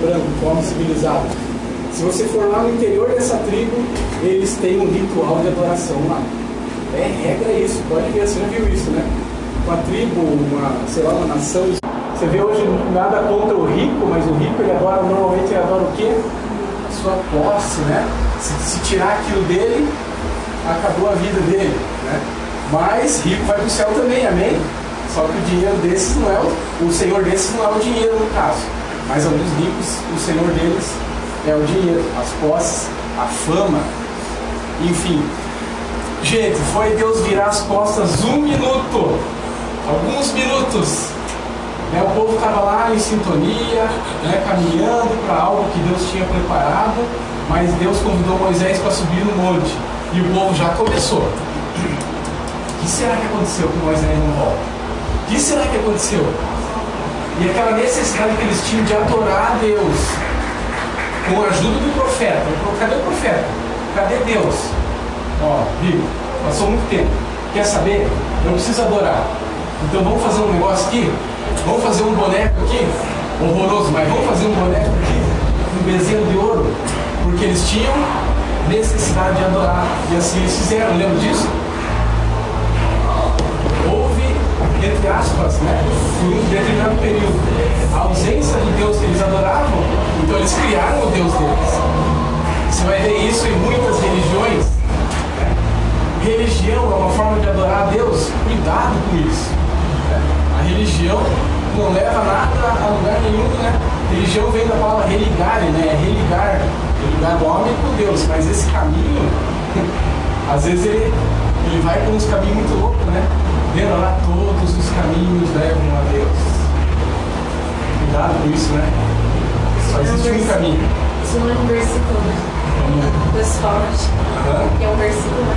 branco, homem civilizado. Se você for lá no interior dessa tribo, eles têm um ritual de adoração lá. É regra isso, pode ver, você já viu isso, né? Uma tribo, uma, sei lá, uma nação. Você vê hoje nada contra o rico, mas o rico ele adora, normalmente ele adora o quê? A sua posse, né? Se, se tirar aquilo dele, acabou a vida dele, né? Mas rico vai para o céu também, amém? Só que o dinheiro desses não é o, o senhor desses não é o dinheiro no caso. Mas alguns ricos, o senhor deles é o dinheiro, as posses, a fama, enfim. Gente, foi Deus virar as costas um minuto, alguns minutos. Né, o povo estava lá em sintonia, né, caminhando para algo que Deus tinha preparado, mas Deus convidou Moisés para subir no monte. E o povo já começou. O que será que aconteceu com Moisés não volta? O que será que aconteceu? E aquela necessidade que eles tinham de adorar a Deus com a ajuda do profeta. Cadê o profeta? Cadê Deus? Ó, viu? Passou muito tempo. Quer saber? Eu preciso adorar. Então vamos fazer um negócio aqui? Vamos fazer um boneco aqui? Horroroso, mas vamos fazer um boneco aqui? Um bezerro de ouro? Porque eles tinham necessidade de adorar. E assim eles fizeram, lembra disso? Entre aspas, né, por um determinado período, a ausência de Deus que eles adoravam, então eles criaram o Deus deles. Você vai ver isso em muitas religiões. Né? Religião é uma forma de adorar a Deus, cuidado com isso. Né? A religião não leva nada a lugar nenhum, né? Religião vem da palavra religare, né? Religar, religar o homem com Deus, mas esse caminho, às vezes ele, ele vai por uns caminhos muito loucos, né? Vendo lá todos os caminhos levam a Deus. Cuidado com isso, né? Só existe um caminho. Isso não é um versículo, né? Formas. Uhum. É um versículo, né?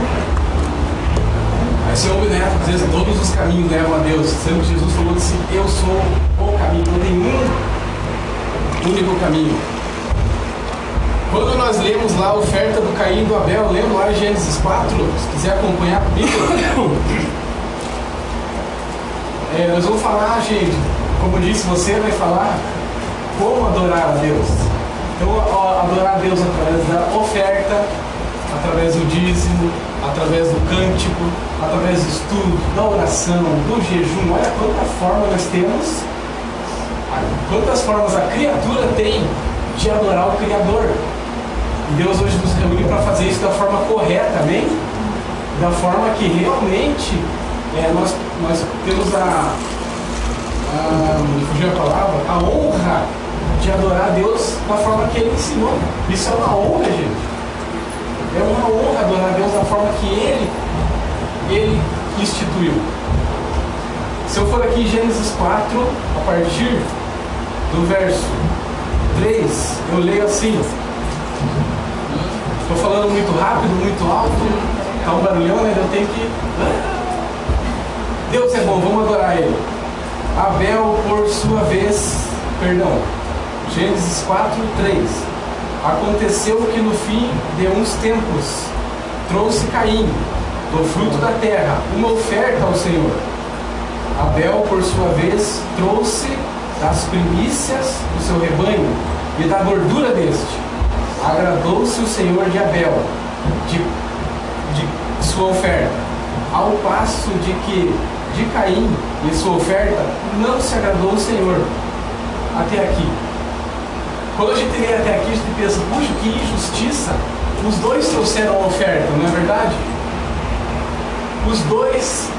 Aí você ouve, né? Às vezes todos os caminhos levam a Deus. Sendo que Jesus falou assim, eu sou o caminho, não tem um único caminho. Quando nós lemos lá a oferta do Caim do Abel, lembra lá em Gênesis 4, se quiser acompanhar comigo. É, nós vamos falar, gente, como disse, você vai falar como adorar a Deus. Então, adorar a Deus através da oferta, através do dízimo, através do cântico, através do estudo, da oração, do jejum. Olha quanta forma nós temos, quantas formas a criatura tem de adorar o Criador. E Deus hoje nos reúne para fazer isso da forma correta, amém? Da forma que realmente é, nós, nós temos a, a, fugiu a palavra, a honra de adorar a Deus da forma que Ele ensinou. Isso é uma honra, gente. É uma honra adorar a Deus da forma que Ele, Ele instituiu. Se eu for aqui em Gênesis 4, a partir do verso 3, eu leio assim. Estou falando muito rápido, muito alto, está um barulhão, né? Eu tenho que. Deus é bom, vamos adorar Ele. Abel, por sua vez, perdão, Gênesis 4, 3. Aconteceu que no fim de uns tempos trouxe Caim, do fruto da terra, uma oferta ao Senhor. Abel, por sua vez, trouxe das primícias do seu rebanho e da gordura deste. Agradou-se o Senhor de Abel, de, de sua oferta, ao passo de que de Caim e sua oferta não se agradou o Senhor até aqui. Quando a gente lê até aqui, a gente pensa, puxa, que injustiça! Os dois trouxeram a oferta, não é verdade? Os dois,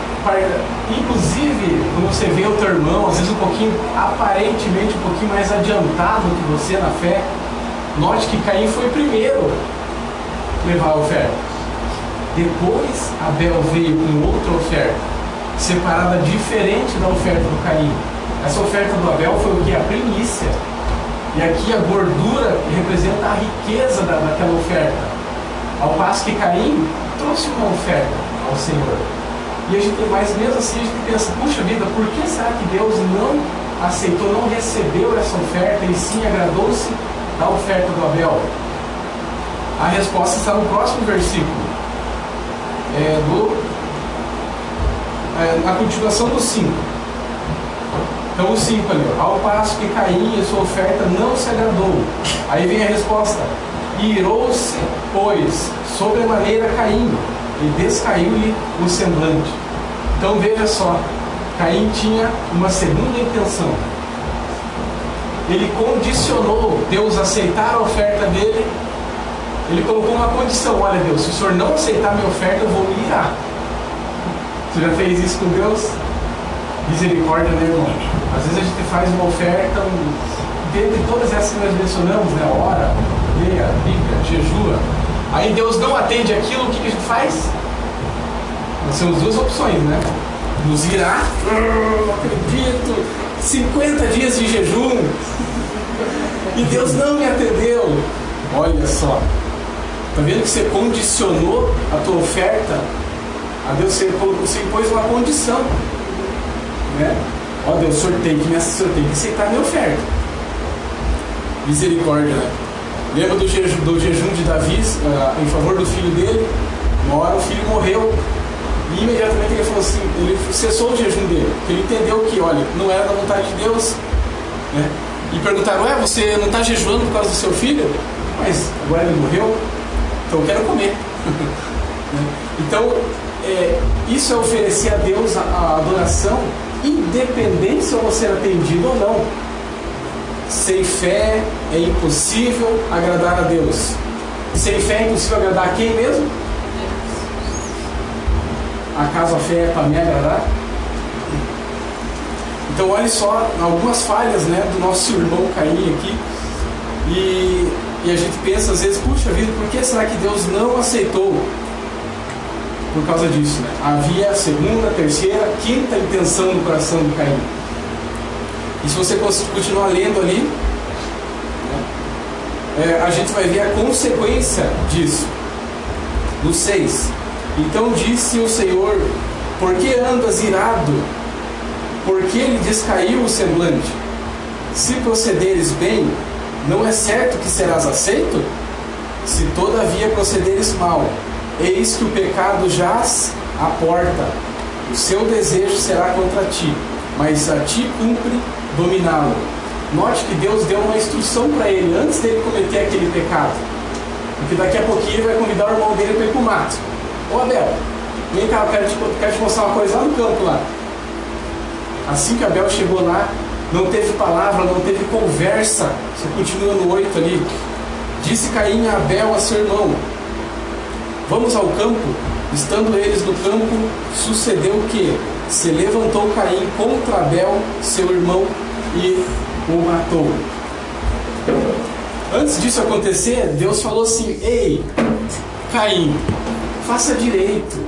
inclusive, quando você vê o teu irmão, às vezes um pouquinho, aparentemente um pouquinho mais adiantado que você na fé, note que Caim foi primeiro levar a oferta. Depois Abel veio com outra oferta separada diferente da oferta do Caim. Essa oferta do Abel foi o que? A primícia. E aqui a gordura representa a riqueza da, daquela oferta. Ao passo que Caim trouxe uma oferta ao Senhor. E a gente, mas mesmo assim a gente pensa, puxa vida, por que será que Deus não aceitou, não recebeu essa oferta e sim agradou-se da oferta do Abel? A resposta está no próximo versículo, é, do a continuação do 5. Então o 5 ali, ao passo que Caim e sua oferta não se agradou. Aí vem a resposta. Irou-se, pois, sobremaneira Caim, e descaiu-lhe o semblante. Então veja só, Caim tinha uma segunda intenção. Ele condicionou Deus aceitar a oferta dele. Ele colocou uma condição: olha, Deus, se o senhor não aceitar minha oferta, eu vou me irar. Você já fez isso com Deus? Misericórdia, né, irmão? Às vezes a gente faz uma oferta, dentre todas essas que nós mencionamos, né? Ora, leia, Bíblia, jejua. Aí Deus não atende aquilo, o que a gente faz? Nós temos duas opções, né? Nos irá, não acredito, 50 dias de jejum, e Deus não me atendeu. Olha só, tá vendo que você condicionou a tua oferta a Deus? Você impôs uma condição, né? Ó Deus, sorteio que nessa sorteio que aceitar minha oferta. Misericórdia, né? Lembra do jejum, do jejum de Davi uh, em favor do filho dele? Uma hora o filho morreu e imediatamente ele falou assim, ele cessou o jejum dele, porque ele entendeu que, olha, não era da vontade de Deus. Né? E perguntaram, ué, você não está jejuando por causa do seu filho? Mas agora ele morreu, então eu quero comer. Né? então, é, isso é oferecer a Deus a, a adoração, independente se eu vou ser atendido ou não. Sem fé é impossível agradar a Deus. Sem fé é impossível agradar a quem mesmo? Acaso a fé é para me agradar? Então olhe só algumas falhas né, do nosso irmão Caim aqui. E, e a gente pensa às vezes, puxa vida, por que será que Deus não aceitou? Por causa disso, né? Havia a segunda, terceira, quinta intenção no coração de Caim. E se você continuar lendo ali, é, a gente vai ver a consequência disso. No 6. Então disse o Senhor: Por que andas irado? Por que lhe descaiu o semblante? Se procederes bem, não é certo que serás aceito? Se todavia procederes mal, eis que o pecado jaz à porta, o seu desejo será contra ti, mas a ti cumpre dominá-lo. Note que Deus deu uma instrução para ele antes dele cometer aquele pecado. Porque daqui a pouquinho ele vai convidar o irmão dele para ir para o mato. Ô Abel, vem cá, eu quero te, quero te mostrar uma coisa lá no campo lá. Assim que Abel chegou lá, não teve palavra, não teve conversa. Você continua no 8 ali. Disse Caim a Abel a seu irmão: Vamos ao campo. Estando eles no campo, sucedeu que se levantou Caim contra Abel, seu irmão, e o matou. Antes disso acontecer, Deus falou assim: Ei, Caim, faça direito.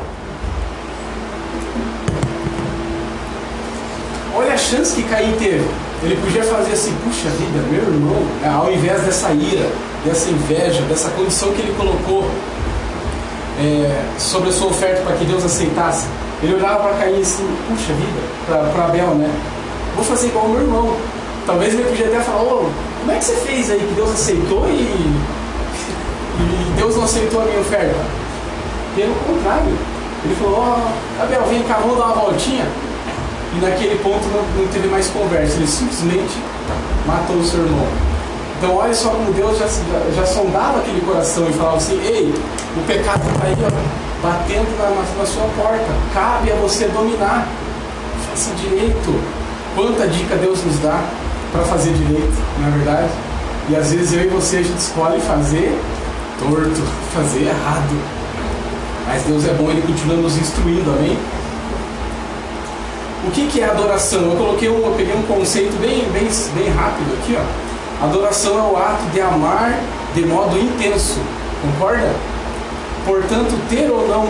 Olha a chance que Caim teve. Ele podia fazer assim: Puxa vida, meu irmão, ao invés dessa ira, dessa inveja, dessa condição que ele colocou é, sobre a sua oferta para que Deus aceitasse. Ele olhava para Caim assim: Puxa vida, para Abel, né? Vou fazer igual o meu irmão. Talvez ele podia até falar, oh, como é que você fez aí que Deus aceitou e, e Deus não aceitou a minha oferta? Pelo contrário, ele falou, ó, oh, Abel, vem cá, vamos dar uma voltinha. E naquele ponto não, não teve mais conversa, ele simplesmente matou o seu irmão. Então olha só como Deus já, já, já sondava aquele coração e falava assim, ei, o pecado está aí, ó, batendo na, na, sua porta. Cabe a você dominar. Faça direito. Quanta dica Deus nos dá para fazer direito, na é verdade. E às vezes eu e você a gente escolhe fazer torto, fazer errado. Mas Deus é bom, Ele continua nos instruindo, amém? O que, que é adoração? Eu coloquei um, eu peguei um conceito bem, bem, bem rápido aqui, ó. Adoração é o ato de amar de modo intenso, concorda? Portanto, ter ou não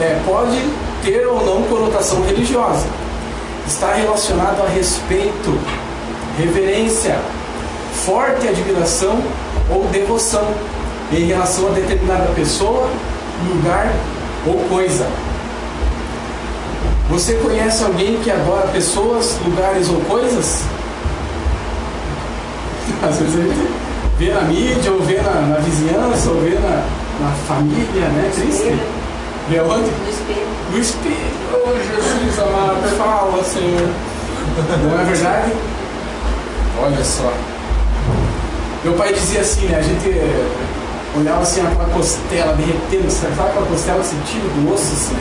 é, pode ter ou não conotação religiosa. Está relacionado a respeito, reverência, forte admiração ou devoção em relação a determinada pessoa, lugar ou coisa. Você conhece alguém que adora pessoas, lugares ou coisas? Às vezes vê na mídia, ou vê na, na vizinhança, ou vê na, na família, né? Triste. Vê onde? No espelho. No espelho. Oh, Jesus amado, fala, Senhor. Não é verdade? Olha só. Meu pai dizia assim, né? A gente olhava assim aquela costela derretendo, sabe aquela costela que você tira do osso assim?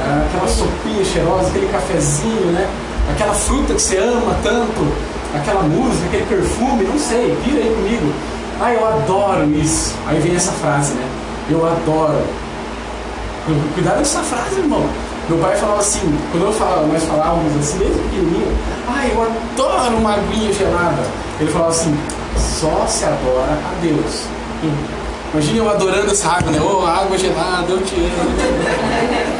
Ai, aquela sopinha cheirosa, aquele cafezinho, né? Aquela fruta que você ama tanto, aquela música, aquele perfume, não sei, vira aí comigo. Ah, eu adoro isso. Aí vem essa frase, né? Eu adoro. Cuidado com essa frase, irmão. Meu pai falava assim, quando eu falava, nós falávamos assim, desde pequenininho, ah, eu adoro uma aguinha gelada. Ele falava assim, só se adora a Deus. Imagina eu adorando essa água, né? Ô, oh, água gelada, eu te amo.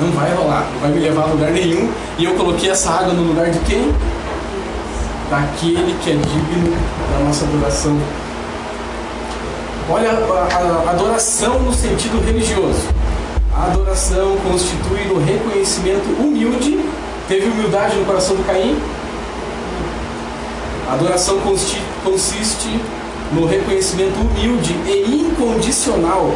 Não vai rolar, não vai me levar a lugar nenhum. E eu coloquei essa água no lugar de quem? Daquele que é digno da nossa adoração. Olha a, a adoração no sentido religioso. A adoração constitui no reconhecimento humilde. Teve humildade no coração do Caim? A adoração consiste no reconhecimento humilde e incondicional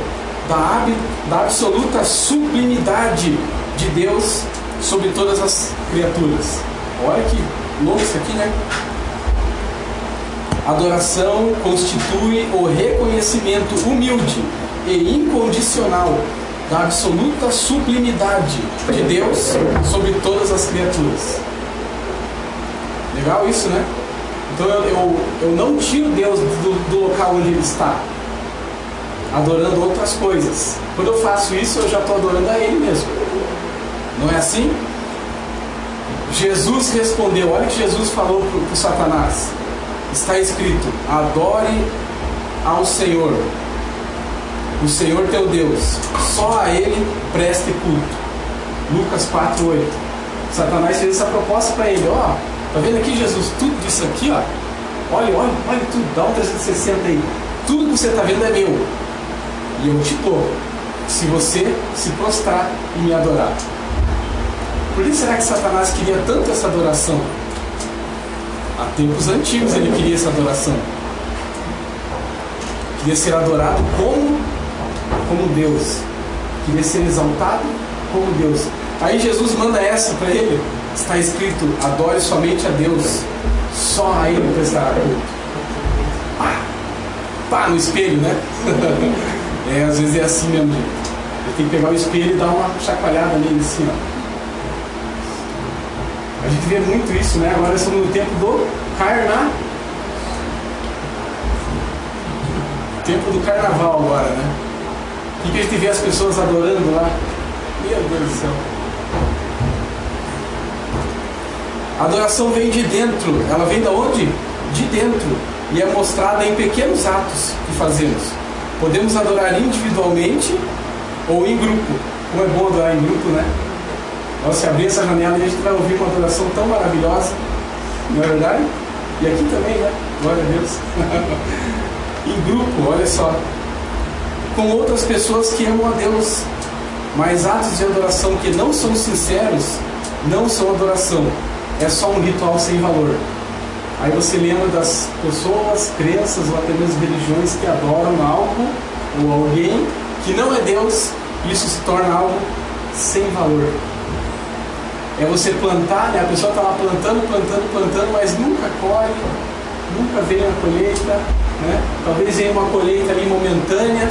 da, da absoluta sublimidade de Deus sobre todas as criaturas. Olha que louco isso aqui, né? Adoração constitui o reconhecimento humilde e incondicional da absoluta sublimidade de Deus sobre todas as criaturas. Legal isso, né? Então eu, eu, eu não tiro Deus do, do local onde Ele está, adorando outras coisas. Quando eu faço isso, eu já estou adorando a Ele mesmo. Não é assim? Jesus respondeu, olha o que Jesus falou para Satanás. Está escrito, adore ao Senhor, o Senhor teu Deus, só a Ele preste culto. Lucas 4, 8. Satanás fez essa proposta para ele, ó, tá vendo aqui Jesus, tudo isso aqui, ó, olha, olha, olha tudo, dá um 360 aí, tudo que você está vendo é meu, e eu te dou, se você se prostrar e me adorar. Por que será que Satanás queria tanto essa adoração? Há tempos antigos ele queria essa adoração. Queria ser adorado como como Deus. Queria ser exaltado como Deus. Aí Jesus manda essa para ele. Está escrito: adore somente a Deus. Só a Ele prestará culto. Pá! Pá no espelho, né? é, às vezes é assim mesmo. Ele tem que pegar o espelho e dar uma chacoalhada nele assim. A gente vê muito isso, né? Agora estamos no tempo do carna. Tempo do carnaval agora, né? E que a gente vê as pessoas adorando lá. Meu Deus do céu. A adoração vem de dentro. Ela vem da onde? De dentro. E é mostrada em pequenos atos que fazemos. Podemos adorar individualmente ou em grupo. Como é bom adorar em grupo, né? Nossa, se abrir essa janela a gente vai ouvir uma adoração tão maravilhosa. Não é verdade? E aqui também, né? Glória a Deus. em grupo, olha só com outras pessoas que amam a Deus. Mas atos de adoração que não são sinceros não são adoração, é só um ritual sem valor. Aí você lembra das pessoas, crenças ou até mesmo religiões que adoram algo ou alguém que não é Deus, isso se torna algo sem valor. É você plantar, né? a pessoa está lá plantando, plantando, plantando, mas nunca colhe, nunca vem a colheita, né? talvez venha uma colheita ali momentânea,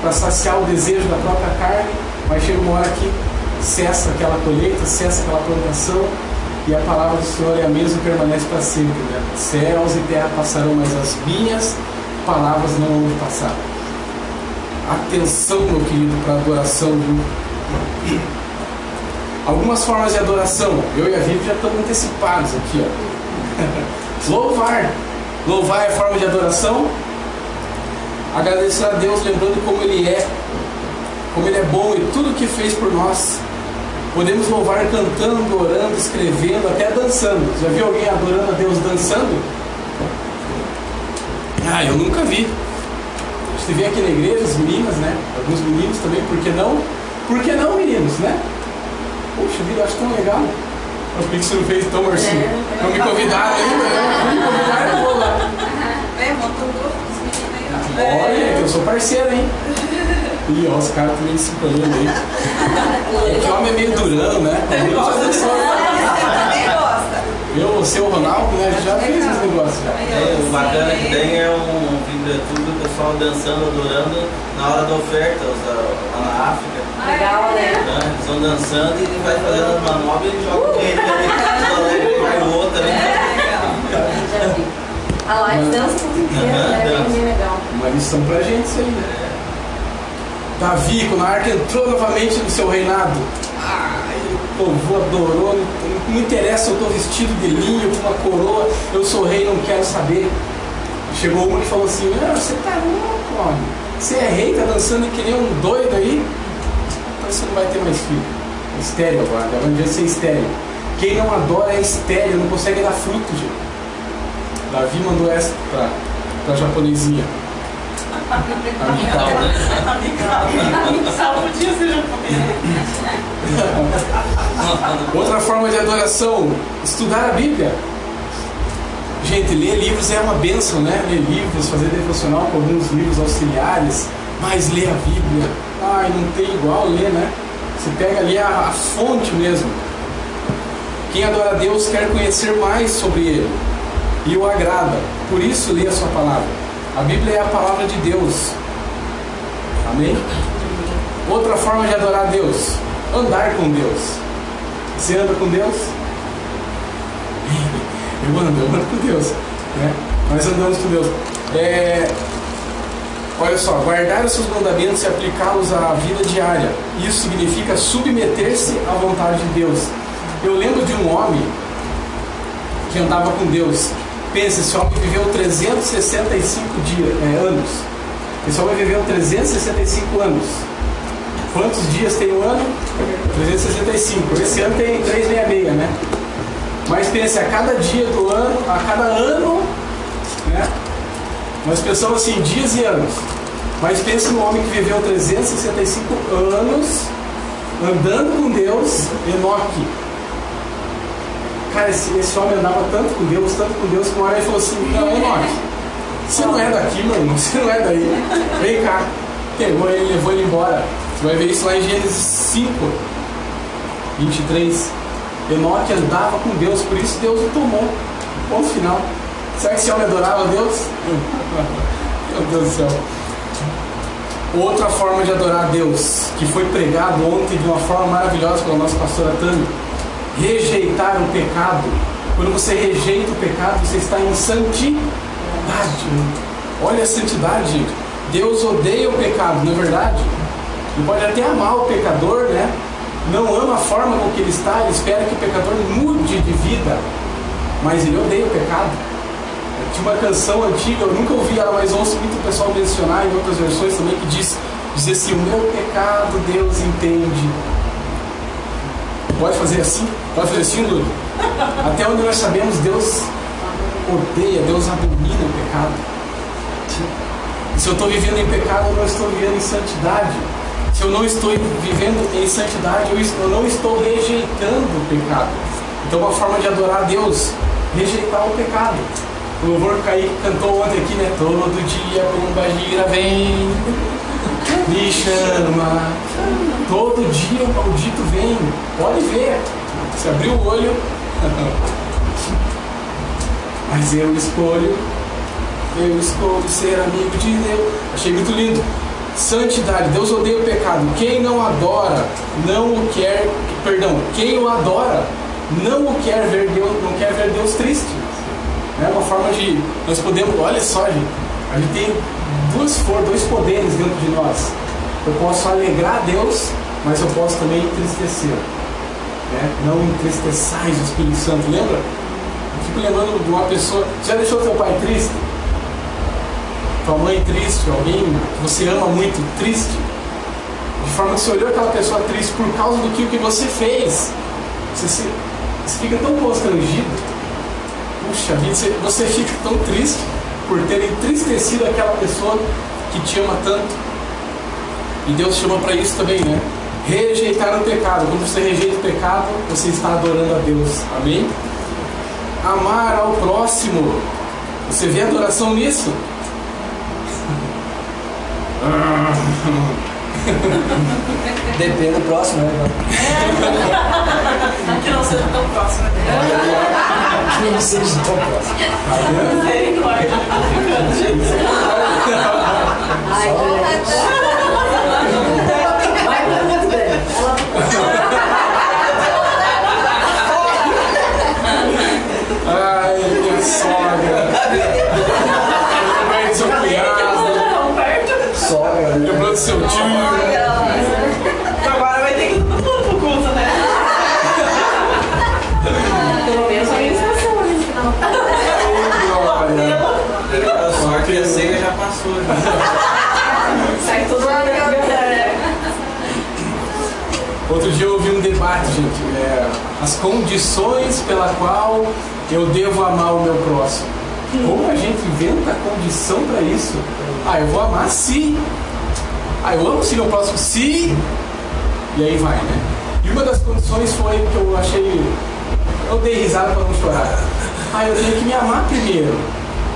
para saciar o desejo da própria carne, mas chega uma hora que cessa aquela colheita, cessa aquela plantação, e a palavra do Senhor é a mesma e permanece para sempre. Né? Céus e terra passarão, mas as minhas palavras não vão passar. Atenção, meu querido, para a adoração. Viu? Algumas formas de adoração. Eu e a Vivi já estamos antecipados aqui. Ó. Louvar. Louvar é forma de adoração? agradecer a Deus lembrando como Ele é, como Ele é bom e tudo que fez por nós. Podemos louvar cantando, orando, escrevendo, até dançando. Já viu alguém adorando a Deus dançando? Ah, eu nunca vi. A gente vê aqui na igreja as meninas, né? Alguns meninos também, por que não? Por que não, meninos, né? Poxa vida, acho tão legal. Por que você não fez tão, Marcinho? Não me convidaram ainda? Não me convidaram, eu vou lá. É, montou Olha, eu sou parceiro, hein? Ih, ó, os caras também se colhendo aí. É que homem é meio durão, né? Comigo já você, o Ronaldo, né? Já fez esse negócio. É, o bacana que tem é um vídeo do o pessoal dançando, adorando na hora da oferta, lá na África. Legal, né? Né? Eles vão dançando e ele vai fazendo as manobras e joga com ele também. Vai o outro também. Já vi. A live dança muito inteira, né? Dança. Bem bem legal. Uma lição pra gente isso aí, né? Davi, quando a arca entrou novamente no seu reinado, ai, o povo adorou, não, não interessa eu estou vestido de linho, com uma coroa, eu sou rei, não quero saber. Chegou uma que falou assim, ah, você tá louco, homem. Você é rei, tá dançando que nem um doido aí, você não vai ter mais filho. Estéreo agora, agora um dia ser estéreo. Quem não adora é estéreo, não consegue dar fruto, gente. Davi mandou essa pra, pra japonesinha. Então, né? Salvo dia seja Outra forma de adoração, estudar a Bíblia. Gente, ler livros é uma benção, né? Ler livros, fazer devocional com alguns livros auxiliares, mas ler a Bíblia, ai, não tem igual ler, né? Você pega ali a, a fonte mesmo. Quem adora a Deus quer conhecer mais sobre Ele e o agrada, por isso lê a Sua palavra. A Bíblia é a palavra de Deus. Amém? Outra forma de adorar a Deus, andar com Deus. Você anda com Deus? Eu ando, eu ando com Deus. Né? Nós andamos com Deus. É, olha só, guardar os seus mandamentos e aplicá-los à vida diária. Isso significa submeter-se à vontade de Deus. Eu lembro de um homem que andava com Deus. Pensa, esse homem viveu 365 dias, é, anos. Esse homem viveu 365 anos. Quantos dias tem o ano? 365. Esse ano tem 366, né? Mas pense, a cada dia do ano, a cada ano, né? Nós pensamos assim, dias e anos. Mas pense no homem que viveu 365 anos andando com Deus, Enoque. Cara, esse, esse homem andava tanto com Deus, tanto com Deus, que uma hora ele falou assim, não, Enoque, você não é daqui, meu irmão, você não é daí. Vem cá. Pegou ele, levou ele embora. Você vai ver isso lá em Gênesis 5, 23. Enoque andava com Deus, por isso Deus o tomou. Ponto final. Será que esse homem adorava a Deus? Meu Deus do céu. Outra forma de adorar a Deus, que foi pregado ontem de uma forma maravilhosa pela nossa pastora Tânia, rejeitar o pecado. Quando você rejeita o pecado, você está em santidade. Olha a santidade. Deus odeia o pecado, não é verdade? Ele pode até amar o pecador, né? Não ama a forma com que ele está, ele espera que o pecador mude de vida, mas ele odeia o pecado. Tinha uma canção antiga, eu nunca ouvi ela, mas ouço muito o pessoal mencionar em outras versões também, que diz, diz assim, o meu pecado Deus entende. Pode fazer assim? Pode fazer assim, Lúcio? Até onde nós sabemos, Deus odeia, Deus abomina o pecado. Se eu estou vivendo em pecado, eu não estou vivendo em santidade. Se eu não estou vivendo em santidade, eu não estou rejeitando o pecado. Então, uma forma de adorar a Deus, rejeitar o pecado. O louvor que Kaique cantou ontem aqui, né? Todo dia pomba gira vem, me chama. Todo dia o maldito vem. Pode ver. Se abrir o olho. Mas eu escolho, eu escolho ser amigo de Deus. Achei muito lindo. Santidade, Deus odeia o pecado. Quem não adora, não o quer, perdão, quem o adora, não o quer ver Deus, não quer ver Deus triste. É uma forma de nós podemos, olha só, gente, a gente tem duas for, dois poderes dentro de nós. Eu posso alegrar a Deus, mas eu posso também entristecer. Né? Não entristeçais o Espírito Santo, lembra? Eu fico lembrando de uma pessoa. Já deixou teu pai triste? tua mãe triste, alguém que você ama muito triste, de forma que você olhou aquela pessoa triste por causa do que, que você fez, você, se, você fica tão constrangido, puxa vida, você, você fica tão triste por ter entristecido aquela pessoa que te ama tanto. E Deus chama para isso também, né? Rejeitar o pecado. Quando você rejeita o pecado, você está adorando a Deus. Amém? Amar ao próximo. Você vê adoração nisso? Depende do próximo, né? Que não seja tão próximo. Misericórdia. Tá vendo? Misericórdia. Ai, Vai muito bem. Ai, minha sogra. Lembrei do seu cunhado. Tão perto. Sogra, né? Lembrou do seu tio. Agora vai ter que ir mundo pro culto, né? Pelo menos a organização ali no final. Glória. A sorte é cega já passou. Já. Sai todo mundo. Outro dia eu ouvi um debate, gente. é, as condições pela qual eu devo amar o meu próximo. Como a gente inventa condição para isso? Ah, eu vou amar se. Ah, eu amo se meu próximo se. E aí vai, né? E uma das condições foi que eu achei. Eu dei risada para não chorar. Ah, eu tenho que me amar primeiro.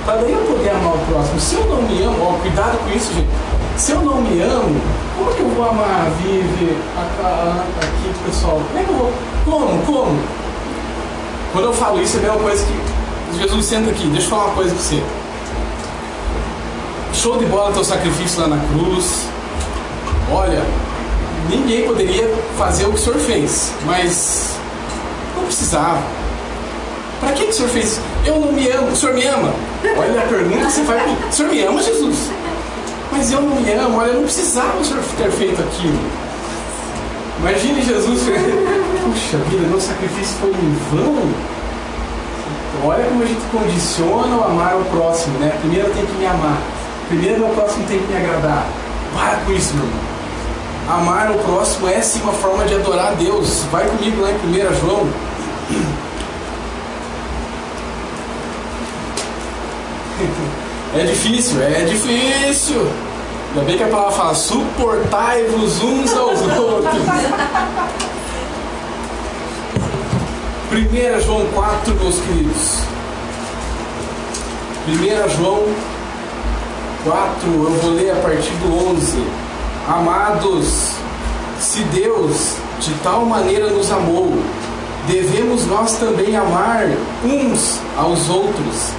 Para daí eu poder amar o próximo. Se eu não me amo, ó, cuidado com isso, gente. Se eu não me amo, como que eu vou amar a Vivi, a, aqui, pessoal? Como é que eu vou? Como? Como? Quando eu falo isso, é a mesma coisa que. Jesus, senta aqui, deixa eu falar uma coisa pra você. Show de bola teu sacrifício lá na cruz. Olha, ninguém poderia fazer o que o senhor fez, mas não precisava. Pra que, que o senhor fez? Eu não me amo. O senhor me ama? Olha a pergunta que você faz. pra mim. O senhor me ama, Jesus? Mas eu não me amo. Olha, não precisava o senhor ter feito aquilo. Imagine Jesus. Puxa vida, meu sacrifício foi em vão. Olha como a gente condiciona o amar ao próximo, né? Primeiro eu tenho que me amar. Primeiro meu próximo tem que me agradar. Para com isso, meu irmão. Amar o próximo é sim uma forma de adorar a Deus. Vai comigo lá em 1 João. É difícil, é difícil. Ainda bem que a palavra fala, suportai-vos uns aos outros. 1 João 4, meus queridos. 1 João 4, eu vou ler a partir do 11. Amados, se Deus de tal maneira nos amou, devemos nós também amar uns aos outros.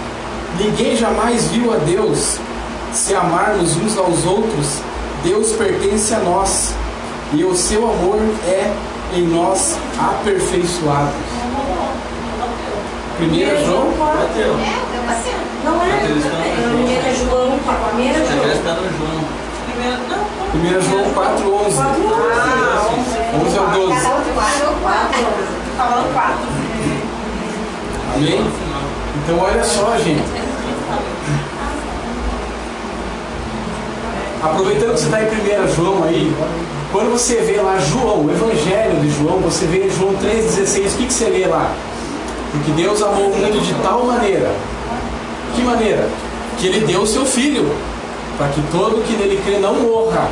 Ninguém jamais viu a Deus. Se amarmos uns aos outros, Deus pertence a nós e o seu amor é em nós aperfeiçoado. 1 João Bateu. Não é? Aqueles estão- Primeira João, primeira Você João. já está no João. Primeira, não. 1 João 4, 11. Ah, 11 ao 12. Falando quatro. Amém? No final. Então olha só, gente. Aproveitando que você está em 1 João aí, quando você vê lá João, o Evangelho de João, você vê João 3,16, o que, que você lê lá? Porque Deus amou o mundo de tal maneira. Que maneira? Que ele deu o seu filho, para que todo que nele crê não morra,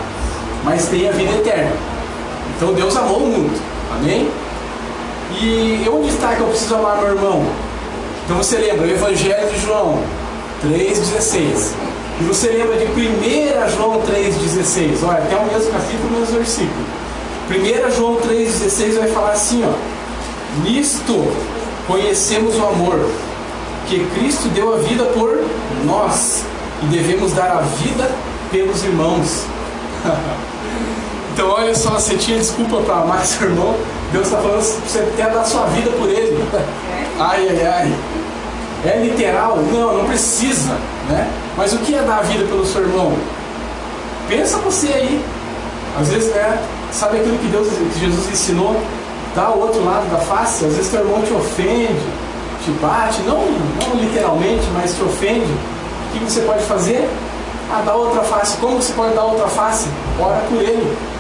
mas tenha vida eterna. Então Deus amou o mundo. Amém? E onde está que eu preciso amar meu irmão? Então você lembra o Evangelho de João 3,16. E você lembra de 1 João 3,16. Olha, até o mesmo capítulo, o mesmo versículo. 1 João 3,16 vai falar assim, ó. Nisto conhecemos o amor, que Cristo deu a vida por nós e devemos dar a vida pelos irmãos. então olha só, você tinha desculpa para amar seu irmão, Deus está falando que você quer dar sua vida por ele. Ai, ai, ai. É literal? Não, não precisa, né? Mas o que é dar a vida pelo seu irmão? Pensa você aí. Às vezes, né? Sabe aquilo que Deus, que Jesus ensinou? Dá o outro lado da face. Às vezes teu irmão te ofende, te bate, não, não literalmente, mas te ofende. O que você pode fazer? Ah, dá outra face. Como você pode dar outra face? Ora por ele.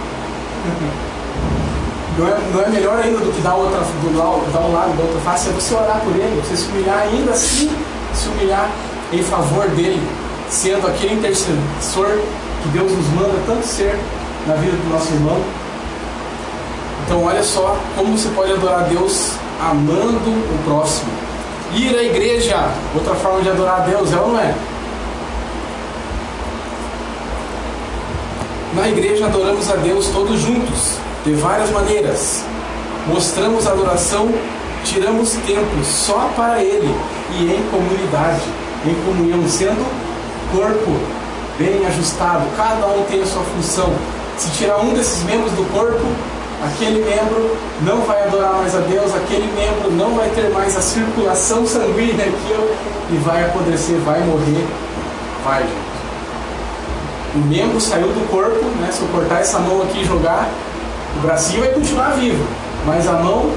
Não é, não é melhor ainda do que dar, outra, do, dar um lado da outra face, é você orar por ele, você se humilhar ainda assim, se humilhar em favor dele, sendo aquele intercessor que Deus nos manda tanto ser na vida do nosso irmão. Então olha só como você pode adorar a Deus amando o próximo. Ir à igreja, outra forma de adorar a Deus, é ou não é? Na igreja adoramos a Deus todos juntos, de várias maneiras. Mostramos adoração tiramos tempo só para Ele e em comunidade, em comunhão, sendo corpo bem ajustado, cada um tem a sua função. Se tirar um desses membros do corpo, aquele membro não vai adorar mais a Deus, aquele membro não vai ter mais a circulação sanguínea aqui e vai apodrecer, vai morrer, vai, gente. O membro saiu do corpo, né? Se eu cortar essa mão aqui e jogar, o bracinho vai continuar vivo, mas a mão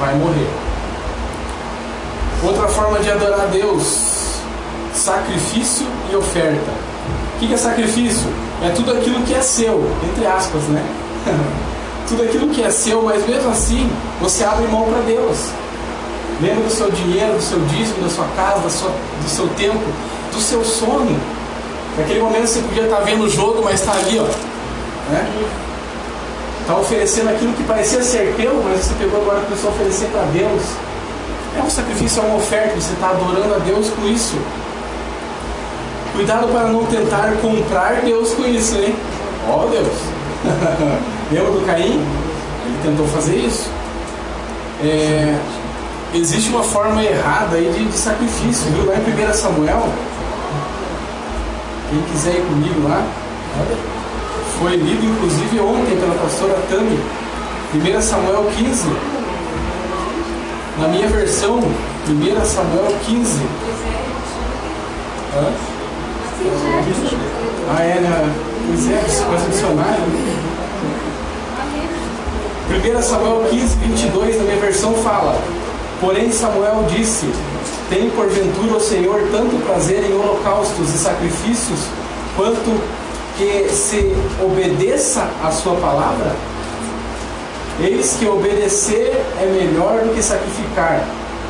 vai morrer. Outra forma de adorar a Deus, sacrifício e oferta. O que é sacrifício? É tudo aquilo que é seu, entre aspas, né? tudo aquilo que é seu, mas mesmo assim você abre mão para Deus. Lembra do seu dinheiro, do seu dízimo, da sua casa, do seu tempo, do seu sono. Naquele momento você podia estar vendo o jogo, mas está ali, ó. Né? Está oferecendo aquilo que parecia ser teu, mas você pegou agora e começou a oferecer para Deus. É um sacrifício, é uma oferta, você está adorando a Deus com isso. Cuidado para não tentar comprar Deus com isso, hein? Ó oh, Deus! Lembra do Caim? Ele tentou fazer isso. É, existe uma forma errada aí de, de sacrifício, viu? Lá em 1 Samuel, quem quiser ir comigo lá, foi lido inclusive ontem pela pastora Tami, 1 Samuel 15. Na minha versão, 1 Samuel 15. Hã? Ah, é, né? Pois é, pode dicionário. 1 Samuel 15, 22, na minha versão, fala: Porém, Samuel disse: Tem porventura o Senhor tanto prazer em holocaustos e sacrifícios, quanto que se obedeça a sua palavra? Eis que obedecer é melhor do que sacrificar,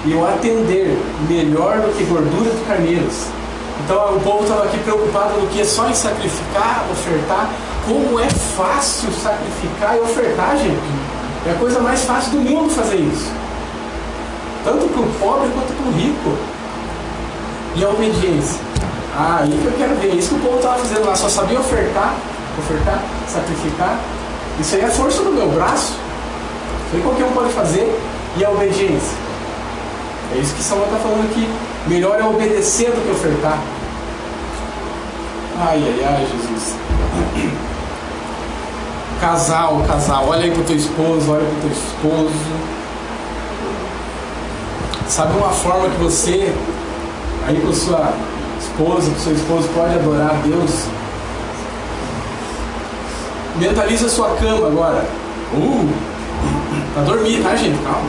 e o atender melhor do que gordura de carneiros. Então o povo estava aqui preocupado no que é só em sacrificar, ofertar. Como é fácil sacrificar e ofertar, gente. É a coisa mais fácil do mundo fazer isso. Tanto para o pobre quanto para o rico. E a obediência. Ah, aí que eu quero ver. Isso que o povo estava fazendo lá, só sabia ofertar, ofertar, sacrificar. Isso aí é força do meu braço. Isso aí qualquer um pode fazer. E a obediência. É isso que Samuel está falando aqui. Melhor é obedecer do que ofertar. Ai, ai, ai, Jesus. Casal, casal, olha aí pro teu esposo, olha pro teu esposo. Sabe uma forma que você, aí com sua esposa, com seu esposo, pode adorar a Deus? Mentaliza a sua cama agora. Uh! Pra dormir, tá, gente? Calma.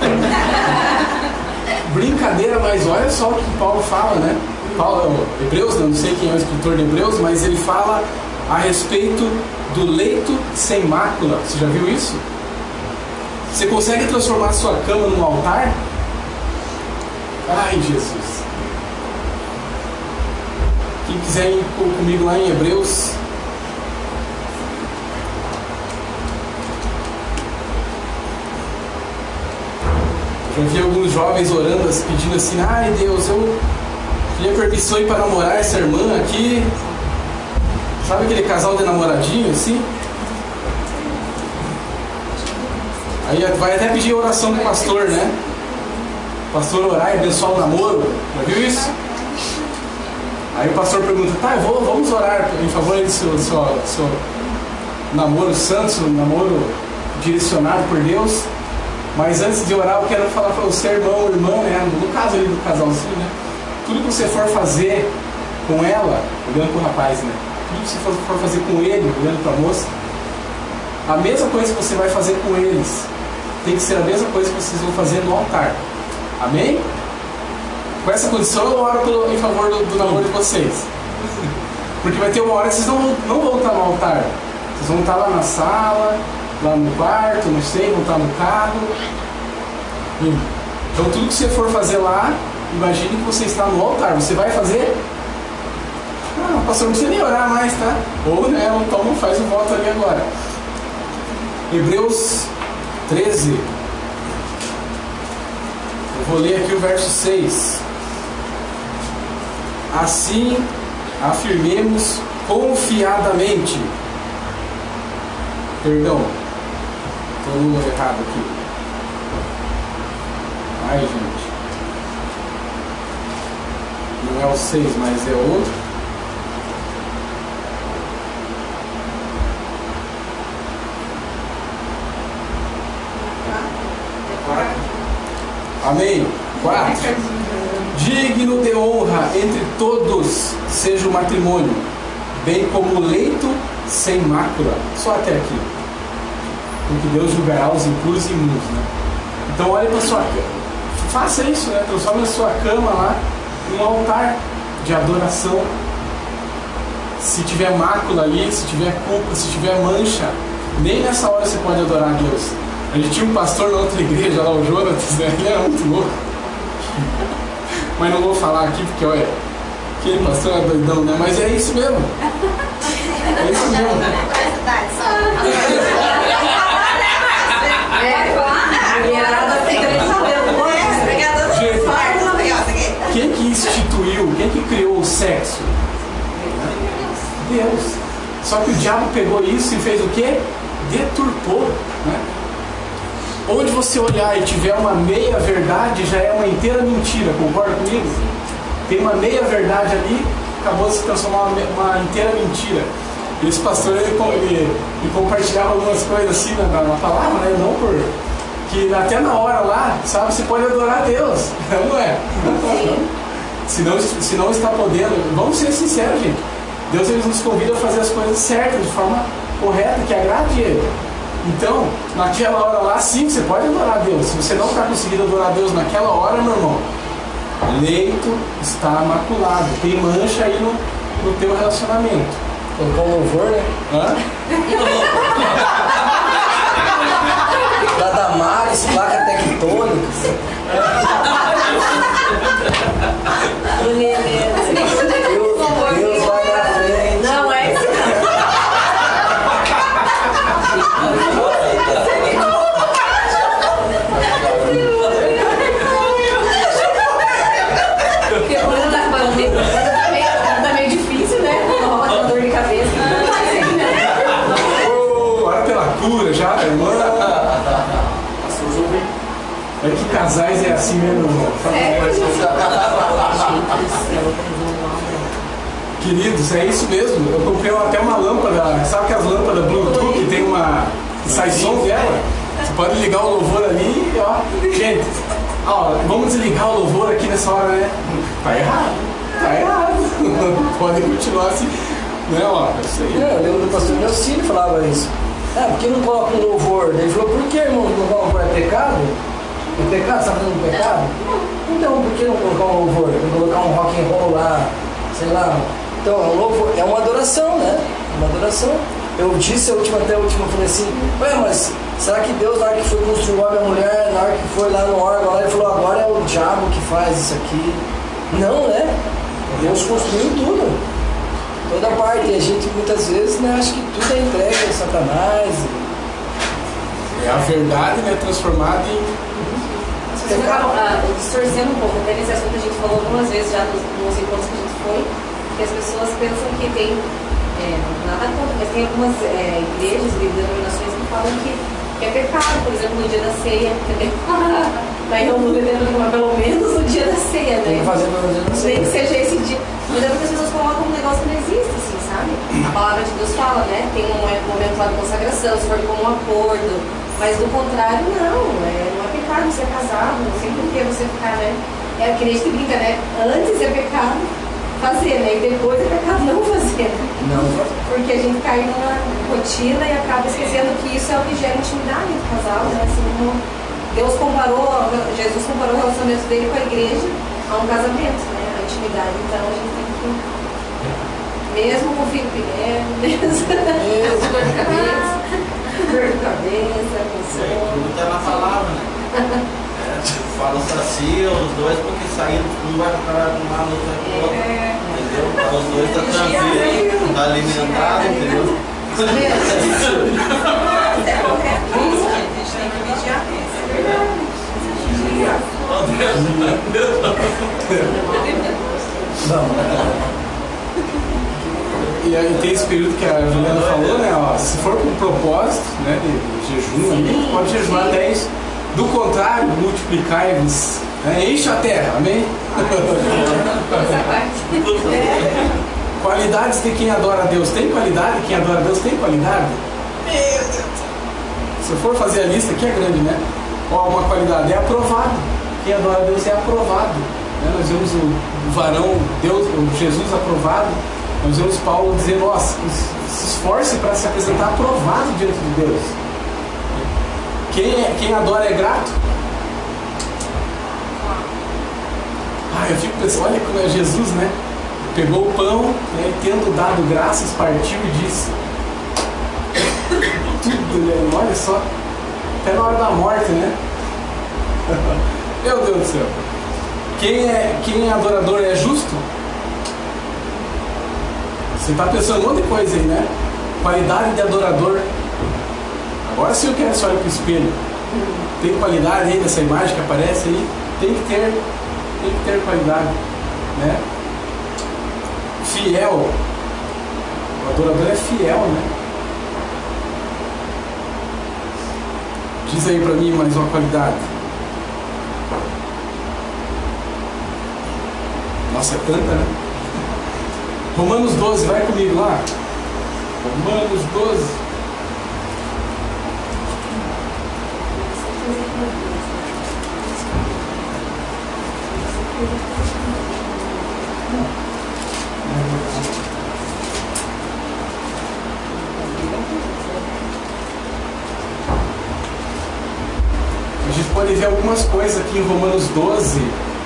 Brincadeira, mas olha só o que Paulo fala, né? Paulo, Hebreus, não sei quem é o escritor de Hebreus, mas ele fala a respeito do leito sem mácula. Você já viu isso? Você consegue transformar sua cama num altar? Ai, Jesus. Quem quiser ir comigo lá em Hebreus. Já vi alguns jovens orando, pedindo assim: Ai Deus, eu queria permissão para namorar essa irmã aqui. Sabe aquele casal de namoradinho assim? Aí vai até pedir oração pro pastor, né? Pastor orar e abençoar o namoro. Já viu isso? Aí o pastor pergunta, tá, vou, vamos orar em favor do seu, seu, seu namoro santo, seu namoro direcionado por Deus. Mas antes de orar, eu quero falar para você, irmão, irmã, né? No caso ali do casalzinho, né? Tudo que você for fazer com ela, olhando para o rapaz, né? tudo que você for fazer com ele, olhando para a moça, a mesma coisa que você vai fazer com eles tem que ser a mesma coisa que vocês vão fazer no altar. Amém? Com essa condição eu oro pelo, em favor do, do namoro de vocês. Porque vai ter uma hora que vocês não, não vão estar no altar. Vocês vão estar lá na sala, lá no quarto, não sei, vão estar no carro. Então tudo que você for fazer lá, imagine que você está no altar. Você vai fazer ah, pastor, não precisa nem orar mais, tá? Ou, né, então faz o voto ali agora. Hebreus 13. Vou ler aqui o verso 6. Assim afirmemos confiadamente. Perdão, estou no errado aqui. Ai, gente. Não é o 6, mas é outro. Amém. 4. Digno de honra entre todos seja o matrimônio, bem como o leito sem mácula. Só até aqui. Porque Deus julgará os impuros e imundos. Né? Então olhe para sua cama. Faça isso, né? Transforme a sua cama lá em um altar de adoração. Se tiver mácula ali, se tiver culpa, se tiver mancha, nem nessa hora você pode adorar a Deus. A gente tinha um pastor na outra igreja lá, o Jonas, né? ele era muito louco. Mas não vou falar aqui porque olha, aquele pastor é doidão, né? Mas é isso mesmo. É isso mesmo. Quem que instituiu, quem que criou o sexo? Deus. Só que o diabo pegou isso e fez o quê? Deturpou. Né? Onde você olhar e tiver uma meia verdade, já é uma inteira mentira, concorda comigo? Tem uma meia verdade ali, acabou de se transformar uma, uma inteira mentira. E esse pastor ele, ele, ele compartilhava algumas coisas assim na, na, palavra, né? Não por. Que até na hora lá, sabe, você pode adorar a Deus, não é? se, não, se não está podendo, vamos ser sinceros, gente. Deus ele nos convida a fazer as coisas certas, de forma correta, que agrade Ele. Então, naquela hora lá, sim, você pode adorar a Deus. Se você não está conseguindo adorar a Deus naquela hora, meu irmão, leito está maculado, tem mancha aí no, no teu relacionamento. Colocar um louvor, né? Hã? da Damares, placa tectônicas. Deus, Deus vai na frente. Não, é isso Porque quando tá, quando tá meio, tá meio difícil, né? Rola uma dor de cabeça. Oh, ora pela cura já, irmã. É que casais é assim mesmo. Queridos, é isso mesmo. Eu comprei até uma lâmpada, sabe que as lâmpadas Bluetooth tem uma. sai som dela? Você pode ligar o louvor ali e ó. Gente, ó, vamos desligar o louvor aqui nessa hora, né? Tá errado. Tá errado. Pode continuar assim. Né, ó, é isso aí. É, eu lembro do pastor Nelcine falava isso. É, por que não coloca um louvor? Ele falou, por que, irmão, não coloca é pecado? É pecado? Está fazendo pecado? Então, por que não colocar um louvor? Não colocar um rock and roll lá, sei lá. Então, é um louvor, é uma adoração, né? Uma adoração. Eu disse a última, até a última, eu falei assim, ué, mas será que Deus, na hora que foi construir o a mulher, na hora que foi lá no órgão, ele falou, agora é o diabo que faz isso aqui? Não, né? Deus construiu tudo. Toda parte. E a gente muitas vezes né, acha que tudo é entregue a Satanás. É a verdade, né, transformada em. Ah, distorcendo um pouco, até nesse assunto a gente falou algumas vezes já nos, nos encontros que a gente foi, que as pessoas pensam que tem, é, nada contra, mas tem algumas é, igrejas e denominações que falam que, que é pecado, por exemplo, no dia da ceia, entendeu? Daí eu pelo menos no dia da ceia, Tem né? que fazer pelo menos Nem que seja esse dia. Mas é porque as pessoas colocam um negócio que não existe, assim, sabe? A palavra de Deus fala, né? Tem um momento lá de consagração, se for como um acordo. Mas do contrário, não. Não é pecado ser casado, não sei por que você ficar, né? É que nem a gente brinca, né? Antes é pecado fazer, né? E depois é pecado não fazer. Não, Porque a gente cai numa rotina e acaba esquecendo que isso é o que gera intimidade do casal, né? Assim como Deus comparou, Jesus comparou o relacionamento dele com a igreja a um casamento, né? A intimidade. Então a gente tem que. Mesmo com o filho pequeno, mesmo com dor de cabeça, dor de cabeça, com sono. Tudo está na palavra, né? É, fala sacia os dois porque saindo um vai para um lado, outro vai para o outro. É. Entendeu? Para os dois está tranquilo, está alimentado, entendeu? É correto. Isso, a gente tem que vigiar isso. É verdade. E aí tem esse período que a Juliana falou, né? Ó, se for com propósito, né, de, de jejum ali, pode jejuar 10. Do contrário, multiplicai-vos É, enche a terra, amém? Qualidades de quem adora a Deus. Tem qualidade? Quem adora a Deus tem qualidade? Meu Deus. Se eu for fazer a lista, aqui é grande, né? Ó, uma qualidade é aprovado. Quem adora a Deus é aprovado. Né? Nós vemos o, o varão, Deus, o Jesus aprovado. Nós vemos Paulo dizer, nossa, se esforce para se apresentar aprovado diante de Deus. Quem, é, quem adora é grato? Ah, eu fico pensando, olha como é Jesus, né? Pegou o pão, né, tendo dado graças, partiu e disse. Tudo, né? Olha só. Até na hora da morte, né? Meu Deus do céu. Quem é, quem é adorador é justo? Você está pensando monte de coisa aí, né? Qualidade de adorador. Agora sim eu quero que você olhe para o espelho. Tem qualidade aí nessa imagem que aparece aí? Tem que ter, tem que ter qualidade. Né? Fiel. O adorador é fiel, né? Diz aí para mim mais uma qualidade. Nossa, é tanta, né? Romanos 12, vai comigo lá. Romanos 12. A gente pode ver algumas coisas aqui em Romanos 12,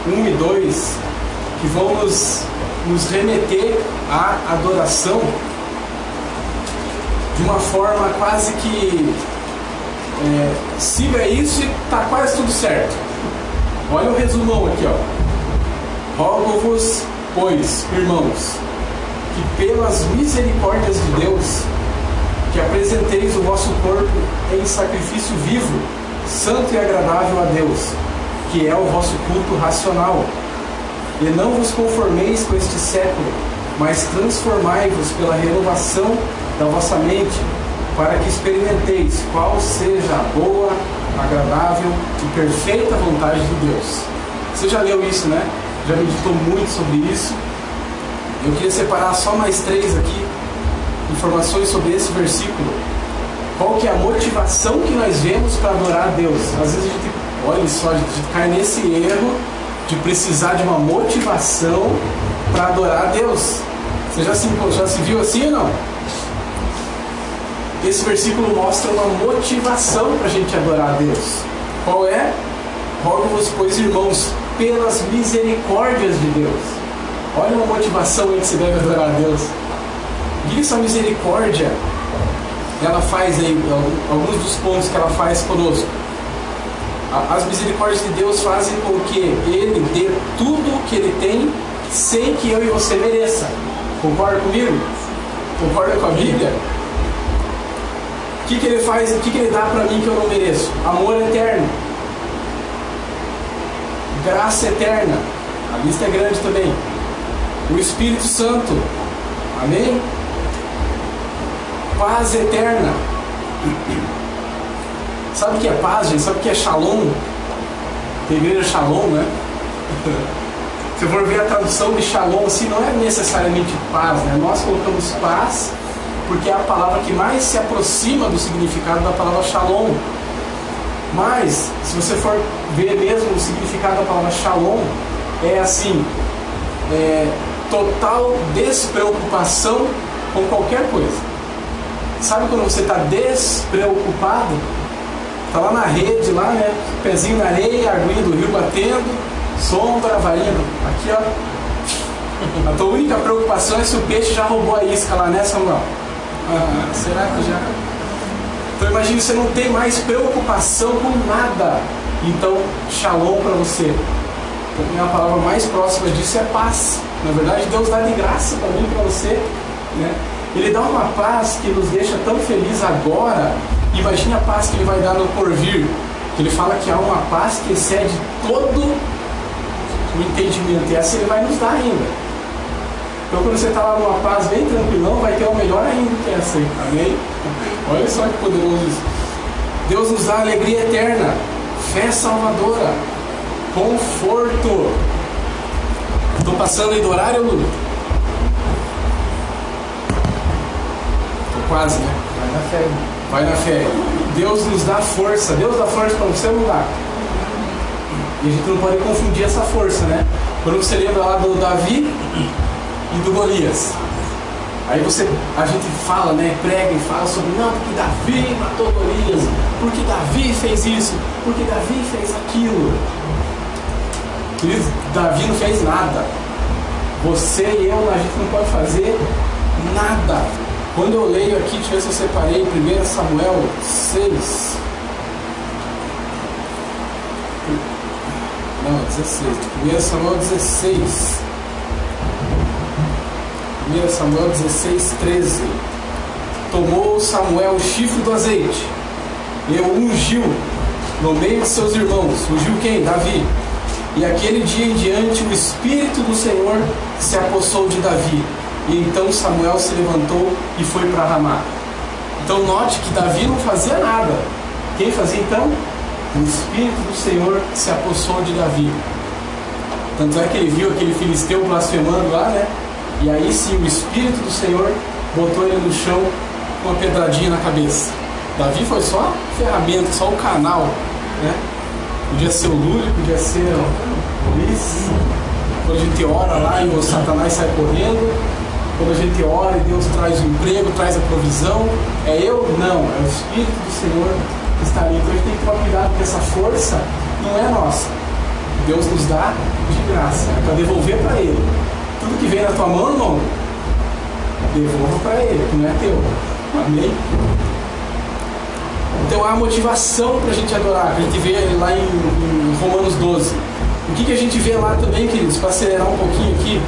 1 e 2, que vão nos, nos remeter à adoração de uma forma quase que é, siga isso e tá quase tudo certo. Olha o resumão aqui, ó. Rogo-vos, pois, irmãos, que pelas misericórdias de Deus, que apresenteis o vosso corpo em sacrifício vivo, santo e agradável a Deus, que é o vosso culto racional. E não vos conformeis com este século, mas transformai-vos pela renovação da vossa mente, para que experimenteis qual seja a boa, agradável e perfeita vontade de Deus. Você já leu isso, né? Já meditou muito sobre isso. Eu queria separar só mais três aqui informações sobre esse versículo. Qual que é a motivação que nós vemos para adorar a Deus? Às vezes a gente, olha só, a gente cai nesse erro de precisar de uma motivação para adorar a Deus. Você já se, já se viu assim ou não? Esse versículo mostra uma motivação para a gente adorar a Deus. Qual é? Rogo-vos, pois, irmãos, pelas misericórdias de Deus. Olha uma motivação aí que você deve adorar a Deus. Que essa misericórdia ela faz aí, alguns dos pontos que ela faz conosco. As misericórdias de Deus fazem com que Ele dê tudo o que Ele tem sem que eu e você mereça. Concorda comigo? Concorda com a Bíblia? Que, que Ele faz, o que, que Ele dá para mim que eu não mereço? Amor eterno. Graça eterna. A lista é grande também. O Espírito Santo. Amém? Paz eterna. Sabe o que é paz, gente? Sabe o que é shalom? Tem igreja shalom, né? Se for ver a tradução de shalom, assim, não é necessariamente paz, né? Nós colocamos paz porque é a palavra que mais se aproxima do significado da palavra shalom. Mas, se você for ver mesmo o significado da palavra shalom, é assim: é, total despreocupação com qualquer coisa. Sabe quando você está despreocupado? Está lá na rede, lá, né? Pezinho na areia, aguinha do rio batendo, sombra, varinha. Aqui, ó. A tua única preocupação é se o peixe já roubou a isca lá, né, Samuel? Ah, será que já? Então imagine, você não tem mais preocupação com nada. Então, shalom para você. A palavra mais próxima disso é paz. Na verdade, Deus dá de graça para mim para você. Né? Ele dá uma paz que nos deixa tão felizes agora. Imagine a paz que ele vai dar no porvir. Ele fala que há uma paz que excede todo o entendimento. E essa ele vai nos dar ainda. Então quando você está lá numa paz bem tranquilão, vai ter uma melhor ainda que essa aí. Amém? Olha só que poderoso isso. Deus nos dá alegria eterna, fé salvadora. conforto. Estou passando aí do horário, Lula? Tô quase, né? Vai na fé. Vai na fé. Deus nos dá força. Deus dá força para você dá. E a gente não pode confundir essa força, né? Quando você lembra lá do Davi e do Golias. Aí você, a gente fala, né? Prega e fala sobre, não, porque Davi matou Golias, porque Davi fez isso, porque Davi fez aquilo. Queridos, Davi não fez nada. Você e eu, a gente não pode fazer nada. Quando eu leio aqui, deixa eu ver se eu separei 1 Samuel 6. Não, 16. 1 Samuel 16. 1 Samuel 16, 13. Tomou Samuel o chifre do azeite e o ungiu no meio de seus irmãos. Ungiu quem? Davi. E aquele dia em diante o Espírito do Senhor se apossou de Davi. E então Samuel se levantou e foi para Ramá. Então note que Davi não fazia nada. Quem fazia então? O Espírito do Senhor se apossou de Davi. Tanto é que ele viu aquele filisteu blasfemando lá, né? E aí sim o Espírito do Senhor botou ele no chão com uma pedradinha na cabeça. Davi foi só ferramenta, só o canal, né? Podia ser o Lúlio, podia ser o Luiz. Quando a gente ora lá e o Satanás sai correndo, quando a gente ora e Deus traz o emprego, traz a provisão, é eu? Não, é o Espírito do Senhor que está ali. Então a gente tem que tomar cuidado porque essa força não é nossa. Deus nos dá de graça, é para devolver para Ele. Tudo que vem na tua mão, irmão, devolva para Ele, que não é teu. Amém? Então há motivação para a gente adorar, que a gente vê lá em, em Romanos 12. O que, que a gente vê lá também, queridos, para acelerar um pouquinho aqui?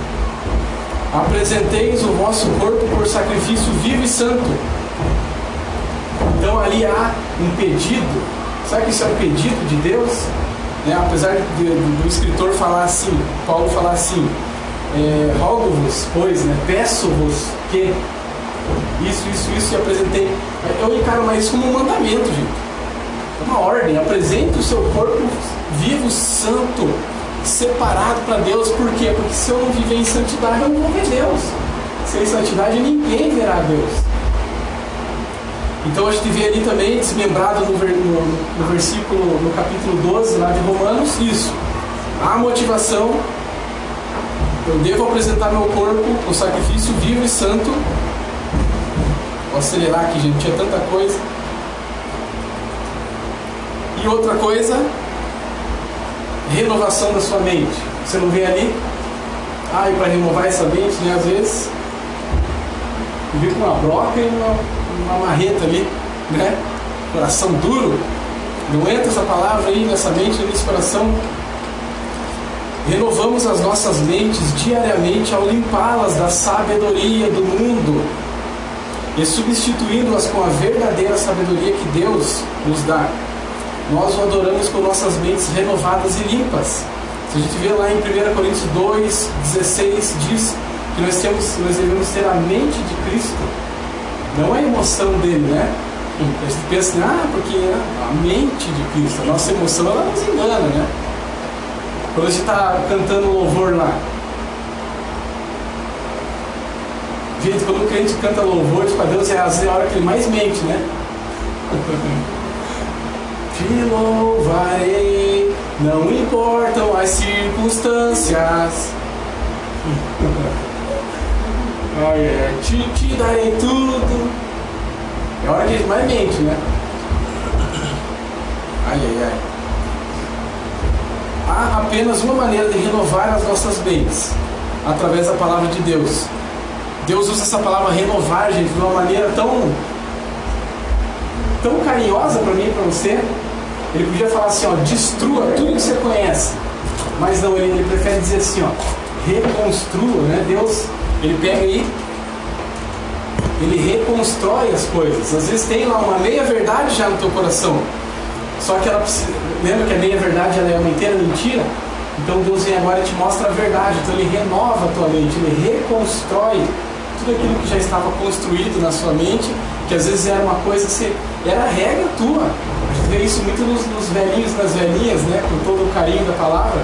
Apresenteis o vosso corpo por sacrifício vivo e santo. Então ali há um pedido. Sabe que isso é um pedido de Deus? Né? Apesar de, do escritor falar assim, Paulo falar assim, é, rogo-vos, pois, né? peço-vos que isso, isso, isso e apresentei. Eu encaro mais como um mandamento, gente. É uma ordem. Apresente o seu corpo vivo, santo, separado para Deus. Por quê? Porque se eu não viver em santidade, eu não vou ver Deus. Sem santidade, ninguém verá Deus. Então a gente vê ali também, desmembrado no, no, no versículo, no capítulo 12 lá de Romanos, isso. A motivação, eu devo apresentar meu corpo, o sacrifício vivo e santo. Vou acelerar aqui, gente, tinha tanta coisa. E outra coisa, renovação da sua mente. Você não vê ali? Ah, e para renovar essa mente, né? Às vezes, eu com uma broca e uma, uma marreta ali, né? Coração duro. Não entra essa palavra aí nessa mente, nesse coração. Renovamos as nossas mentes diariamente ao limpá-las da sabedoria do mundo e substituindo-as com a verdadeira sabedoria que Deus nos dá nós o adoramos com nossas mentes renovadas e limpas. Se a gente vê lá em 1 Coríntios 2, 16, diz que nós, temos, nós devemos ter a mente de Cristo, não a emoção dele, né? A gente pensa, ah, porque a mente de Cristo, a nossa emoção, ela nos engana, né? Quando a gente está cantando louvor lá, gente, quando o crente canta louvores para Deus, é a hora que ele mais mente, né? Te louvarei, não importam as circunstâncias. Ai, é, te, te darei tudo. É hora que a gente mais mente, né? Ai, ai, ai. Há apenas uma maneira de renovar as nossas mentes através da palavra de Deus. Deus usa essa palavra renovar, gente, de uma maneira tão tão carinhosa para mim e para você. Ele podia falar assim, ó, destrua tudo que você conhece. Mas não, ele, ele prefere dizer assim, ó, reconstrua, né? Deus, ele pega aí, ele reconstrói as coisas. Às vezes tem lá uma meia verdade já no teu coração. Só que ela precisa, lembra que a meia verdade ela é uma inteira mentira? Então Deus vem agora e te mostra a verdade. Então ele renova a tua mente, ele reconstrói tudo aquilo que já estava construído na sua mente, que às vezes era uma coisa você, era regra tua. A gente vê isso muito nos, nos velhinhos nas velhinhas, né? Com todo o carinho da palavra.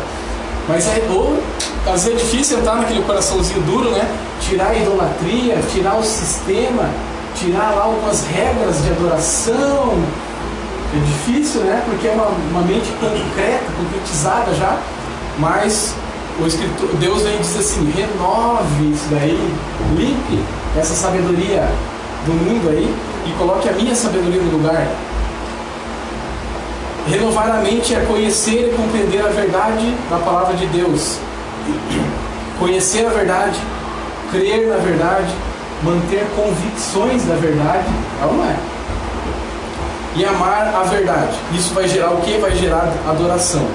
Mas é, ou, às vezes é difícil entrar naquele coraçãozinho duro, né? Tirar a idolatria, tirar o sistema, tirar lá algumas regras de adoração. É difícil, né? Porque é uma, uma mente concreta, concretizada já. Mas o escritor, Deus vem e diz assim: renove isso daí, limpe essa sabedoria do mundo aí e coloque a minha sabedoria no lugar. Renovar a mente é conhecer e compreender a verdade da palavra de Deus. Conhecer a verdade, crer na verdade, manter convicções da verdade, é ou não é? E amar a verdade. Isso vai gerar o que? Vai gerar adoração.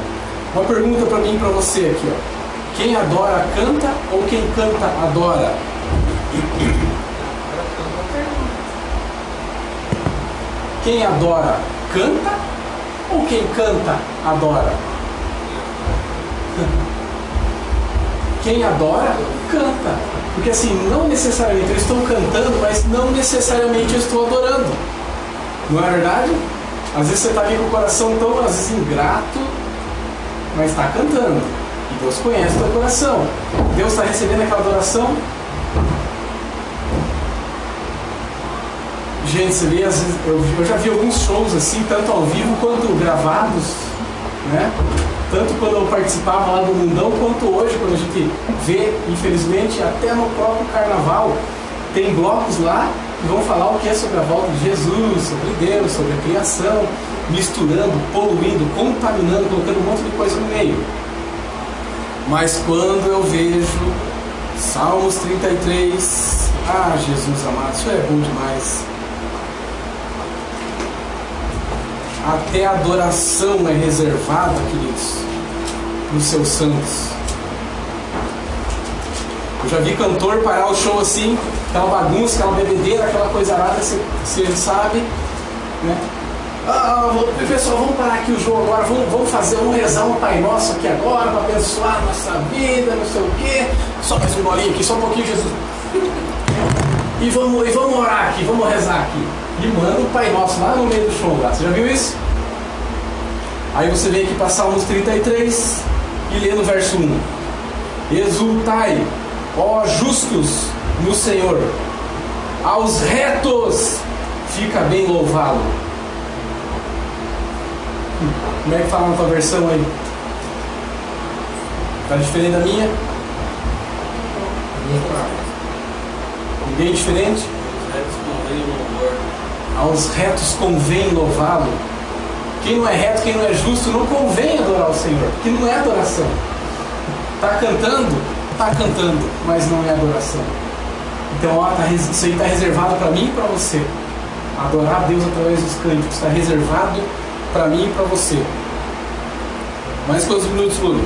Uma pergunta para mim e para você aqui, ó. Quem adora canta ou quem canta adora? Quem adora canta ou quem canta adora? Quem adora canta. Porque assim, não necessariamente eu estou cantando, mas não necessariamente eu estou adorando. Não é verdade? Às vezes você está ali com o coração tão, às vezes, ingrato, mas está cantando. E Deus conhece o teu coração. Deus está recebendo aquela adoração. Gente, você vê, às vezes, eu, eu já vi alguns shows assim, tanto ao vivo quanto gravados, né? Tanto quando eu participava lá do Mundão, quanto hoje, quando a gente vê, infelizmente, até no próprio carnaval, tem blocos lá vão falar o que é sobre a volta de Jesus, sobre Deus, sobre a criação, misturando, poluindo, contaminando, colocando um monte de coisa no meio. Mas quando eu vejo Salmos 33, ah, Jesus amado, isso é bom demais. Até a adoração é reservada, queridos, para os seus santos. Eu já vi cantor parar o show assim, aquela bagunça, aquela bebedeira, aquela coisa arada, se ele sabe, né? Ah, pessoal, vamos parar aqui o jogo agora, vamos, vamos fazer, vamos rezar um Pai Nosso aqui agora para abençoar nossa vida, não sei o quê. Só mais um bolinho aqui, só um pouquinho, Jesus. E vamos, e vamos orar aqui, vamos rezar aqui. E manda o Pai Nosso lá no meio do show lá. Você já viu isso? Aí você vem aqui para Salmos 33 e lê no verso 1. Exultai, ó justos, no Senhor. Aos retos fica bem louvá-lo. Como é que fala na tua versão aí? Tá diferente da minha? Ninguém diferente? Aos retos convém louvá-lo. Quem não é reto, quem não é justo, não convém adorar o Senhor, que não é adoração. Está cantando? Está cantando, mas não é adoração. Então, ó, tá, isso aí está reservado para mim e para você. Adorar a Deus através dos cânticos está reservado para mim e para você. Mais quantos minutos, Lula?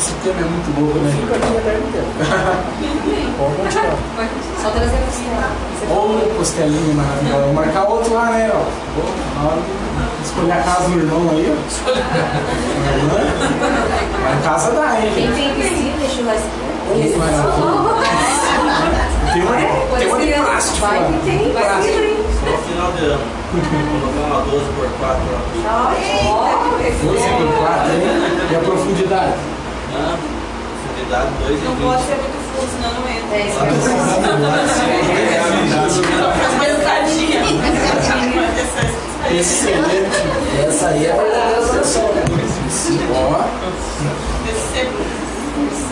Esse tema é muito bom, né? Fica aqui a tarde inteira. Pode continuar. Só trazer costela. Ou costelinha maravilhosa. Vou marcar outro lá, né? Ó. Vou, na hora de escolher a casa do irmão aí, ó. Mas em casa dá, hein? Quem tem piscina e churrasqueira? Muito mais alto. Tem uma, tem uma de plástico Vai que tem, vai que Plástico. tem. Só no final de ano. Colocar uma 12 por 4 lá. Ó, esse Doze é- por quatro, hein? E a profundidade? Ah, Profundidade 2 e Não 20. pode ser muito fundo, senão não entra. É isso que eu Excelente. Essa aí é a verdadeira né? Ó.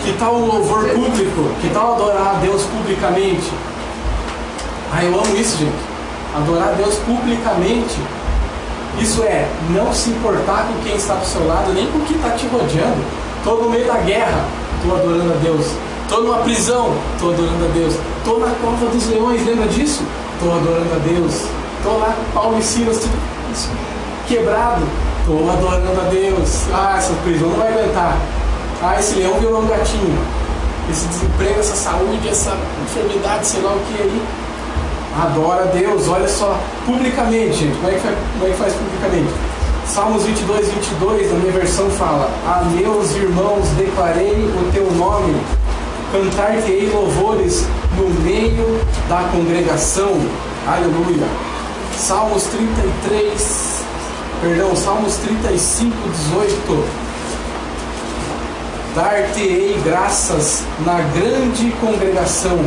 Que tal o louvor público? Que tal adorar a Deus publicamente? Ah, eu amo isso, gente. Adorar a Deus publicamente. Isso é não se importar com quem está do seu lado, nem com quem está te rodeando. Estou no meio da guerra, estou adorando a Deus. Estou numa prisão, estou adorando a Deus. Estou na cova dos leões, lembra disso? Estou adorando a Deus. Estou lá Paulo e Silas, tudo quebrado. Estou adorando a Deus. Ah, essa prisão não vai aguentar. Ah, esse leão virou um gatinho. Esse desemprego, essa saúde, essa enfermidade, sei lá o que aí. Adora Deus, olha só, publicamente, gente. Como é que faz, como é que faz publicamente? Salmos 22, 22, na minha versão fala: A meus irmãos declarei o teu nome, cantar-te-ei louvores no meio da congregação. Aleluia. Salmos 33, perdão, Salmos 35, 18. Dar-te-ei graças na grande congregação,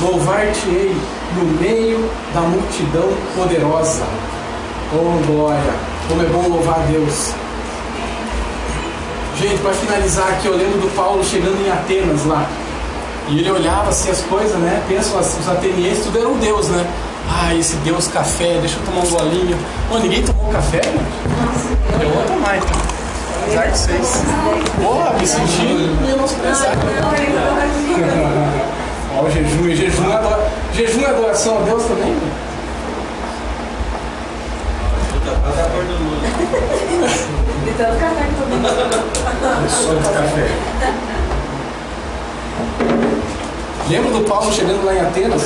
louvar-te-ei no meio da multidão poderosa. Oh glória, como é bom louvar a Deus. Gente, para finalizar aqui, eu lembro do Paulo chegando em Atenas lá. E ele olhava assim as coisas, né? Pensa, os os atenienses, tudo era um deus, né? Ah, esse deus café, deixa eu tomar um golinho. Ô, ninguém tomou café, gente? Eu vou tomar então. Apesar de vocês. Porra, me senti menosprezado. Ó, o jejum, e jejum, é adora- jejum é adoração a Deus também? Puta, quase a cor do Lula. De café. Lembra do Paulo chegando lá em Atenas?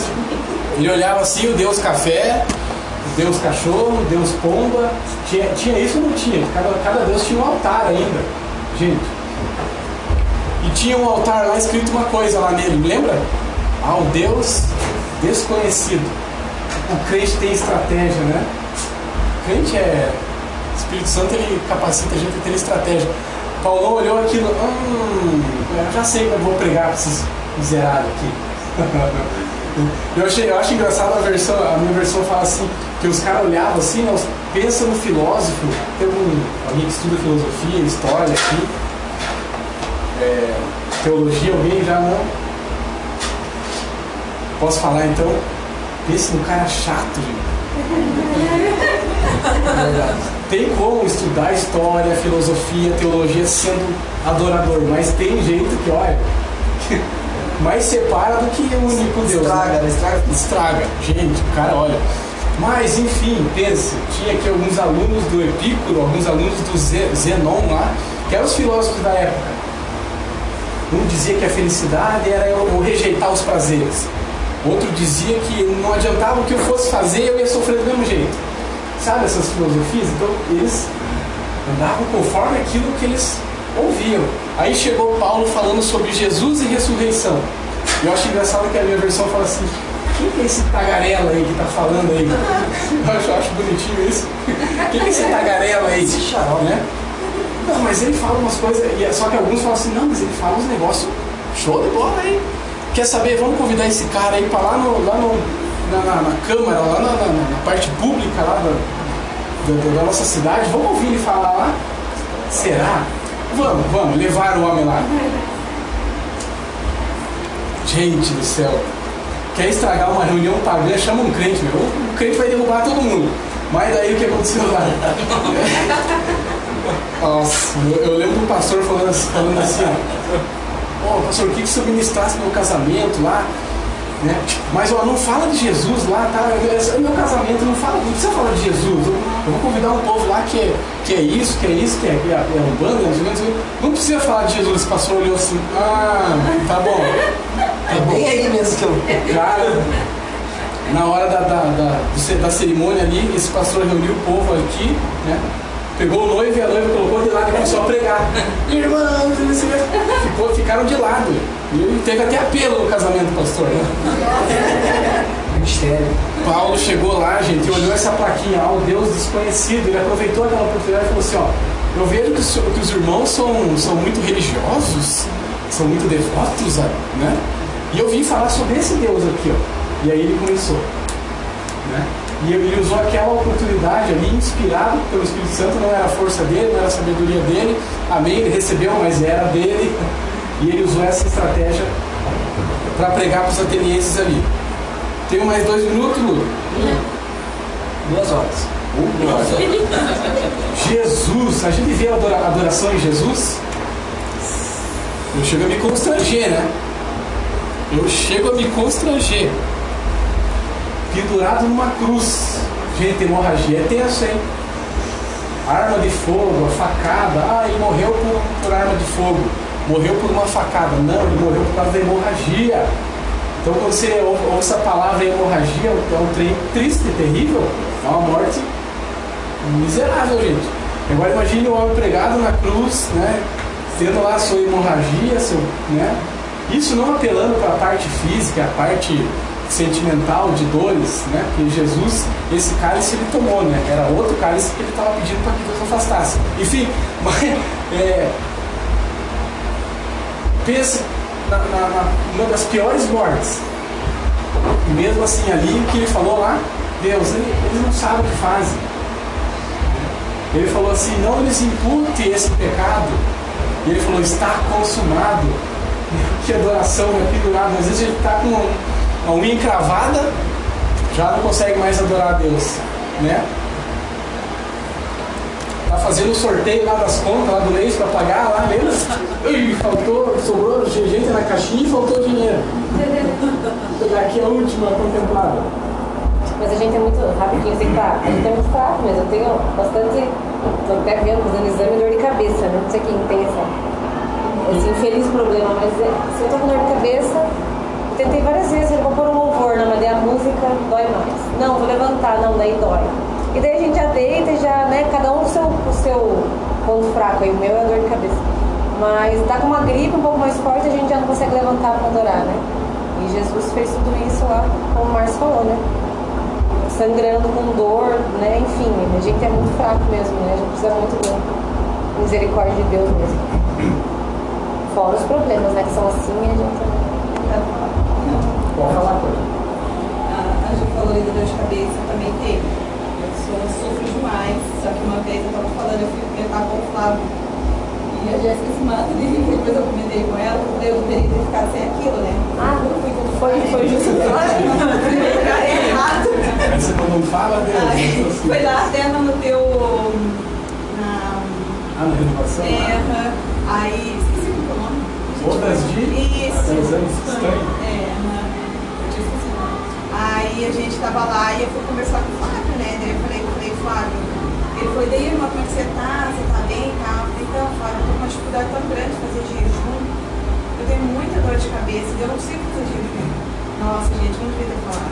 Ele olhava assim, o Deus café, Deus cachorro, Deus pomba. Tinha, tinha isso ou não tinha? Cada, cada Deus tinha um altar ainda. Gente. E tinha um altar lá escrito uma coisa lá nele, lembra? Ao Deus desconhecido. O crente tem estratégia, né? O crente é. O Espírito Santo ele capacita a gente a ter estratégia. Paulo olhou aquilo, hum, já sei que eu vou pregar para esses miseráveis aqui. Eu, achei, eu acho engraçado a versão, a minha versão fala assim, que os caras olhavam assim, né, pensa no filósofo, tem algum, alguém que estuda filosofia, história aqui, é, teologia, alguém já não? Posso falar então? Pense no cara chato, gente. Tem como estudar história, filosofia, teologia sendo adorador, mas tem jeito que, olha, mais separa do que o único Deus. Estraga, né? né? Estraga. Estraga. Gente, o cara, olha. Mas, enfim, pense, tinha aqui alguns alunos do Epicuro, alguns alunos do Ze- Zenon lá, que eram os filósofos da época. Um dizia que a felicidade era eu, eu rejeitar os prazeres. Outro dizia que não adiantava o que eu fosse fazer, eu ia sofrer do mesmo jeito. Sabe essas filosofias? Então, eles andavam conforme aquilo que eles ouviam. Aí chegou Paulo falando sobre Jesus e ressurreição. E eu acho engraçado que a minha versão fala assim: quem que é esse tagarela aí que tá falando aí? Eu acho, eu acho bonitinho isso. Quem que é esse tagarela aí? Esse xarope. né? Não, mas ele fala umas coisas, é só que alguns falam assim: não, mas ele fala uns negócios show de bola aí. Quer saber? Vamos convidar esse cara aí pra lá, no, lá no, na, na- na Câmara, lá na, na- na parte pública lá da, da- da nossa cidade. Vamos ouvir ele falar lá? Será? Vamos, vamos, levar o homem lá. Gente do céu, quer estragar uma reunião pagã, chama um crente, meu. O crente vai derrubar todo mundo. Mas daí o que aconteceu lá? Nossa, eu, lembro do pastor falando assim, falando assim ó. Ô pastor, o que que você ministrasse no meu casamento lá? Né? Mas ó, não fala de Jesus lá, tá? É meu casamento, não fala, não precisa falar de Jesus. Eu, vou convidar um povo lá que é, que é isso, que é isso, que é, que é, é umbanda, não sei o que, não precisa falar de Jesus. Esse pastor olhou assim, ah, tá bom. É bem aí mesmo que eu. Cara, na hora da, da, da, da cerimônia ali, esse pastor reuniu o povo aqui, né? Pegou o noivo e a noiva colocou de lado e começou a pregar. Irmãos. Ficou, ficaram de lado. E teve até apelo no casamento do pastor, né? Mistério. Paulo chegou lá, gente, e olhou essa plaquinha, ao Deus desconhecido. Ele aproveitou aquela oportunidade e falou assim: ó, eu vejo que os, que os irmãos são, são muito religiosos, são muito devotos, né? E eu vim falar sobre esse Deus aqui, ó. E aí ele começou, né? E ele usou aquela oportunidade ali, inspirado pelo Espírito Santo, não era a força dele, não era a sabedoria dele, amém, ele recebeu, mas era dele. E ele usou essa estratégia para pregar para os atenienses ali. Tenho mais dois minutos, Lu? Duas horas. Jesus, a gente vê a adora- adoração em Jesus. Eu chego a me constranger, né? Eu chego a me constranger. Pendurado numa cruz. Gente, hemorragia é tenso, hein? Arma de fogo, a facada. Ah, ele morreu por, por arma de fogo. Morreu por uma facada. Não, ele morreu por causa da hemorragia. Então, quando você ouve, essa palavra hemorragia, é um trem triste, terrível. É uma morte miserável, gente. Agora imagine o homem pregado na cruz, né? Tendo lá a sua hemorragia, seu, né? Isso não apelando para a parte física, a parte sentimental, de dores, né? Porque Jesus, esse cálice ele tomou, né? Era outro cálice que ele estava pedindo para que Deus afastasse. Enfim, mas, é, pensa na, na, na, uma das piores mortes. E mesmo assim ali, o que ele falou lá, Deus, ele- eles não sabem o que fazem. Ele falou assim, não lhes impute esse pecado. E ele falou, está consumado. Que adoração, né? Pendurado. Às vezes ele está com a unha encravada, já não consegue mais adorar a Deus. Né? Tá fazendo o sorteio lá das contas, lá do mês para pagar, lá? Ui, faltou, sobrou gente na caixinha e faltou dinheiro. Vou aqui a última contemplada. Mas a gente é muito rapidinho, assim, tá? A gente é muito fraco mesmo. Eu tenho bastante. Tô até vendo, fazendo exame dor de cabeça, né? Não sei quem tem essa, esse infeliz problema, mas é, se eu tô com dor de cabeça, eu tentei várias vezes, eu vou pôr um louvor, não, mas daí a música dói mais. Não, vou levantar, não, daí dói. E daí a gente já deita e já, né? Cada um com o seu, o seu ponto fraco aí, o meu é a dor de cabeça. Mas tá com uma gripe um pouco mais forte, a gente já não consegue levantar para adorar, né? E Jesus fez tudo isso lá, como o Márcio falou, né? sangrando com dor, né? Enfim, a gente é muito fraco mesmo, né? A gente precisa muito da misericórdia de Deus mesmo. Fora os problemas, né? Que são assim, a gente. Pode falar, coisa. A, a gente falou aí da dor de cabeça, também teve. Eu sofro demais, só que uma vez eu tava falando, eu fui tentar com o Flávio. E a Jéssica se mata de rir, depois eu comentei com ela, eu falei, eu deveria ter ficado sem aquilo, né? Ah, eu fui com foi, foi justo É errado. Aí você quando fala, Deus. Assim. foi lá até no teu. Na, Ah, na renovação? terra. Aí, esqueci é o nome. Bodas de Isso. É. Aí a gente tava lá e eu fui conversar com o Flávio, né? Flávio, ele falou, e daí, irmã, como é que você tá? Você tá bem e tal? Eu falei, então, Flávio, eu tô com uma dificuldade tão grande de fazer jejum. Eu tenho muita dor de cabeça e eu não consigo fazer jejum. Nossa, gente, não devia ter falado.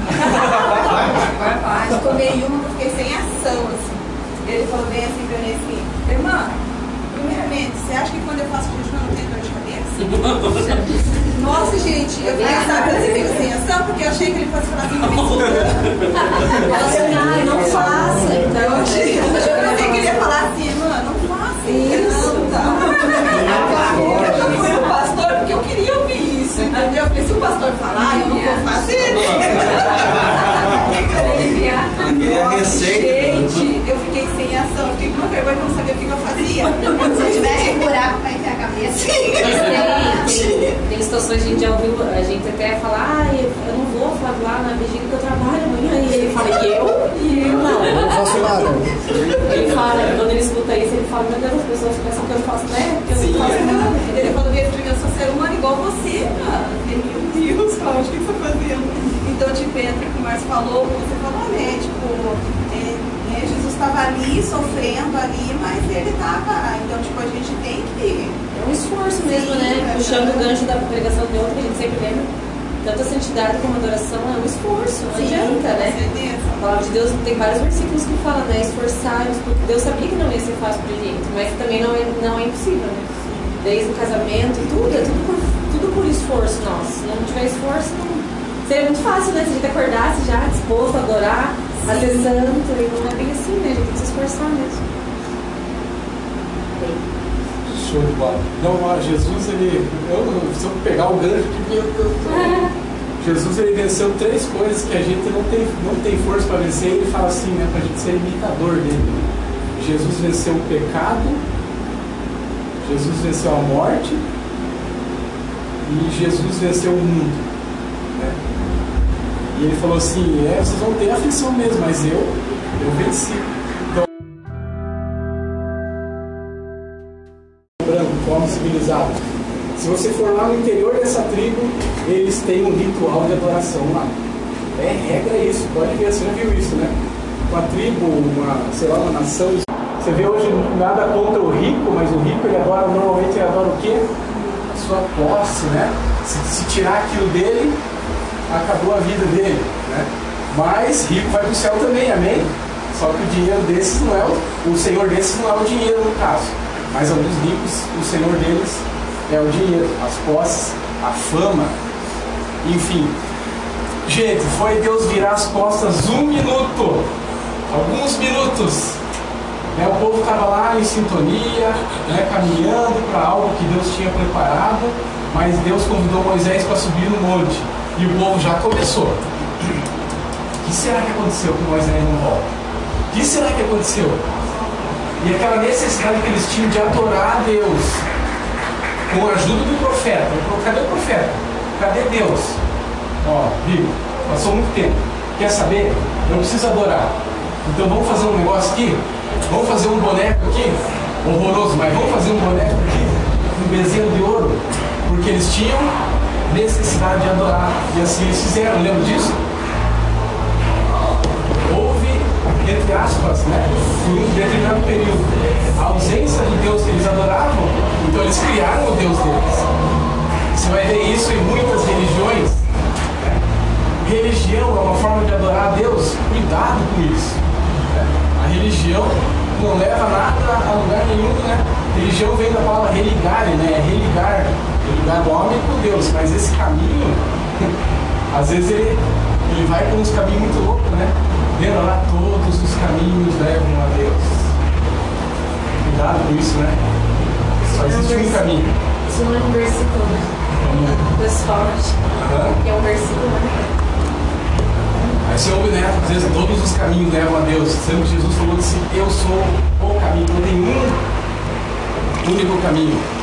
Mas tomei uma que eu fiquei sem ação, assim. Ele falou bem assim pra mim assim, irmã, primeiramente, você acha que quando eu faço jejum eu não tenho dor de cabeça? Nossa, gente, eu fiquei, sabe, eu fico sem ação, porque eu achei que ele fosse falar assim, me Ai, não faça. Então, eu achei, eu pensei que ele ia falar assim, mano, não faça isso. Não, tá. Eu fui o pastor porque eu queria ouvir isso. Entendeu? Eu falei, se o pastor falar, eu não vou fazer. Aquele é receita. Uma vergonha, eu não sabia o que eu fazia. Se eu tivesse um buraco pra enfiar a cabeça. Mas tem, tem, tem situações que a gente já ouviu, a gente até falar, ah, eu não vou falar lá na vigília que eu trabalho amanhã. E ele fala, e eu? E eu não. Eu não faço nada. Ele fala, quando ele escuta isso, ele fala, meu Deus, as pessoas pensam que eu não faço, né? Que eu não faço nada. Ele falou pra mim, eu sou ser humano igual você, falei, Meu Deus, Cláudio, o que você tá fazendo? Então, tipo, entra o que o Márcio falou, você falou, né? Tipo, é, estava ali, sofrendo ali, mas ele tava. Então, tipo, a gente tem que. É um esforço mesmo, Sim, né? é Puxando o gancho da pregação de ontem, a gente sempre lembra. Tanto a santidade como a adoração é um esforço, não adianta, Com né? certeza. A palavra de Deus tem vários versículos que falam, né? Esforçar-nos, porque Deus sabia que não ia ser fácil pra gente, mas também não é, não é impossível, né? Desde o casamento, tudo, é tudo por, tudo por esforço nosso. Se não tiver esforço, não. Seria muito fácil, né? Se a gente acordasse já disposto a adorar, a ser santo, e não é bem assim, né? A gente tem que se esforçar mesmo. Show de bola. Não, ó, Jesus, ele. Eu, se eu pegar o gancho aqui, meu Deus do céu. Jesus ele venceu três coisas que a gente não tem, não tem força para vencer. Ele fala assim, né, para a gente ser imitador dele. Jesus venceu o pecado, Jesus venceu a morte e Jesus venceu o mundo. E ele falou assim: é, vocês vão ter aflição mesmo, mas eu, eu venci. Então, branco, come civilizado. Se você for lá no interior dessa tribo, eles têm um ritual de adoração lá. É regra isso, pode ver, você já viu isso, né? Uma tribo, uma, sei lá, uma nação. Você vê hoje nada contra o rico, mas o rico ele adora, normalmente ele adora o quê? A sua posse, né? Se, se tirar aquilo dele, acabou a vida dele, né? Mas rico vai para o céu também, amém? Só que o dinheiro desses não é o, o senhor desses não é o dinheiro no caso. Mas alguns ricos, o senhor deles é o dinheiro, as posses, a fama, enfim. Gente, foi Deus virar as costas um minuto, alguns minutos. Né, o povo estava lá em sintonia, né, caminhando para algo que Deus tinha preparado, mas Deus convidou Moisés para subir no monte. E o povo já começou. O que será que aconteceu com Moisés não volta? O que será que aconteceu? E aquela necessidade que eles tinham de adorar a Deus com a ajuda do profeta. Cadê o profeta? Cadê Deus? Ó, viu? Passou muito tempo. Quer saber? Eu preciso adorar. Então vamos fazer um negócio aqui? Vamos fazer um boneco aqui? Horroroso, mas vamos fazer um boneco aqui? Um bezerro de ouro? Porque eles tinham necessidade de adorar. E assim eles fizeram. Lembra disso? Houve, entre aspas, né, por um determinado período, a ausência de Deus que eles adoravam, então eles criaram o Deus deles. Você vai ver isso em muitas religiões. né? Religião é uma forma de adorar a Deus. Cuidado com isso. né? A religião não leva nada a lugar nenhum, né? Religião vem da palavra né? É religar, o homem com Deus. Mas esse caminho, às vezes ele, ele vai por uns caminhos muito loucos, né? Vendo lá, todos os caminhos levam a Deus. Cuidado com isso, né? Só existe um caminho. Isso não é um versículo, né? Que é um versículo, né? Aí você ouve, né? Às vezes todos os caminhos levam a Deus. Sendo que Jesus falou assim, eu sou o caminho, não tem um único caminho.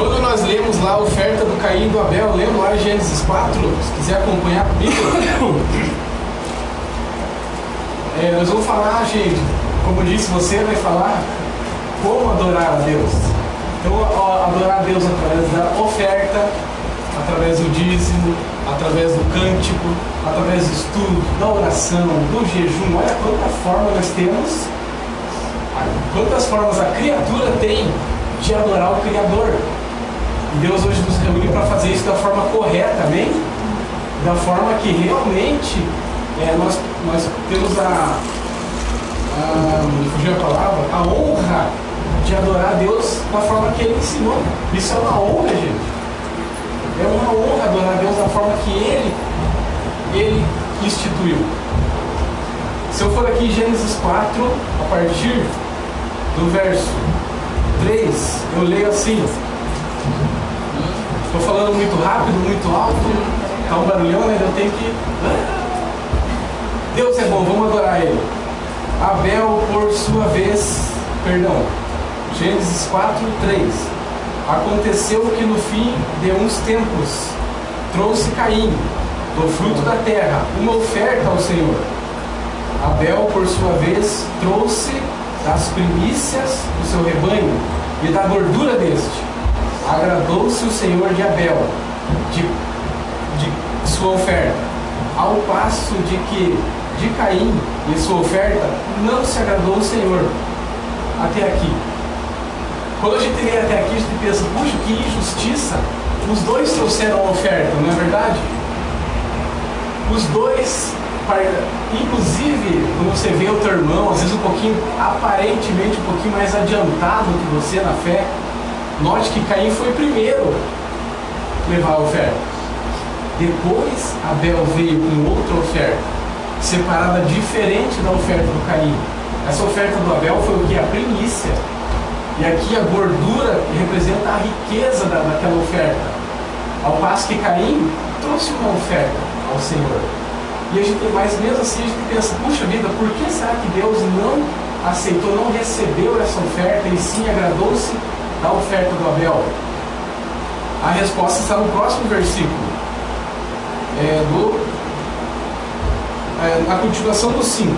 Quando nós lemos lá a oferta do Caim e do Abel, lembra lá Gênesis 4, se quiser acompanhar comigo. É, nós vamos falar, gente, como disse, você vai falar como adorar a Deus. Então, adorar a Deus através da oferta, através do dízimo, através do cântico, através do estudo, da oração, do jejum. Olha quanta forma nós temos, quantas formas a criatura tem de adorar o Criador. E Deus hoje nos reúne para fazer isso da forma correta, amém? Da forma que realmente é, nós, nós temos a, a, fugiu a palavra, a honra de adorar a Deus da forma que Ele ensinou. Isso é uma honra, gente. É uma honra adorar a Deus da forma que Ele, Ele instituiu. Se eu for aqui em Gênesis 4, a partir do verso 3, eu leio assim. Estou falando muito rápido, muito alto, tá um barulhão, né? Eu tenho que. Deus é bom, vamos adorar Ele. Abel, por sua vez, perdão, Gênesis 4, 3. Aconteceu que no fim de uns tempos trouxe Caim, do fruto da terra, uma oferta ao Senhor. Abel, por sua vez, trouxe das primícias do seu rebanho e da gordura deste. Agradou-se o Senhor de Abel, de, de sua oferta, ao passo de que de Caim e sua oferta não se agradou o Senhor. Até aqui. Quando a gente lê até aqui, a gente pensa, puxa, que injustiça. Os dois trouxeram a oferta, não é verdade? Os dois, inclusive, quando você vê o teu irmão, às vezes um pouquinho, aparentemente um pouquinho mais adiantado que você na fé, note que Caim foi primeiro levar a oferta. Depois Abel veio com outra oferta, separada diferente da oferta do Caim. Essa oferta do Abel foi o que? A primícia. E aqui a gordura representa a riqueza da, daquela oferta. Ao passo que Caim trouxe uma oferta ao Senhor. E a gente, mas mesmo assim a gente pensa, puxa vida, por que será que Deus não aceitou, não recebeu essa oferta e sim agradou-se da oferta do Abel? A resposta está no próximo versículo. É, do, é, na continuação do 5.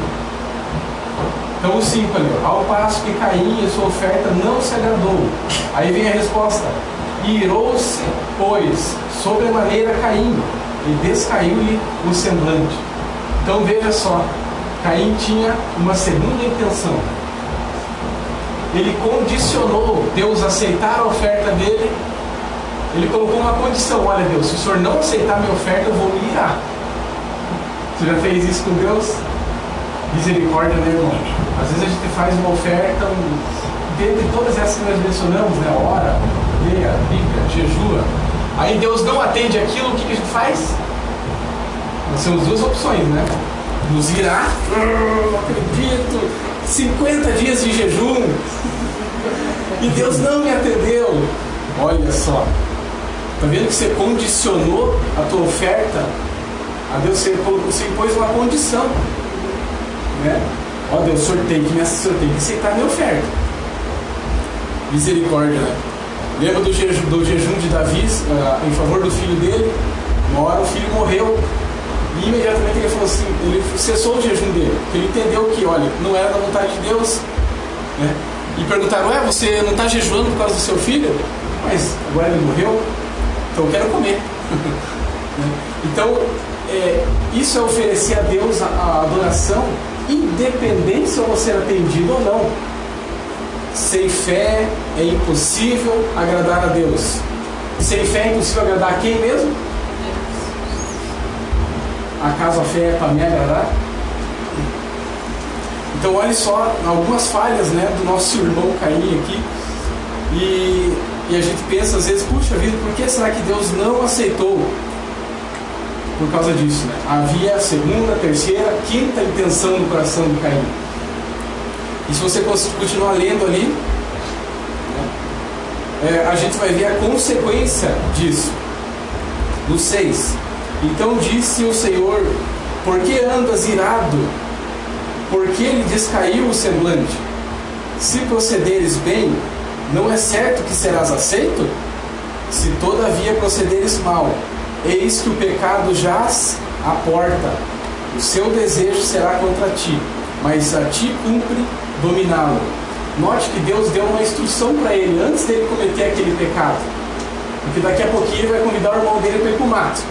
Então o 5 ali, ao passo que Caim e sua oferta não se agradou. Aí vem a resposta. Irou-se, pois, sobremaneira Caim, e descaiu-lhe o semblante. Então veja só, Caim tinha uma segunda intenção. Ele condicionou Deus aceitar a oferta dele. Ele colocou uma condição: olha, Deus, se o senhor não aceitar minha oferta, eu vou me irar. Você já fez isso com Deus? Misericórdia, né, irmão? Às vezes a gente faz uma oferta, um... dentre todas essas que nós mencionamos, né? Ora, leia, Bíblia, jejua. Aí Deus não atende aquilo, o que, que a gente faz? Nós temos duas opções, né? Nos "Ah, não acredito, 50 dias de jejum, e Deus não me atendeu. Olha só, tá vendo que você condicionou a tua oferta a Deus, você, você impôs uma condição, né? Ó Deus, o senhor tem que, me, senhor tem que aceitar a minha oferta. Misericórdia, né? Lembra do jejum, do jejum de Davi ah, em favor do filho dele? Uma hora o filho morreu e imediatamente ele falou assim, ele cessou o jejum dele, ele entendeu que, olha, não era da vontade de Deus. Né? E perguntaram, ué, você não está jejuando por causa do seu filho? Mas agora ele morreu, então eu quero comer. Né? então, é, isso é oferecer a Deus a, a adoração, independente se eu vou ser atendido ou não. Sem fé é impossível agradar a Deus. Sem fé é impossível agradar a quem mesmo? Acaso a fé é para me agradar? Então olhe só algumas falhas né, do nosso irmão Caim aqui. E, e a gente pensa às vezes, puxa vida, por que será que Deus não aceitou? Por causa disso, né? Havia a segunda, terceira, quinta intenção no coração do Caim. E se você continuar lendo ali, né, é, a gente vai ver a consequência disso. No 6. Então disse o Senhor: Por que andas irado? Por que lhe descaiu o semblante? Se procederes bem, não é certo que serás aceito? Se todavia procederes mal, eis que o pecado jaz à porta. O seu desejo será contra ti, mas a ti cumpre dominá-lo. Note que Deus deu uma instrução para ele antes dele cometer aquele pecado. Porque daqui a pouquinho ele vai convidar o irmão dele para ir para o mato.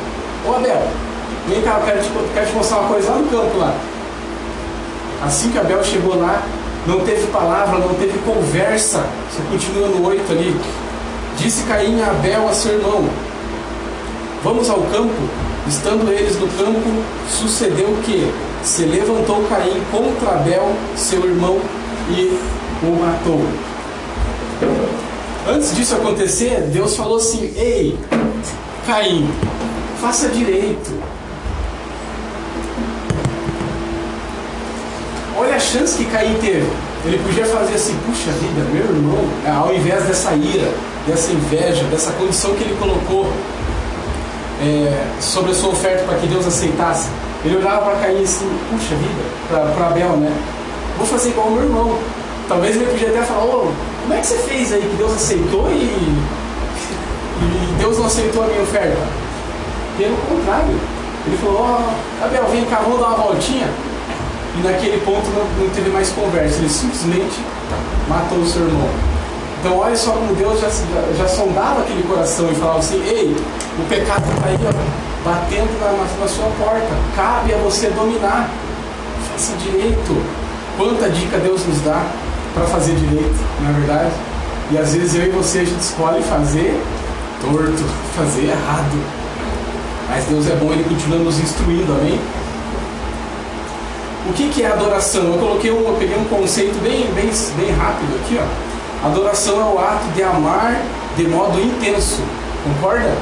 Ô Abel, vem cá, eu quero te, quero te mostrar uma coisa lá no campo lá. Assim que Abel chegou lá, não teve palavra, não teve conversa. Você continua no 8 ali. Disse Caim a Abel a seu irmão: Vamos ao campo. Estando eles no campo, sucedeu que se levantou Caim contra Abel, seu irmão, e o matou. Antes disso acontecer, Deus falou assim: Ei, Caim, faça direito. Olha a chance que Caim teve. Ele podia fazer assim: puxa vida, meu irmão, ao invés dessa ira, dessa inveja, dessa condição que ele colocou é, sobre a sua oferta para que Deus aceitasse, ele olhava para Caim assim: puxa vida, para Abel, né? Vou fazer igual o meu irmão. Talvez ele podia até falar: ô, como é que você fez aí que Deus aceitou e, e Deus não aceitou a minha oferta? Pelo contrário, ele falou: ó, oh, Abel, vem cá, vamos dar uma voltinha. E naquele ponto não, não teve mais conversa, ele simplesmente matou o seu irmão. Então olha só como Deus já, já, já sondava aquele coração e falava assim, ei, o pecado está aí, ó, batendo na, na sua porta. Cabe a você dominar. Faça direito. Quanta dica Deus nos dá para fazer direito, não é verdade? E às vezes eu e você a gente escolhe fazer torto, fazer errado. Mas Deus é bom, Ele continua nos instruindo, amém? O que, que é adoração? Eu coloquei um, eu peguei um conceito bem, bem, bem rápido aqui, ó. Adoração é o ato de amar de modo intenso, concorda?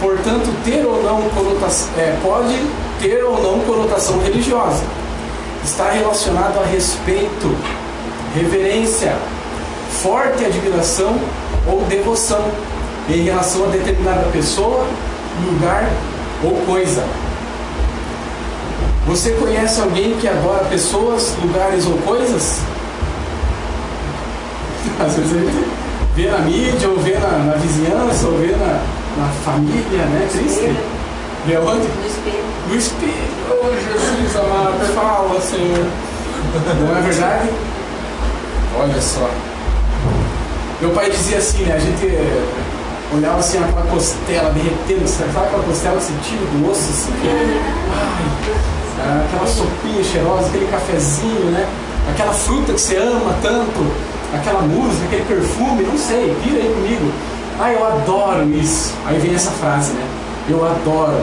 Portanto, ter ou não conotação, é, pode ter ou não conotação religiosa. Está relacionado a respeito, reverência, forte admiração ou devoção em relação a determinada pessoa, lugar ou coisa. Você conhece alguém que adora pessoas, lugares ou coisas? Às vezes a gente vê na mídia, ou vê na, na vizinhança, ou vê na, na família, né? Triste. Vê onde? No espelho. No espelho. Oh, Jesus amado, fala, Senhor. Não é verdade? Olha só. Meu pai dizia assim, né? A gente olhava assim aquela costela derretendo, sabe aquela costela sentindo do osso assim? Ai, aquela sopinha cheirosa, aquele cafezinho, né? Aquela fruta que você ama tanto, aquela música, aquele perfume, não sei, vira aí comigo. Ah, eu adoro isso. Aí vem essa frase, né? Eu adoro.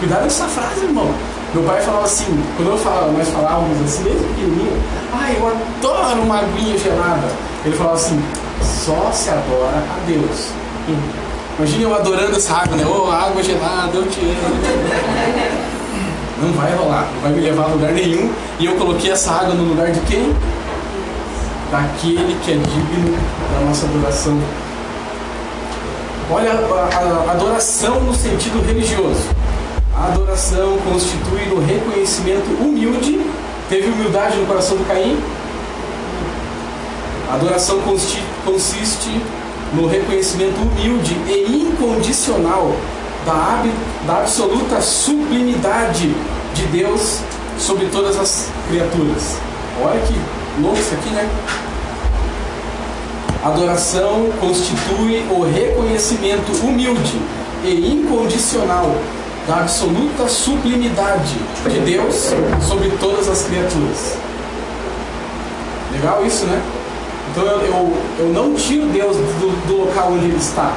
Cuidado com essa frase, irmão. Meu pai falava assim, quando eu falava, nós falávamos assim, desde pequenininho, ah, eu adoro uma aguinha gelada. Ele falava assim, só se adora a Deus. Imagina eu adorando essa água, né? Ô, água gelada, eu te amo. Não vai rolar, não vai me levar a lugar nenhum. E eu coloquei essa água no lugar de quem? Daquele que é digno da nossa adoração. Olha a, a adoração no sentido religioso. A adoração constitui no reconhecimento humilde. Teve humildade no coração do Caim? A adoração consti- consiste no reconhecimento humilde e incondicional da, da absoluta sublimidade de Deus sobre todas as criaturas. Olha que louco isso aqui, né? Adoração constitui o reconhecimento humilde e incondicional da absoluta sublimidade de Deus sobre todas as criaturas. Legal isso, né? Então eu, eu, eu não tiro Deus do, do local onde Ele está,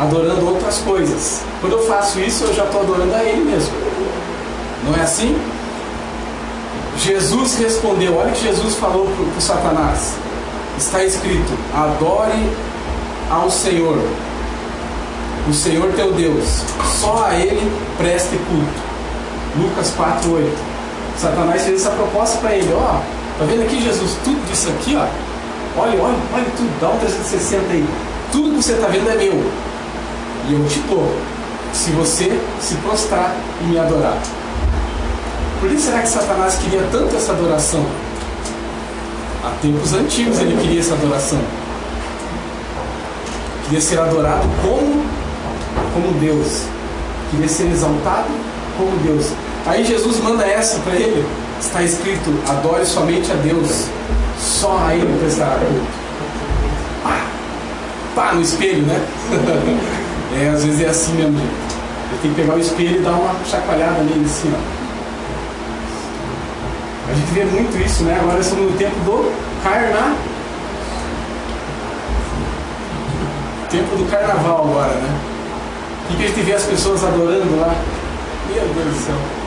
adorando outras coisas. Quando eu faço isso, eu já estou adorando a Ele mesmo. Não é assim? Jesus respondeu, olha o que Jesus falou para Satanás. Está escrito, adore ao Senhor, o Senhor teu Deus, só a Ele preste culto. Lucas 4, 8. Satanás fez essa proposta para ele, ó, tá vendo aqui Jesus, tudo isso aqui, ó, olha, olha, olha tudo, dá um 360 aí, tudo que você está vendo é meu, e eu te dou, se você se prostrar e me adorar. Por que será que Satanás queria tanto essa adoração? Há tempos antigos ele queria essa adoração. Queria ser adorado como, como Deus. Queria ser exaltado como Deus. Aí Jesus manda essa para ele. Está escrito: adore somente a Deus. Só a Ele prestará culto. Pá! Pá no espelho, né? é, às vezes é assim mesmo. Eu tenho que pegar o espelho e dar uma chacoalhada nele assim, ó. A gente vê muito isso, né? Agora estamos no tempo do carna. Tempo do carnaval agora, né? O que a gente vê as pessoas adorando lá? Meu Deus do céu.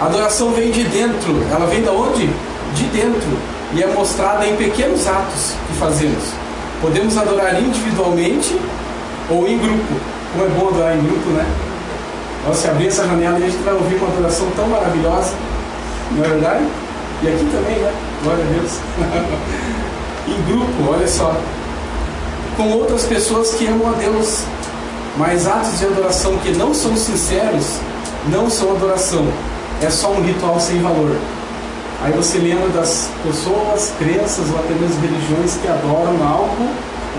A adoração vem de dentro. Ela vem da onde? De dentro. E é mostrada em pequenos atos que fazemos. Podemos adorar individualmente ou em grupo. Como é bom adorar em grupo, né? Nós se abrir essa janela e a gente vai ouvir uma adoração tão maravilhosa, não é verdade? E aqui também, né? Glória a Deus. em grupo, olha só. Com outras pessoas que amam a Deus. Mas atos de adoração que não são sinceros não são adoração. É só um ritual sem valor. Aí você lembra das pessoas, crenças ou até mesmo religiões que adoram algo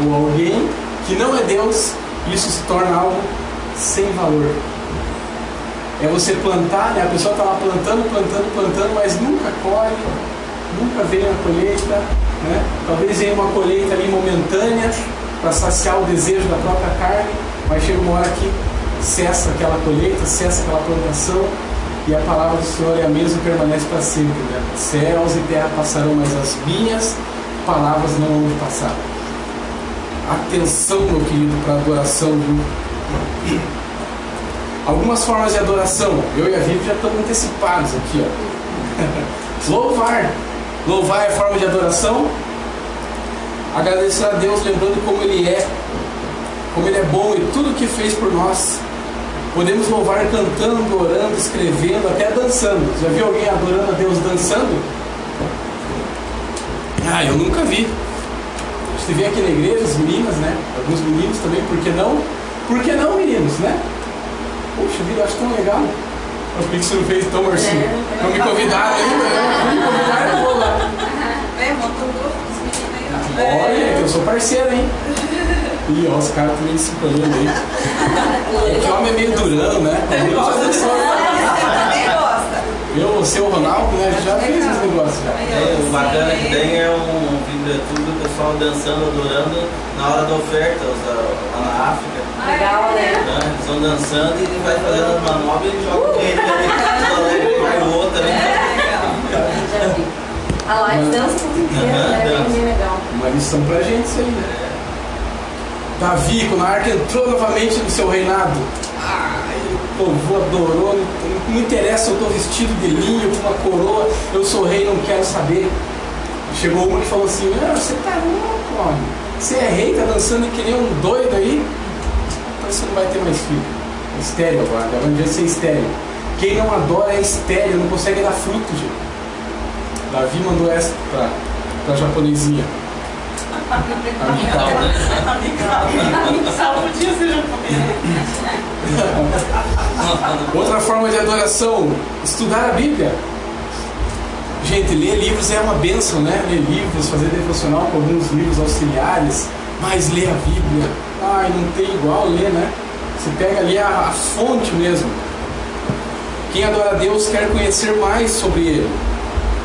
ou alguém que não é Deus, isso se torna algo sem valor. É você plantar, né? a pessoa está lá plantando, plantando, plantando, mas nunca colhe, nunca vem a colheita. Né? Talvez venha uma colheita ali momentânea para saciar o desejo da própria carne, mas chega uma hora que cessa aquela colheita, cessa aquela plantação e a palavra do Senhor é a mesma e permanece para sempre. Né? Céus e terra passarão, mas as minhas palavras não vão passar. Atenção, meu querido, para a adoração. Viu? Algumas formas de adoração. Eu e a Vivi já estamos antecipados aqui. Ó. Louvar. Louvar é forma de adoração. Agradecer a Deus lembrando como Ele é, como Ele é bom e tudo que fez por nós. Podemos louvar cantando, orando, escrevendo, até dançando. Já viu alguém adorando a Deus dançando? Ah, eu nunca vi. A gente vê aqui na igreja as meninas, né? Alguns meninos também, por que não? Por que não, meninos, né? Poxa vida, eu acho tão legal. Por que você não fez tão, Marcinho? Não me convidaram ainda, né? Não me convidaram, eu vou lá. É, monta um grupo dos meninos aí. Olha, eu sou parceiro, hein? Ih, ó, os caras estão meio se colhendo aí. É que homem é meio durão, né? Eu, você, o Ronaldo, né? Já fez esse negócio já. É, o bacana que tem é um vídeo tudo o pessoal dançando, adorando na hora da oferta, os da- lá na África. Legal, né? Né? Eles vão dançando e vai fazendo as manobras e joga o dinheiro ali. vai o outro vi. A live dança tudo inteiro, né? Bem, bem legal. Uma lição pra gente isso aí, né? Davi, quando a arca entrou novamente no seu reinado, ai, o povo adorou, não, não interessa eu estou vestido de linho, com uma coroa, eu sou rei, não quero saber. Chegou uma que falou assim, ah, você tá louco, homem. Você é rei, tá dançando que nem um doido aí, então você não vai ter mais filho. Estéreo agora, agora vai ser estéreo. Quem não adora é estéreo, não consegue dar fruto, gente. Davi mandou essa pra, pra japonesinha. Outra forma de adoração, estudar a Bíblia. Gente, ler livros é uma benção, né? Ler livros, fazer devocional com alguns livros auxiliares, mas ler a Bíblia, ai, não tem igual ler, né? Você pega ali a, a fonte mesmo. Quem adora a Deus quer conhecer mais sobre Ele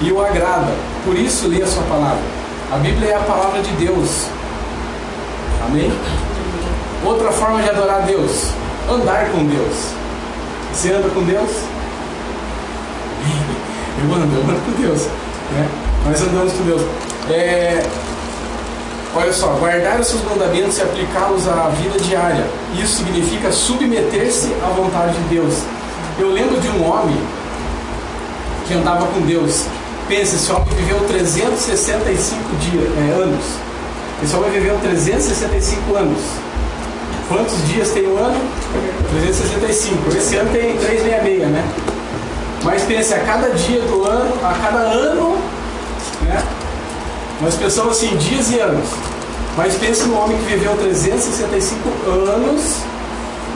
e o agrada, por isso lê a Sua palavra. A Bíblia é a palavra de Deus. Amém? Outra forma de adorar Deus, andar com Deus. Você anda com Deus? Eu ando, eu ando com Deus. Né? Nós andamos com Deus. É, olha só, guardar os seus mandamentos e aplicá-los à vida diária. Isso significa submeter-se à vontade de Deus. Eu lembro de um homem que andava com Deus. Pensa, esse homem viveu 365 dias, é, anos. Esse homem viveu 365 anos. Quantos dias tem o ano? 365. Esse ano tem 366, né? Mas pense, a cada dia do ano, a cada ano, né? Nós pensamos assim, dias e anos. Mas pense no homem que viveu 365 anos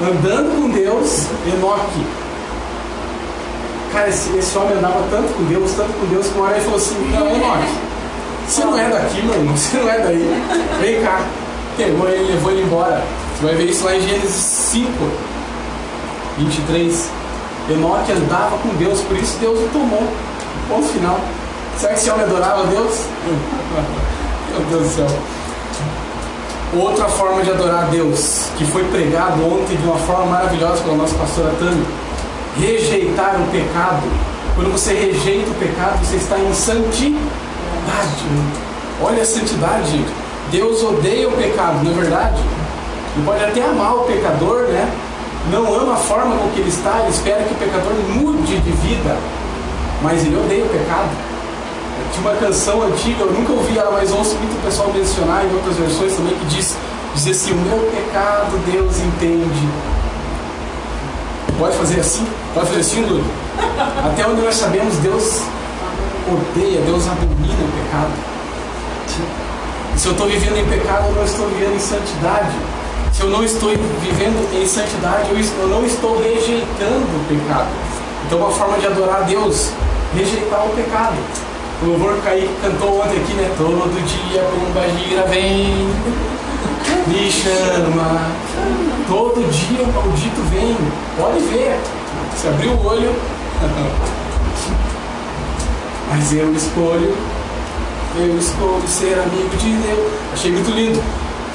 andando com Deus, Enoque. Esse, homem andava tanto com Deus, tanto com Deus, que uma hora ele falou assim, não, Enoque, você não é daqui, meu irmão, você não é daí. Vem cá. Pegou ele, levou ele embora. Você vai ver isso lá em Gênesis 5, 23. Enoque andava com Deus, por isso Deus o tomou. Ponto final. Será que esse homem adorava Deus? Meu Deus do céu. Outra forma de adorar Deus, que foi pregado ontem de uma forma maravilhosa pela nossa pastora Tânia, rejeitar o pecado. Quando você rejeita o pecado, você está em santidade. Olha a santidade. Deus odeia o pecado, não é verdade? Ele pode até amar o pecador, né? Não ama a forma com que ele está, ele espera que o pecador mude de vida, mas ele odeia o pecado. Tinha uma canção antiga, eu nunca ouvi ela, mas ouço muito o pessoal mencionar em outras versões também, que diz, diz assim, o meu pecado Deus entende. Pode fazer assim? Pode fazer assim, Lúcio? Até onde nós sabemos, Deus odeia, Deus abomina o pecado. Se eu estou vivendo em pecado, eu não estou vivendo em santidade. Se eu não estou vivendo em santidade, eu não estou rejeitando o pecado. Então, uma forma de adorar a Deus, rejeitar o pecado. O louvor Kaique cantou ontem aqui, né? Todo dia Pomba Gira vem, me chama. Todo dia o maldito vem. Pode ver. Se abrir o olho. Mas eu escolho, eu escolho ser amigo de Deus. Achei muito lindo.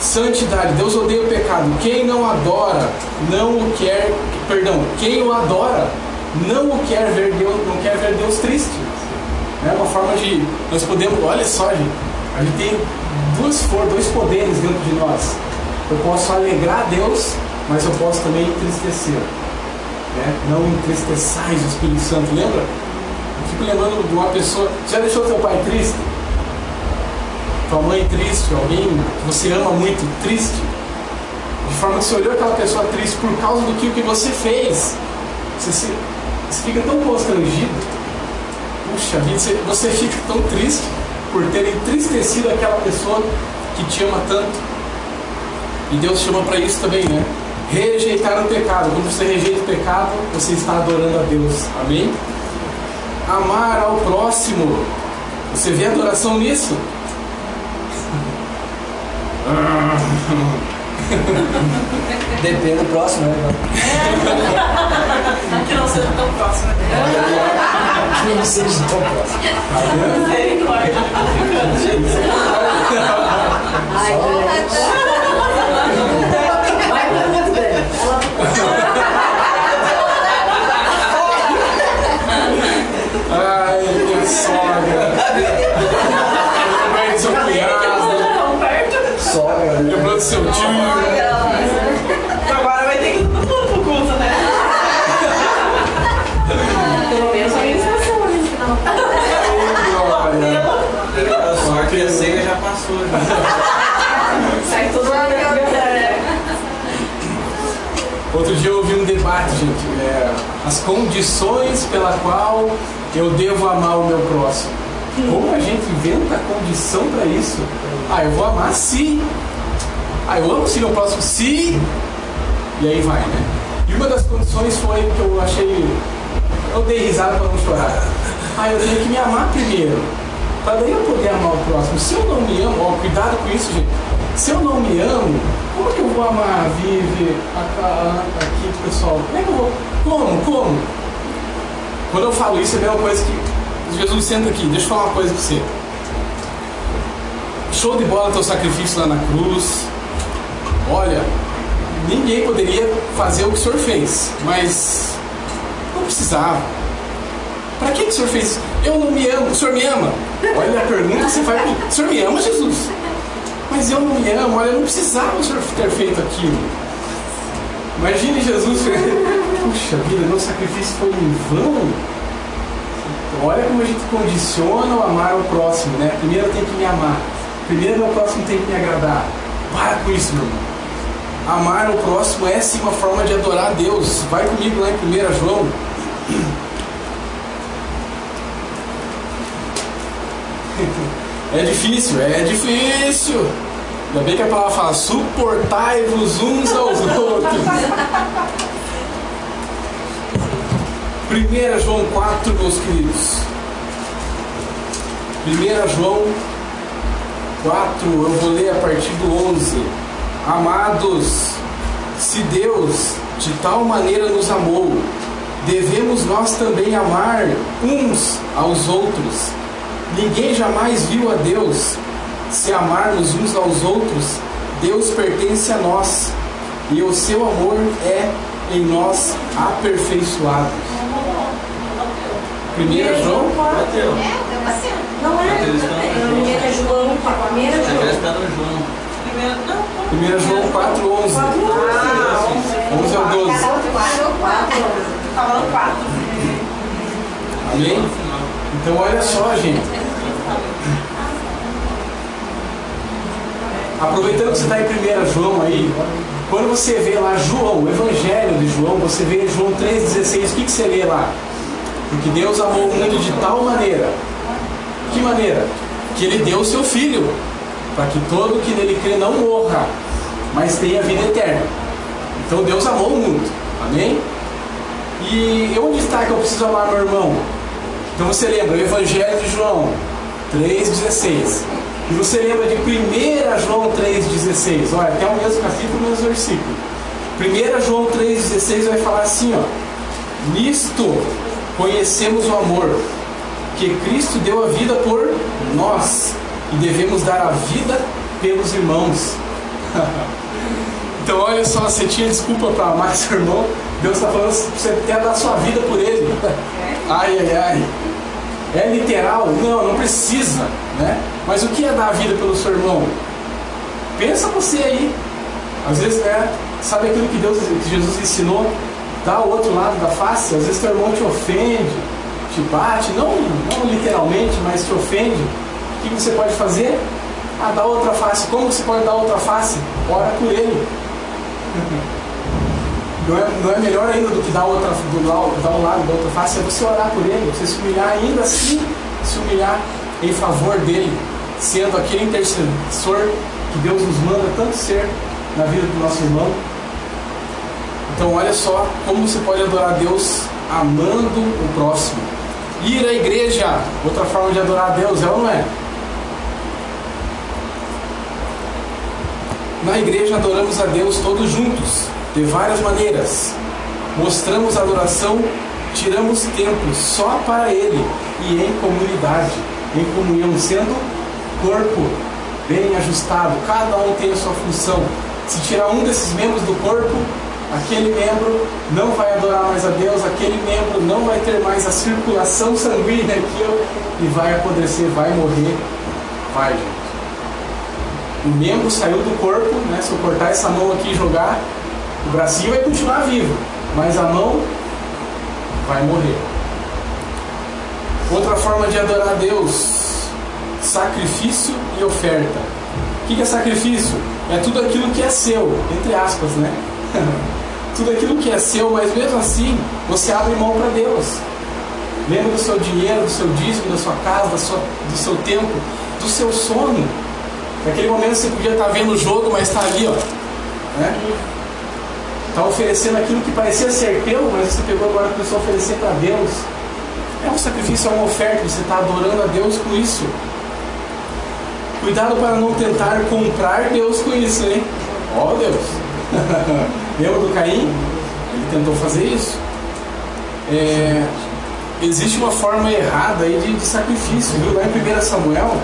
Santidade, Deus odeia o pecado. Quem não adora, não o quer, perdão, quem o adora, não o quer ver Deus, não quer ver Deus triste. É uma forma de nós podemos, olha só, gente, a gente tem duas for, dois poderes dentro de nós. Eu posso alegrar Deus, mas eu posso também entristecer. Né? Não entristeçais o Espírito Santo, lembra? Eu fico lembrando de uma pessoa. Já deixou seu pai triste? tua mãe triste, alguém que você ama muito triste, de forma que você olhou aquela pessoa triste por causa do que, que você fez, você, se, você fica tão constrangido, puxa vida, você, você fica tão triste por ter entristecido aquela pessoa que te ama tanto. E Deus chama para isso também, né? Rejeitar o pecado. Quando você rejeita o pecado, você está adorando a Deus. Amém? Amar ao próximo. Você vê adoração nisso? Depende do próximo, né? Que não seja tão próximo. Que não seja tão próximo. Misericórdia. Ai. Ai, minha sogra. Lembrei do seu cunhado. Sogra, né? Lembrou do seu tio. passou. Né? Sai. Outro dia eu ouvi um debate, gente. É, as condições pela qual eu devo amar o meu próximo. Como a gente inventa a condição para isso? Ah, eu vou amar se. Ah, eu amo se meu próximo se. E aí vai, né? E uma das condições foi que eu achei. Eu dei risada para não chorar. Ah, eu tenho que me amar primeiro. Para eu poder amar o próximo. Se eu não me amo, ó, cuidado com isso, gente. Se eu não me amo, como que eu vou amar a Vivi, a Ca- aqui, pessoal? Como é que eu vou? Como? Como? Quando eu falo isso, é a mesma coisa que. Jesus, senta aqui, deixa eu falar uma coisa pra você. Show de bola teu sacrifício lá na cruz. Olha, ninguém poderia fazer o que o senhor fez, mas não precisava. Pra que, que o senhor fez? Eu não me amo. O senhor me ama? Olha a pergunta que você faz. pra mim. O senhor me ama, Jesus? Mas eu não me amo. Olha, não precisava o senhor ter feito aquilo. Imagine Jesus. Puxa vida, meu sacrifício foi em vão. Olha como a gente condiciona o amar ao próximo, né? Primeiro eu tenho que me amar. Primeiro meu próximo tem que me agradar. Para com isso, meu irmão. Amar o próximo é sim uma forma de adorar a Deus. Vai comigo lá em 1 João. É difícil, é difícil. Ainda bem que a palavra fala, suportai-vos uns aos outros. 1 João 4, meus queridos. 1 João 4, eu vou ler a partir do 11. Amados, se Deus de tal maneira nos amou, devemos nós também amar uns aos outros. Ninguém jamais viu a Deus. Se amarmos uns aos outros, Deus pertence a nós e o seu amor é em nós aperfeiçoado. 1 João Bateu. Não é? Estão É juntos. 1 João, 1 Você já João. está no João. Primeiro, não, 1 João 4, 11. 11 ao 12. tá falando quatro. Amém? Então olha só, gente. Aproveitando que você está em 1 João aí, quando você vê lá João, o Evangelho de João, você vê João 3,16, o que, que você lê lá? Porque Deus amou o mundo de tal maneira. Que maneira? Que ele deu o seu filho, para que todo que nele crê não morra, mas tenha vida eterna. Então Deus amou o mundo. Amém? E onde está que eu preciso amar meu irmão? Então você lembra o Evangelho de João 3,16. E você lembra de 1 João 3,16. Olha, até o mesmo capítulo, o mesmo versículo. 1 João 3,16 vai falar assim, ó. Nisto conhecemos o amor, que Cristo deu a vida por nós e devemos dar a vida pelos irmãos. então olha só, você tinha desculpa para amar seu irmão, Deus está falando que você quer dar sua vida por ele. Ai, ai, ai. É literal? Não, não precisa, né? Mas o que é dar a vida pelo seu irmão? Pensa você aí. Às vezes, né? Sabe aquilo que Deus, que Jesus ensinou? Dá o outro lado da face. Às vezes teu irmão te ofende, te bate, não, não literalmente, mas te ofende. O que você pode fazer? Ah, dá outra face. Como você pode dar outra face? Ora por ele. Não é, não é melhor ainda do que dar, outra, do, lau- dar um lado da outra face, é você orar por ele, você se humilhar ainda assim, se humilhar em favor dele, sendo aquele intercessor que Deus nos manda tanto ser na vida do nosso irmão. Então olha só como você pode adorar a Deus amando o próximo. Ir à igreja, outra forma de adorar a Deus, é ou não é? Na igreja adoramos a Deus todos juntos, de várias maneiras. Mostramos adoração, tiramos tempo só para Ele e em comunidade, em comunhão, sendo corpo bem ajustado. Cada um tem a sua função. Se tirar um desses membros do corpo, aquele membro não vai adorar mais a Deus, aquele membro não vai ter mais a circulação sanguínea aqui e vai apodrecer, vai morrer. Vai, gente. O membro saiu do corpo, né? Se eu cortar essa mão aqui e jogar, o bracinho vai continuar vivo, mas a mão vai morrer. Outra forma de adorar Deus: sacrifício e oferta. O que é sacrifício? É tudo aquilo que é seu, entre aspas, né? tudo aquilo que é seu, mas mesmo assim você abre mão para Deus. Lembra do seu dinheiro, do seu dízimo, da sua casa, da sua, do seu tempo, do seu sono. Naquele momento você podia estar vendo o jogo, mas está ali, ó. Né? Está oferecendo aquilo que parecia ser teu, mas você pegou agora para oferecer para Deus. É um sacrifício, é uma oferta, você está adorando a Deus com isso. Cuidado para não tentar comprar Deus com isso, hein? Ó oh, Deus! Lembra do Caim? Ele tentou fazer isso. É, existe uma forma errada aí de, de sacrifício, viu? Lá em 1 Samuel,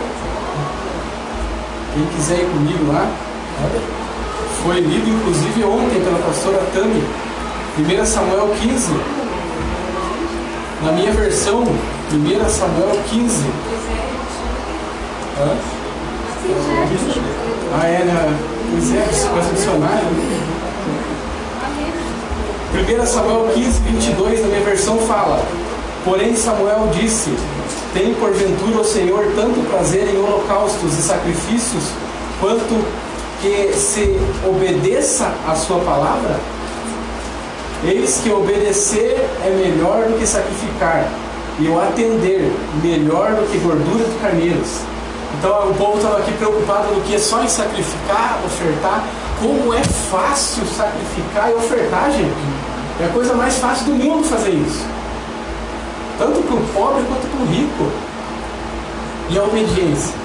quem quiser ir comigo lá, foi lido inclusive ontem pela pastora Tami, 1 Samuel 15. Na minha versão, 1 Samuel 15. Hã? Ah, é, né? Pois é, com dicionário. 1 Samuel 15, 22, na minha versão, fala: Porém, Samuel disse: Tem porventura o Senhor tanto prazer em holocaustos e sacrifícios, quanto que se obedeça a Sua palavra? Eis que obedecer é melhor do que sacrificar, e o atender melhor do que gordura de carneiros. Então o povo estava aqui preocupado no que é só em sacrificar, ofertar. Como é fácil sacrificar e ofertar, gente. É a coisa mais fácil do mundo fazer isso. Tanto para o pobre quanto para o rico. E a obediência.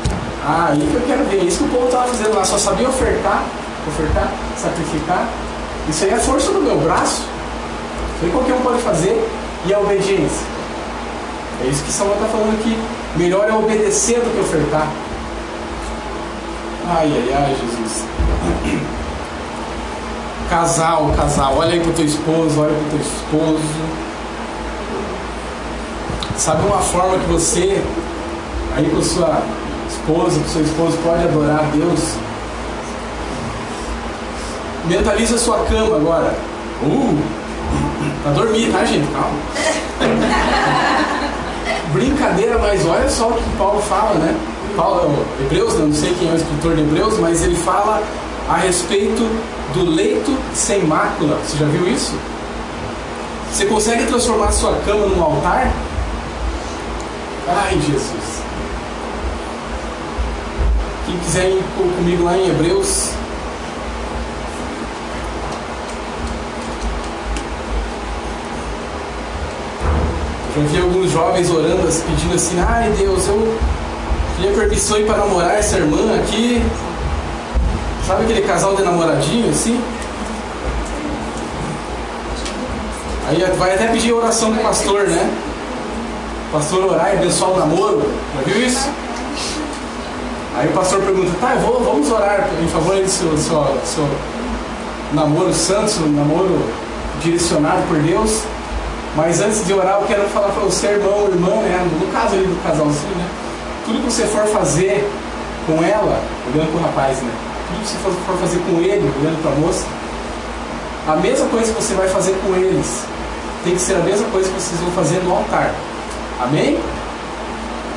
Ah, aí que eu quero ver. Isso que o povo estava fazendo lá. Só sabia ofertar, ofertar, sacrificar. Isso aí é força do meu braço. Isso aí qualquer um pode fazer. E a obediência. É isso que Samuel está falando aqui. Melhor é obedecer do que ofertar. Ai, ai, ai, Jesus. Casal, casal, olha aí pro teu esposo, olha pro teu esposo. Sabe uma forma que você, aí com sua esposa, com seu esposo, pode adorar a Deus? Mentaliza sua cama agora. Uh! Pra dormir, tá, gente? Calma. Brincadeira, mas olha só o que Paulo fala, né? Paulo, Hebreus, não sei quem é o escritor de Hebreus, mas ele fala a respeito do leito sem mácula. Você já viu isso? Você consegue transformar sua cama num altar? Ai, Jesus. Quem quiser ir comigo lá em Hebreus Eu vi alguns jovens orando, assim, pedindo assim, ai Deus, eu queria permissão para namorar essa irmã aqui. Sabe aquele casal de namoradinho assim? Aí vai até pedir oração pro pastor, né? Pastor orar e abençoar o namoro. Já viu isso? Aí o pastor pergunta, tá, vou, vamos orar em favor do seu, seu, seu namoro santo, seu namoro direcionado por Deus. Mas antes de orar, eu quero falar para você, irmão, irmã, né? No caso ali do casalzinho, né? Tudo que você for fazer com ela, olhando para o rapaz, né? Tudo que você for fazer com ele, olhando para a moça, a mesma coisa que você vai fazer com eles, tem que ser a mesma coisa que vocês vão fazer no altar. Amém?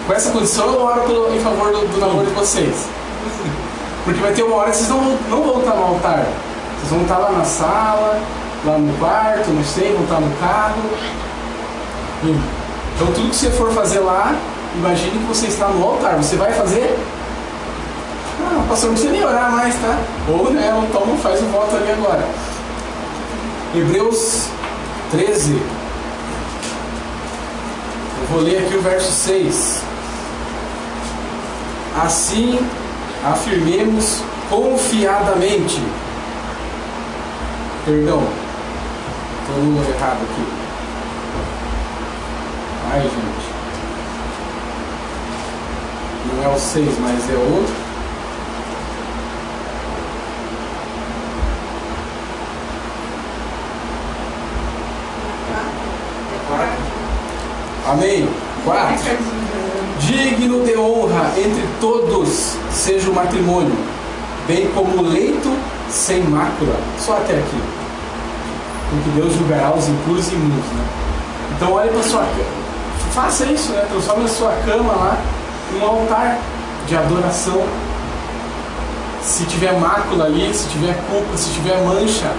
Com essa condição, eu oro pelo, em favor do, do namoro de vocês. Porque vai ter uma hora que vocês não, não vão estar no altar. Vocês vão estar lá na sala, lá no quarto, não sei, vão estar no carro. Então tudo que você for fazer lá, imagine que você está no altar. Você vai fazer? Ah, pastor, não precisa nem orar mais, tá? Ou né, então faz o voto ali agora. Hebreus 13. Eu vou ler aqui o verso 6. Assim afirmemos confiadamente. Perdão, Estou no errado aqui. Ai, gente. Não é o 6, mas é o. Amém. Quatro. Digno de honra entre todos seja o matrimônio, bem como o leito sem mácula. Só até aqui porque Deus julgará os impuros e imundos. Né? Então olhe para sua cama. Faça isso, né? Transforme a sua cama lá em um altar de adoração. Se tiver mácula ali, se tiver culpa, se tiver mancha,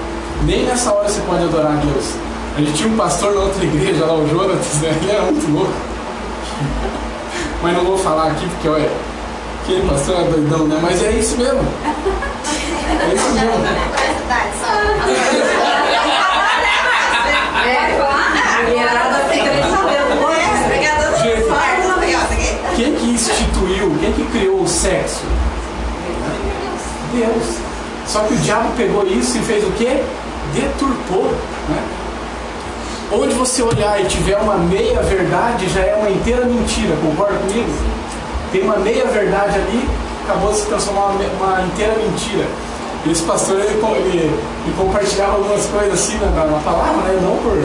Nem nessa hora você pode adorar a Deus. A gente tinha um pastor na outra igreja lá, o Jonas, né? ele era muito louco. Mas não vou falar aqui porque, olha, aquele pastor é doidão, né? Mas é isso mesmo. É isso mesmo. É, a mulherada fica nem sabendo. Gente, quem que instituiu, quem que criou o sexo? Deus. Só que o diabo pegou isso e fez o quê? Deturpou. Né? Onde você olhar e tiver uma meia verdade, já é uma inteira mentira, concorda comigo? Tem uma meia verdade ali, acabou de se transformar uma, uma inteira mentira. E esse pastor ele, ele, ele compartilhava algumas coisas assim na, na palavra, né? Não por.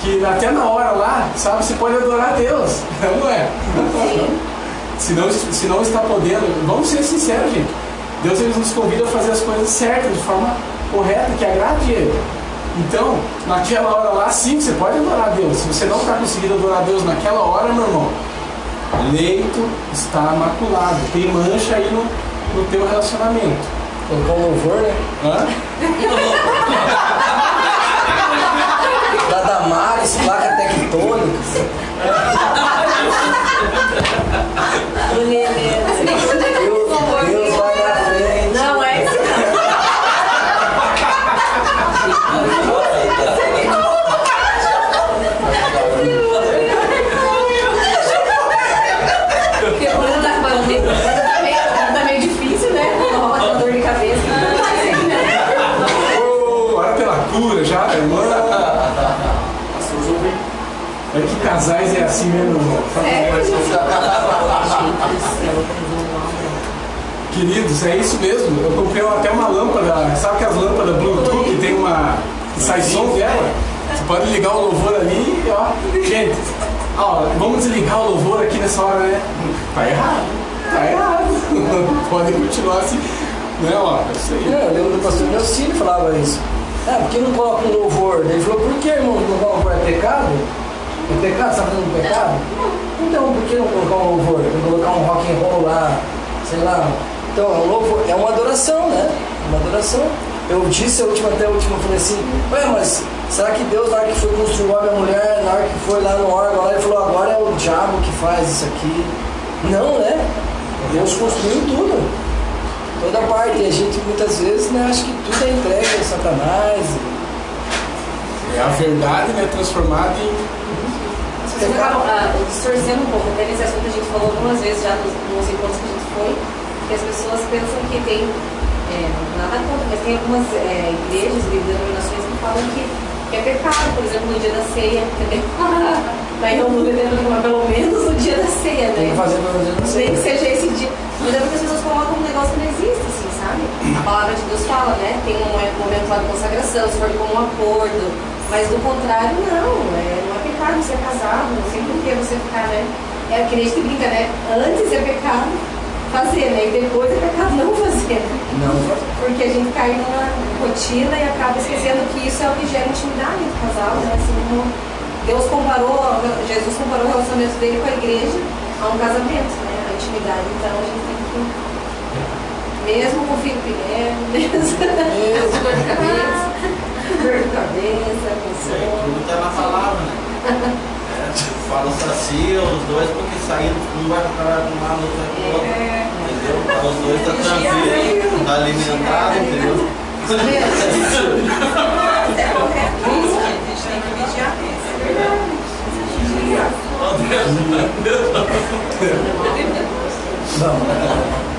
Que até na hora lá, sabe, você pode adorar a Deus, não é? se, não, se não está podendo, vamos ser sinceros, gente. Deus ele nos convida a fazer as coisas certas, de forma correta, que agrade Ele. Então, naquela hora lá, sim, você pode adorar a Deus. Se você não está conseguindo adorar a Deus naquela hora, meu irmão, leito está maculado. Tem mancha aí no, no teu relacionamento. Colocar um louvor, né? Hã? Da Damares, placa tectônica. Deus, Deus vai na frente. Não, é isso. Porque quando tá, quando tem- quando tá meio, quando tá meio difícil, né? Rola aquela dor de cabeça. Não vai ser, né? Ô, ora pela cura já, irmã. É que casais é assim mesmo, irmão. Queridos, é isso mesmo. Eu comprei até uma lâmpada, sabe que as lâmpadas Bluetooth que tem uma. que sai som dela? Você pode ligar o louvor ali e ó. Gente, ó, vamos desligar o louvor aqui nessa hora, né? Tá errado. Tá errado. Pode continuar assim. Né, ó, é isso aí. Não, eu lembro do pastor Nelcínio falava isso. É, por que não coloca um louvor? Ele falou, por que, irmão, não louvor? É pecado? É pecado? Está fazendo um pecado? Então, por que não colocar um louvor? Não colocar um rock and roll lá, sei lá. Então, é um louvor, é uma adoração, né? Uma adoração. Eu disse a última, até a última, eu falei assim, ué, mas será que Deus, na hora que foi construir o homem e a mulher, na hora que foi lá no órgão, ele falou, agora é o diabo que faz isso aqui? Não, né? Deus construiu tudo toda parte. E a gente muitas vezes né, acha que tudo é entregue a Satanás. É a verdade, né, transformada em. Acabam ah, distorcendo um pouco, até nesse assunto a gente falou algumas vezes já nos, nos encontros que a gente foi, que as pessoas pensam que tem, é, nada contra, mas tem algumas é, igrejas e denominações que falam que, que é pecado, por exemplo, no dia da ceia, entendeu? Não bebendo pelo menos no dia da ceia, Tem né? que fazer pelo menos Nem assim. que seja esse dia. Mas é porque as pessoas colocam um negócio que não existe, assim, sabe? A palavra de Deus fala, né? Tem um momento lá de consagração, se for como um acordo. Mas do contrário, não. É, não é pecado ser casado, não sei por que você ficar, né? É que nem a gente brinca, né? Antes é pecado fazer, né? E depois é pecado não fazer. Não, Porque a gente cai numa rotina e acaba esquecendo que isso é o que gera intimidade entre o casal, né? Assim Deus comparou, Jesus comparou o relacionamento dele com a igreja a um casamento, né? A intimidade. Então a gente tem que. Mesmo com filho pequeno, mesmo com dor de cabeça, dor de cabeça, com sono. Tudo está na palavra, né? É, fala sacia os dois porque saindo, um vai para um lado, outro vai para o outro. É. Entendeu? Então, os dois estão tranquilos, está alimentado, entendeu? É correto isso. A gente tem que vigiar isso. vamos.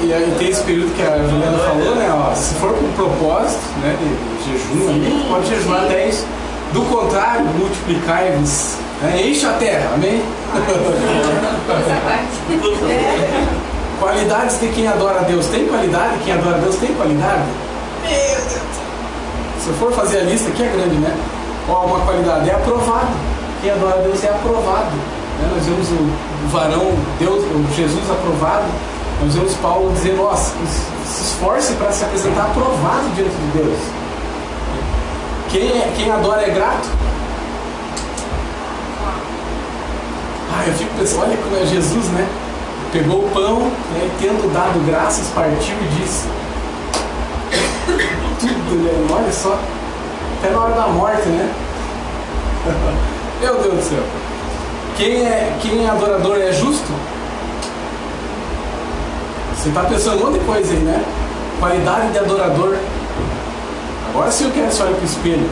E aí tem esse período que a Juliana falou, né? Ó, se for com propósito, né? De, jejum ali, pode jejuar 10. Do contrário, multiplicai-vos. Né? Enche a terra, amém? Qualidades de quem adora a Deus. Tem qualidade? Quem adora a Deus tem qualidade? Meu Deus. Se eu for fazer a lista aqui é grande, né? Ó, uma qualidade é aprovado. Quem adora a Deus é aprovado. né? Nós vemos o varão, Deus, o Jesus aprovado. Nós vemos Paulo dizer, nossa, se esforce para se apresentar aprovado diante de Deus. Quem, é, quem adora é grato? Ah, eu fico pensando, olha como é Jesus, né? Pegou o pão, né, tendo dado graças, partiu e disse: Tudo olha só. Até na hora da morte, né? Meu Deus do céu. Quem é, quem é adorador é justo? Você está pensando um monte de coisa aí, né? Qualidade de adorador. Agora sim eu quero que você olhe para o espelho.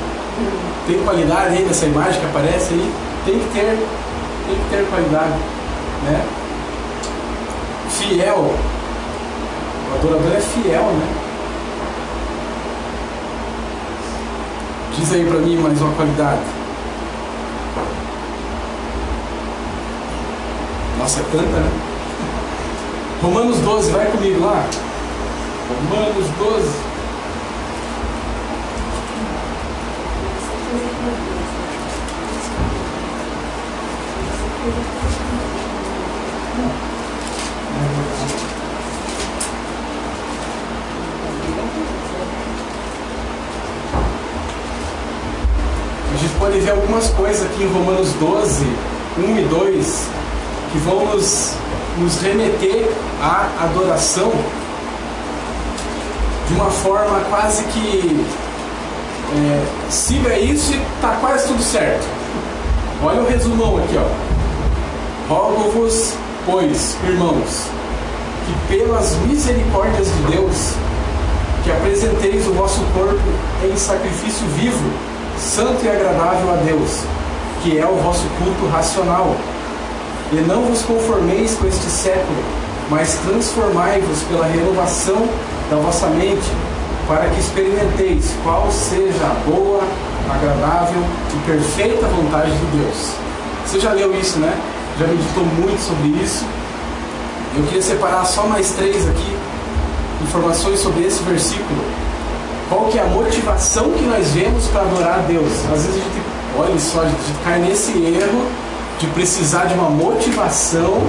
Tem qualidade aí nessa imagem que aparece aí? Tem que ter, tem que ter qualidade, né? Fiel. O adorador é fiel, né? Diz aí para mim mais uma qualidade. Nossa, é tanta, né? Romanos 12, vai comigo lá. Romanos 12. A gente pode ver algumas coisas aqui em Romanos 12, 1 e 2, que vão nos, nos remeter à adoração de uma forma quase que é, siga isso e tá quase tudo certo. Olha o resumão aqui, ó. Rogo-vos, pois, irmãos, que pelas misericórdias de Deus, que apresenteis o vosso corpo em sacrifício vivo, santo e agradável a Deus, que é o vosso culto racional. E não vos conformeis com este século, mas transformai-vos pela renovação da vossa mente, para que experimenteis qual seja a boa, agradável e perfeita vontade de Deus. Você já leu isso, né? Já meditou muito sobre isso. Eu queria separar só mais três aqui informações sobre esse versículo. Qual que é a motivação que nós vemos para adorar a Deus? Às vezes a gente, olha só, a gente cai nesse erro de precisar de uma motivação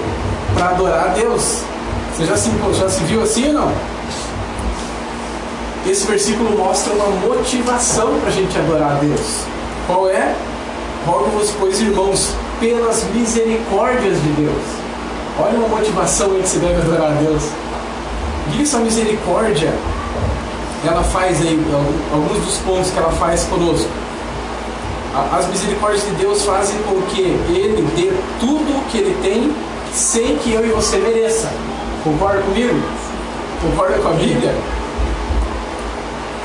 para adorar a Deus. Você já se, já se viu assim ou não? Esse versículo mostra uma motivação para a gente adorar a Deus. Qual é? Rogo-vos, pois, irmãos, pelas misericórdias de Deus. Olha uma motivação aí que você deve adorar a Deus. E essa misericórdia, ela faz aí, alguns dos pontos que ela faz conosco. As misericórdias de Deus fazem com que Ele dê tudo o que Ele tem sem que eu e você mereça. Concorda comigo? Concorda com a Bíblia?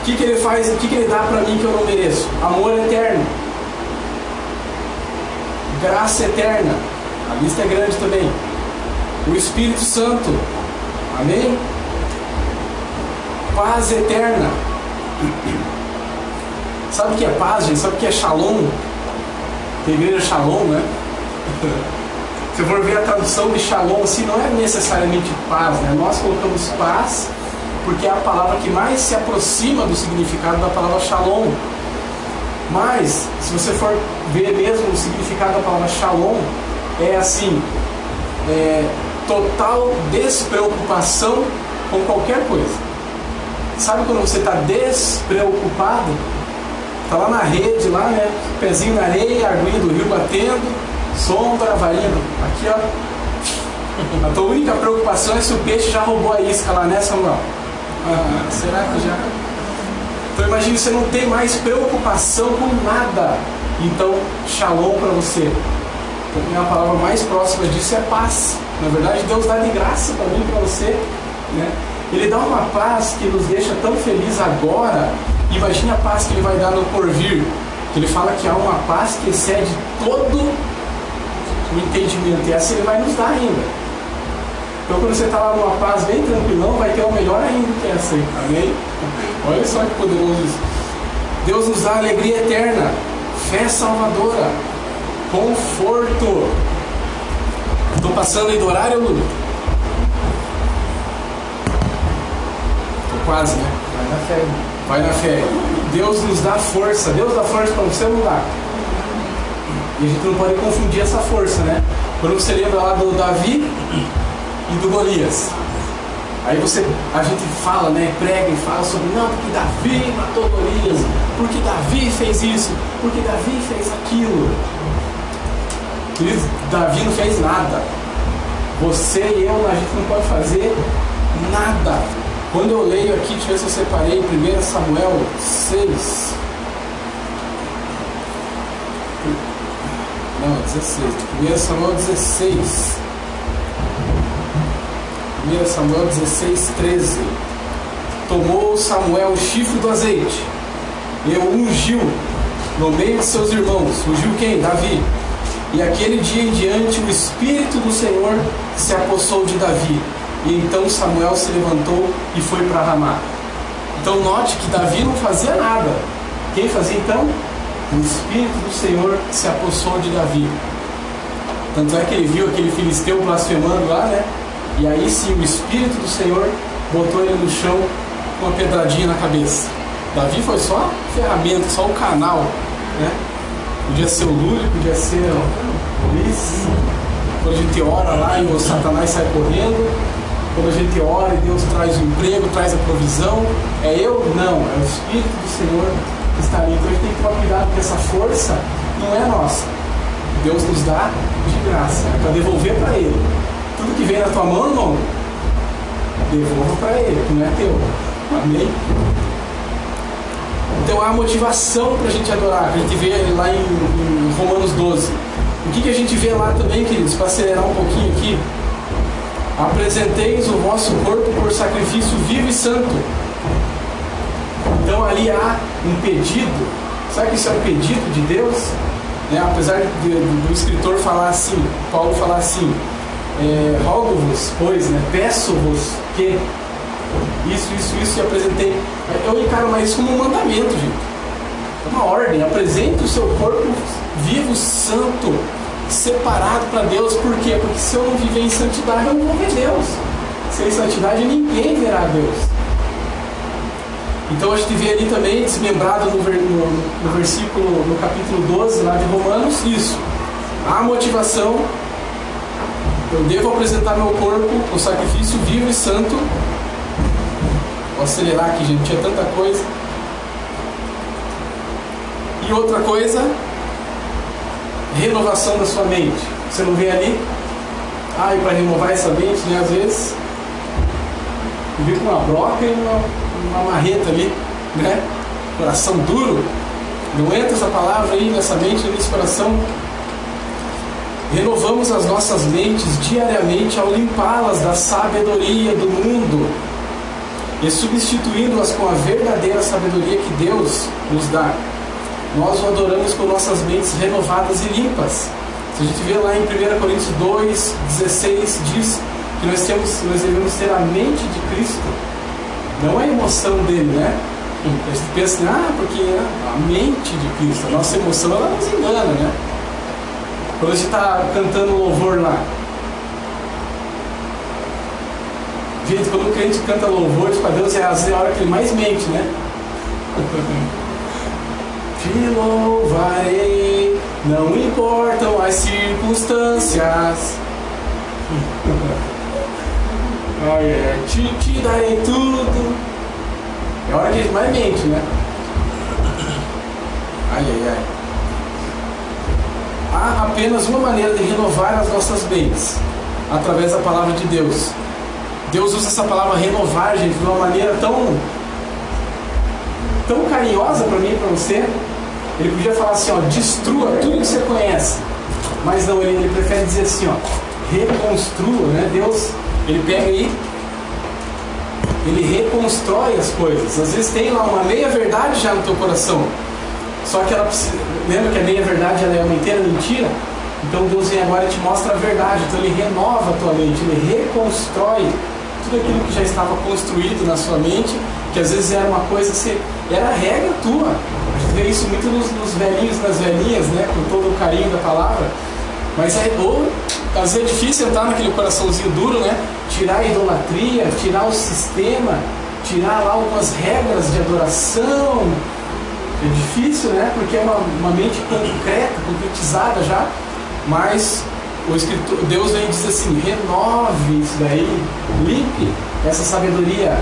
O que, que Ele faz, o que, que Ele dá para mim que eu não mereço? Amor eterno. Graça eterna. A lista é grande também. O Espírito Santo. Amém? Paz eterna. Sabe o que é paz, gente? Sabe o que é shalom? Tem igreja shalom, né? Se for ver a tradução de shalom, assim, não é necessariamente paz, né? Nós colocamos paz porque é a palavra que mais se aproxima do significado da palavra shalom. Mas, se você for ver mesmo o significado da palavra shalom, é assim, é, total despreocupação com qualquer coisa. Sabe quando você está despreocupado? Está lá na rede, lá, né? Pezinho na areia, aguinha do rio batendo, sombra, varinha. Aqui, ó. A tua única preocupação é se o peixe já roubou a isca lá, né, Samuel? Ah, será que já? Então imagine você não tem mais preocupação com nada. Então, shalom para você. Então, a palavra mais próxima disso é paz. Na verdade, Deus dá de graça para mim, para você. Né? Ele dá uma paz que nos deixa tão felizes agora. Imagine a paz que ele vai dar no porvir. Ele fala que há uma paz que excede todo o entendimento. E essa ele vai nos dar ainda. Então quando você está lá numa paz bem tranquilão, vai ter o melhor ainda que essa aí. Amém? Olha só que poderoso isso. Deus nos dá alegria eterna, fé salvadora, conforto. Estou passando aí do horário, Lula? Estou quase, né? Vai na fé. Vai na fé. Deus nos dá força. Deus dá força para você dá. E a gente não pode confundir essa força, né? Quando você lembra lá do Davi e do Golias. Aí você, a gente fala, né, prega e fala sobre, não, porque Davi matou Golias, porque Davi fez isso, porque Davi fez aquilo. Queridos, Davi não fez nada. Você e eu, a gente não pode fazer nada. Quando eu leio aqui, deixa eu ver se eu separei 1 Samuel 6. Não, 16. 1 Samuel 16. 1 Samuel 16, 13. Tomou Samuel o chifre do azeite e o ungiu no meio de seus irmãos. Ungiu quem? Davi. E aquele dia em diante o Espírito do Senhor se apossou de Davi. E então Samuel se levantou e foi para Ramá. Então note que Davi não fazia nada. Quem fazia então? O Espírito do Senhor se apossou de Davi. Tanto é que ele viu aquele filisteu blasfemando lá, né? E aí sim o Espírito do Senhor botou ele no chão com uma pedradinha na cabeça. Davi foi só ferramenta, só o canal, né? Podia ser o Lúcio, podia ser o Ulisses. Quando a gente lá e o Satanás sai correndo, quando a gente ora e Deus traz o emprego, traz a provisão, é eu? Não, é o Espírito do Senhor que está ali. Então a gente tem que tomar cuidado porque essa força não é nossa. Deus nos dá de graça, é para devolver para Ele. Tudo que vem na tua mão, irmão, devolva para Ele, que não é teu. Amém? Então há motivação para a gente adorar, a gente vê lá em, em Romanos 12. O que, que a gente vê lá também, queridos, para acelerar um pouquinho aqui? Apresenteis o vosso corpo por sacrifício vivo e santo. Então ali há um pedido. Sabe que isso é um pedido de Deus? Né? Apesar de, do escritor falar assim, Paulo falar assim, é, rogo-vos, pois, né, peço-vos que isso, isso, isso, e apresentei. Eu encaro mais isso como um mandamento, gente. É uma ordem. Apresente o seu corpo vivo, santo, separado para Deus. Por quê? Porque se eu não viver em santidade, eu não vou ver Deus. Sem santidade, ninguém verá Deus. Então a gente vê ali também, desmembrado no, no, no versículo, no capítulo 12 lá de Romanos, isso. A motivação, eu devo apresentar meu corpo, o sacrifício vivo e santo, Vou acelerar aqui, gente, tinha tanta coisa. E outra coisa, renovação da sua mente. Você não vê ali? Ah, e para renovar essa mente, né, às vezes, vir com uma broca e uma, uma marreta ali, né? Coração duro. Não entra essa palavra aí nessa mente, nesse coração. Renovamos as nossas mentes diariamente ao limpá-las da sabedoria do mundo e substituindo-as com a verdadeira sabedoria que Deus nos dá. Nós o adoramos com nossas mentes renovadas e limpas. Se a gente vê lá em 1 Coríntios 2, 16, diz que nós, temos, nós devemos ter a mente de Cristo, não a emoção dele, né? A gente pensa, ah, porque a mente de Cristo, a nossa emoção, ela nos engana, né? Quando a gente está cantando louvor lá, Gente, quando o crente canta louvores para Deus, é a hora que ele mais mente, né? Te louvarei, não importam as circunstâncias. Ai, é, te, te darei tudo. É a hora que ele mais mente, né? Ai, ai, ai. Há apenas uma maneira de renovar as nossas bens através da palavra de Deus. Deus usa essa palavra renovar, gente, de uma maneira tão tão carinhosa para mim e para você. Ele podia falar assim, ó, destrua tudo que você conhece. Mas não, ele, ele prefere dizer assim, ó, reconstrua, né? Deus, ele pega aí, ele reconstrói as coisas. Às vezes tem lá uma meia verdade já no teu coração. Só que ela lembra que a meia verdade ela é uma inteira mentira? Então Deus vem agora e te mostra a verdade. Então ele renova a tua mente, ele reconstrói tudo aquilo que já estava construído na sua mente, que às vezes era uma coisa você, era a regra tua. A gente vê isso muito nos, nos velhinhos, nas velhinhas, né, com todo o carinho da palavra. Mas é, ou, às vezes é difícil entrar naquele coraçãozinho duro, né? Tirar a idolatria, tirar o sistema, tirar lá algumas regras de adoração. É difícil, né? Porque é uma, uma mente concreta, concretizada já. Mas o escritor, Deus vem e diz assim: renove isso daí, limpe essa sabedoria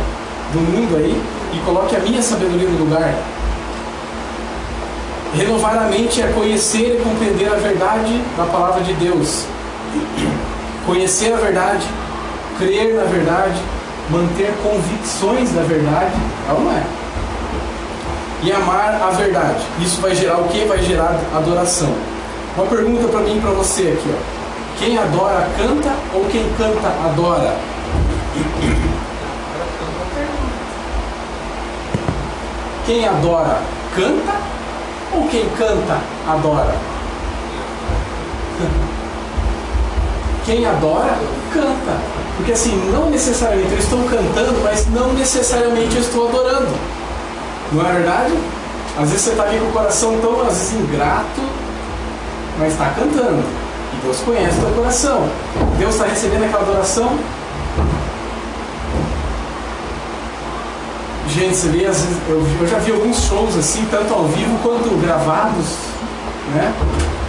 do mundo aí e coloque a minha sabedoria no lugar. Renovar a mente é conhecer e compreender a verdade da palavra de Deus. Conhecer a verdade, crer na verdade, manter convicções da verdade, é ou não é? E amar a verdade. Isso vai gerar o que? Vai gerar adoração. Uma pergunta para mim e para você aqui, ó. Quem adora canta ou quem canta adora? Quem adora canta ou quem canta adora? Quem adora canta. Porque assim, não necessariamente eu estou cantando, mas não necessariamente eu estou adorando. Não é verdade? Às vezes você está ali com o coração tão, às vezes, ingrato, mas está cantando. E Deus conhece o teu coração. Deus está recebendo aquela adoração. Gente, às vezes, eu, eu já vi alguns shows assim, tanto ao vivo quanto gravados, né?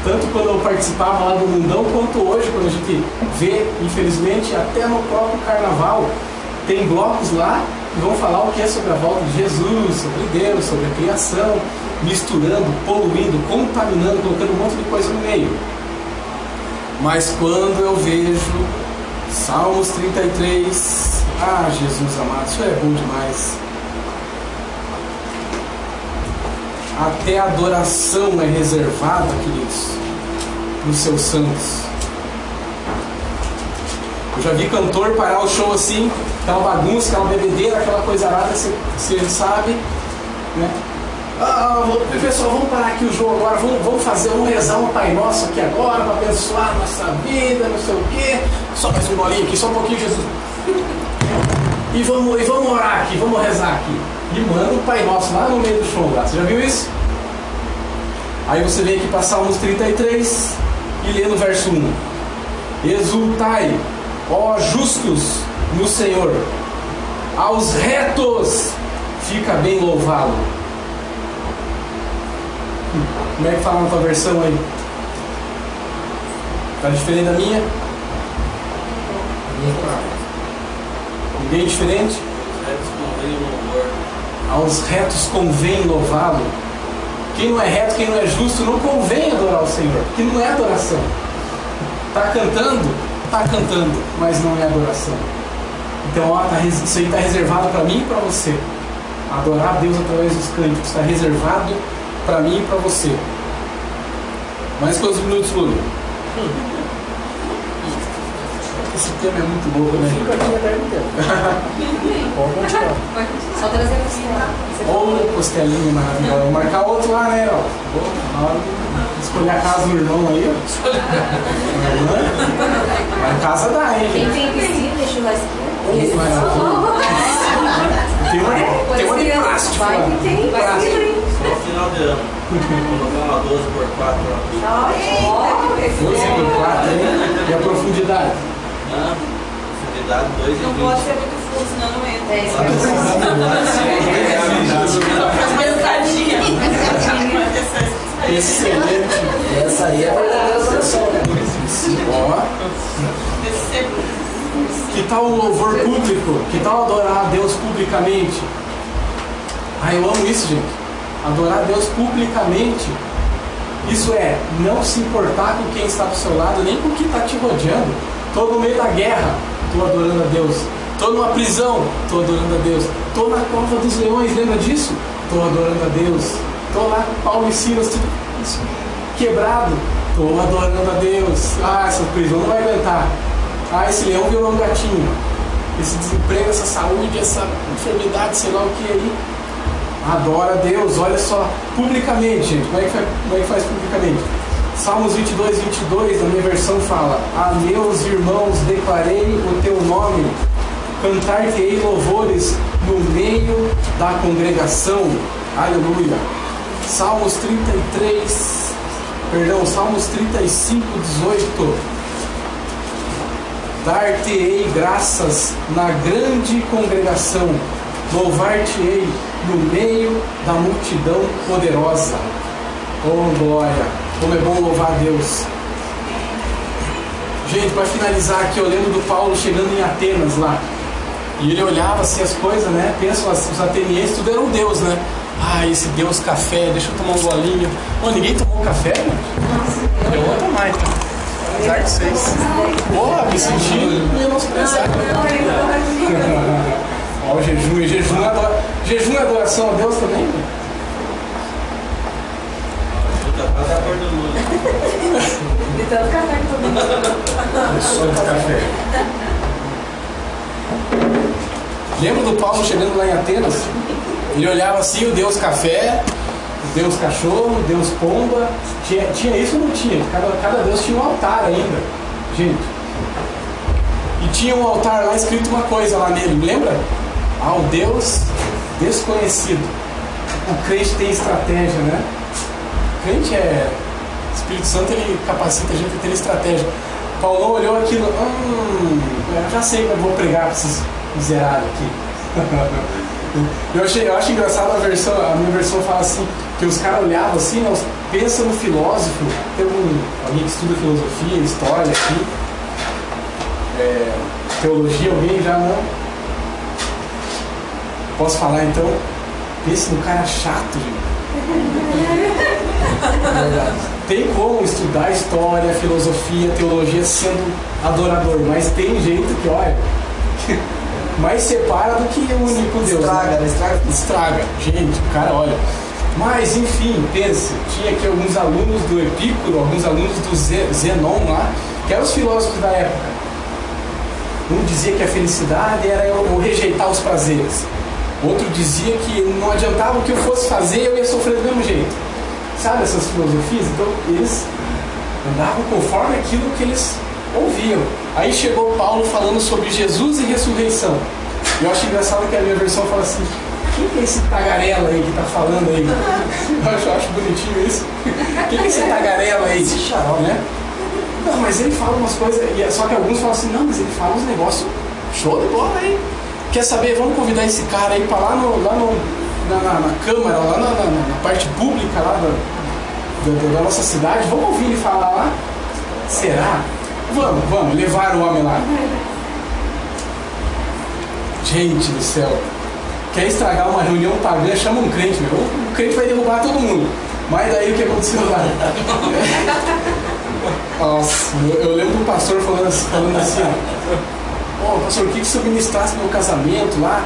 Tanto quando eu participava lá do Mundão, quanto hoje, quando a gente vê, infelizmente, até no próprio carnaval, tem blocos lá que vão falar o que é sobre a volta de Jesus, sobre Deus, sobre a criação, misturando, poluindo, contaminando, colocando um monte de coisa no meio. Mas quando eu vejo Salmos 33, ah, Jesus amado, isso é bom demais. Até a adoração é reservada, queridos, para os seus santos. Eu já vi cantor parar o show assim, aquela bagunça, aquela bebedeira, aquela coisa arada, você, sabe, né? Ah, pessoal, vamos parar aqui o jogo agora, vamos, vamos fazer, vamos rezar um Pai Nosso aqui agora para abençoar a nossa vida, não sei o quê. Só mais um bolinho aqui, só um pouquinho, Jesus. E vamos, e vamos orar aqui, vamos rezar aqui. E manda o Pai Nosso lá no meio do show lá. Você já viu isso? Aí você vem aqui para Salmos 33 e lê no verso 1. Exultai, ó justos, no Senhor. Aos retos fica bem louvá-lo. Como é que fala na tua versão aí? Tá diferente da minha? Ninguém diferente? Aos retos convém louvá-lo. Quem não é reto, quem não é justo, não convém adorar o Senhor, porque não é adoração. Está cantando? Está cantando, mas não é adoração. Então, ó, tá, isso aí está reservado para mim e para você. Adorar a Deus através dos cânticos está reservado para mim e para você. Mais quantos minutos, Lula? Esse tema é muito louco, né? Fica aqui até o tempo. Pode continuar. Só trazer. Ô, costelinha maravilhosa. Vou marcar outro lá, né, ó. Na hora de escolher a casa do irmão aí, ó. Mas a casa dá, hein? Quem tem piscina churrasqueira? Ih, maravilha. Tem uma, É, tem uma de plástico Vai que tem, vai que tem. Só final de ano. Colocar uma 12 por 4 lá. Ó, esse Doze é. por quatro, hein? E a profundidade? Né? Profundidade 2 e Não 20. pode ser muito não entra. É, isso Excelente. Essa aí é a verdadeira né? Ó. Que tal um louvor público? Que tal adorar a Deus publicamente? Ah, eu amo isso, gente. Adorar a Deus publicamente. Isso é, não se importar com quem está do seu lado, nem com quem está te rodeando. Estou no meio da guerra, estou adorando a Deus. Estou numa prisão, estou adorando a Deus. Estou na cova dos leões, lembra disso? Estou adorando a Deus. Estou lá Paulo e Silas, tudo quebrado. Estou adorando a Deus. Ah, essa prisão não vai aguentar. Ah, esse leão virou um gatinho. Esse desemprego, essa saúde, essa enfermidade, sei lá o que aí. Adora a Deus, olha só, publicamente, gente. Como é que faz, como é que faz publicamente? Salmos 22, 22, na minha versão fala: A meus irmãos declarei o teu nome, cantar-te-ei louvores no meio da congregação. Aleluia. Salmos 33, perdão, Salmos 35, 18. Dar-te-ei graças na grande congregação, louvar-te-ei no meio da multidão poderosa. Oh glória! Como é bom louvar a Deus. Gente, para finalizar aqui, eu lembro do Paulo chegando em Atenas lá. E ele olhava assim as coisas, né? Pensa, os os atenienses, tudo era um Deus, né? Ah, esse Deus café, deixa eu tomar um golinho. Ô, ninguém tomou café, mano? Eu vou tomar então. Apesar de vocês. Porra, me senti menosprezado. Olha o jejum. E jejum, é adora... jejum é adoração a Deus também? né? Até a cor do mundo. De tanto café que todo mundo. Só de café. Lembra do Paulo chegando lá em Atenas? Ele olhava assim, o Deus café, o Deus cachorro, o Deus pomba. Tinha, tinha isso ou não tinha? Cada, cada Deus tinha um altar ainda. Gente. E tinha um altar lá escrito uma coisa lá nele, lembra? Ao Deus desconhecido. O crente tem estratégia, né? O crente é. O Espírito Santo ele capacita a gente a ter estratégia. Paulo olhou aquilo, hum, já sei que eu vou pregar para esses miseráveis aqui. Eu, achei, eu acho engraçado a versão, a minha versão fala assim, que os caras olhavam assim, né, os- pensa no filósofo, tem um, alguém que estuda filosofia, história aqui, é, teologia, alguém já não? Posso falar então? Pensa no cara chato, gente. Tem como estudar história, filosofia, teologia sendo adorador, mas tem jeito que, olha, mais separa do que o único Deus. Estraga, né? Estraga. Estraga. Gente, o cara, olha. Mas, enfim, pense, tinha aqui alguns alunos do Epícoro, alguns alunos do Ze- Zenon lá, que eram os filósofos da época. Um dizia que a felicidade era eu rejeitar os prazeres. Outro dizia que não adiantava o que eu fosse fazer, eu ia sofrer do mesmo jeito. Sabe essas filosofias? Então, eles andavam conforme aquilo que eles ouviam. Aí chegou Paulo falando sobre Jesus e ressurreição. Eu acho engraçado que a minha versão fala assim: quem que é esse tagarela aí que tá falando aí? Eu acho, eu acho bonitinho isso. Quem que é esse tagarela aí? Esse xarope. Né? Não, mas ele fala umas coisas, e é só que alguns falam assim: não, mas ele fala uns negócios show de bola aí. Quer saber? Vamos convidar esse cara aí para lá, no, lá no, na, na, na Câmara, lá na, na- na parte pública lá da, da, da nossa cidade. Vamos ouvir ele falar lá? Será? Vamos, vamos, levar o homem lá. Gente do céu, quer estragar uma reunião pagã, chama um crente, meu. O crente vai derrubar todo mundo. Mas daí o que aconteceu lá? Nossa, eu, lembro do pastor falando, assim- ó. Ô, pastor, o que que você ministrasse no meu casamento lá?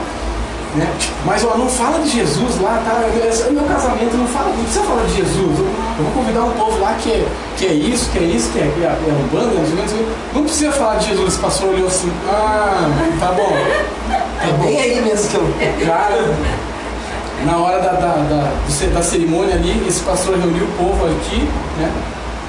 Né? Mas ó, não fala de Jesus lá, tá? É meu casamento, não fala, não precisa falar de Jesus. Eu, vou convidar um povo lá que é, que é isso, que é isso, que é, que é, é urbano, não sei o que, não o precisa falar de Jesus. Esse pastor olhou assim, ah, tá bom. É bem aí mesmo que eu. Cara, na hora da, da, da, da cerimônia ali, esse pastor reuniu o povo aqui, né?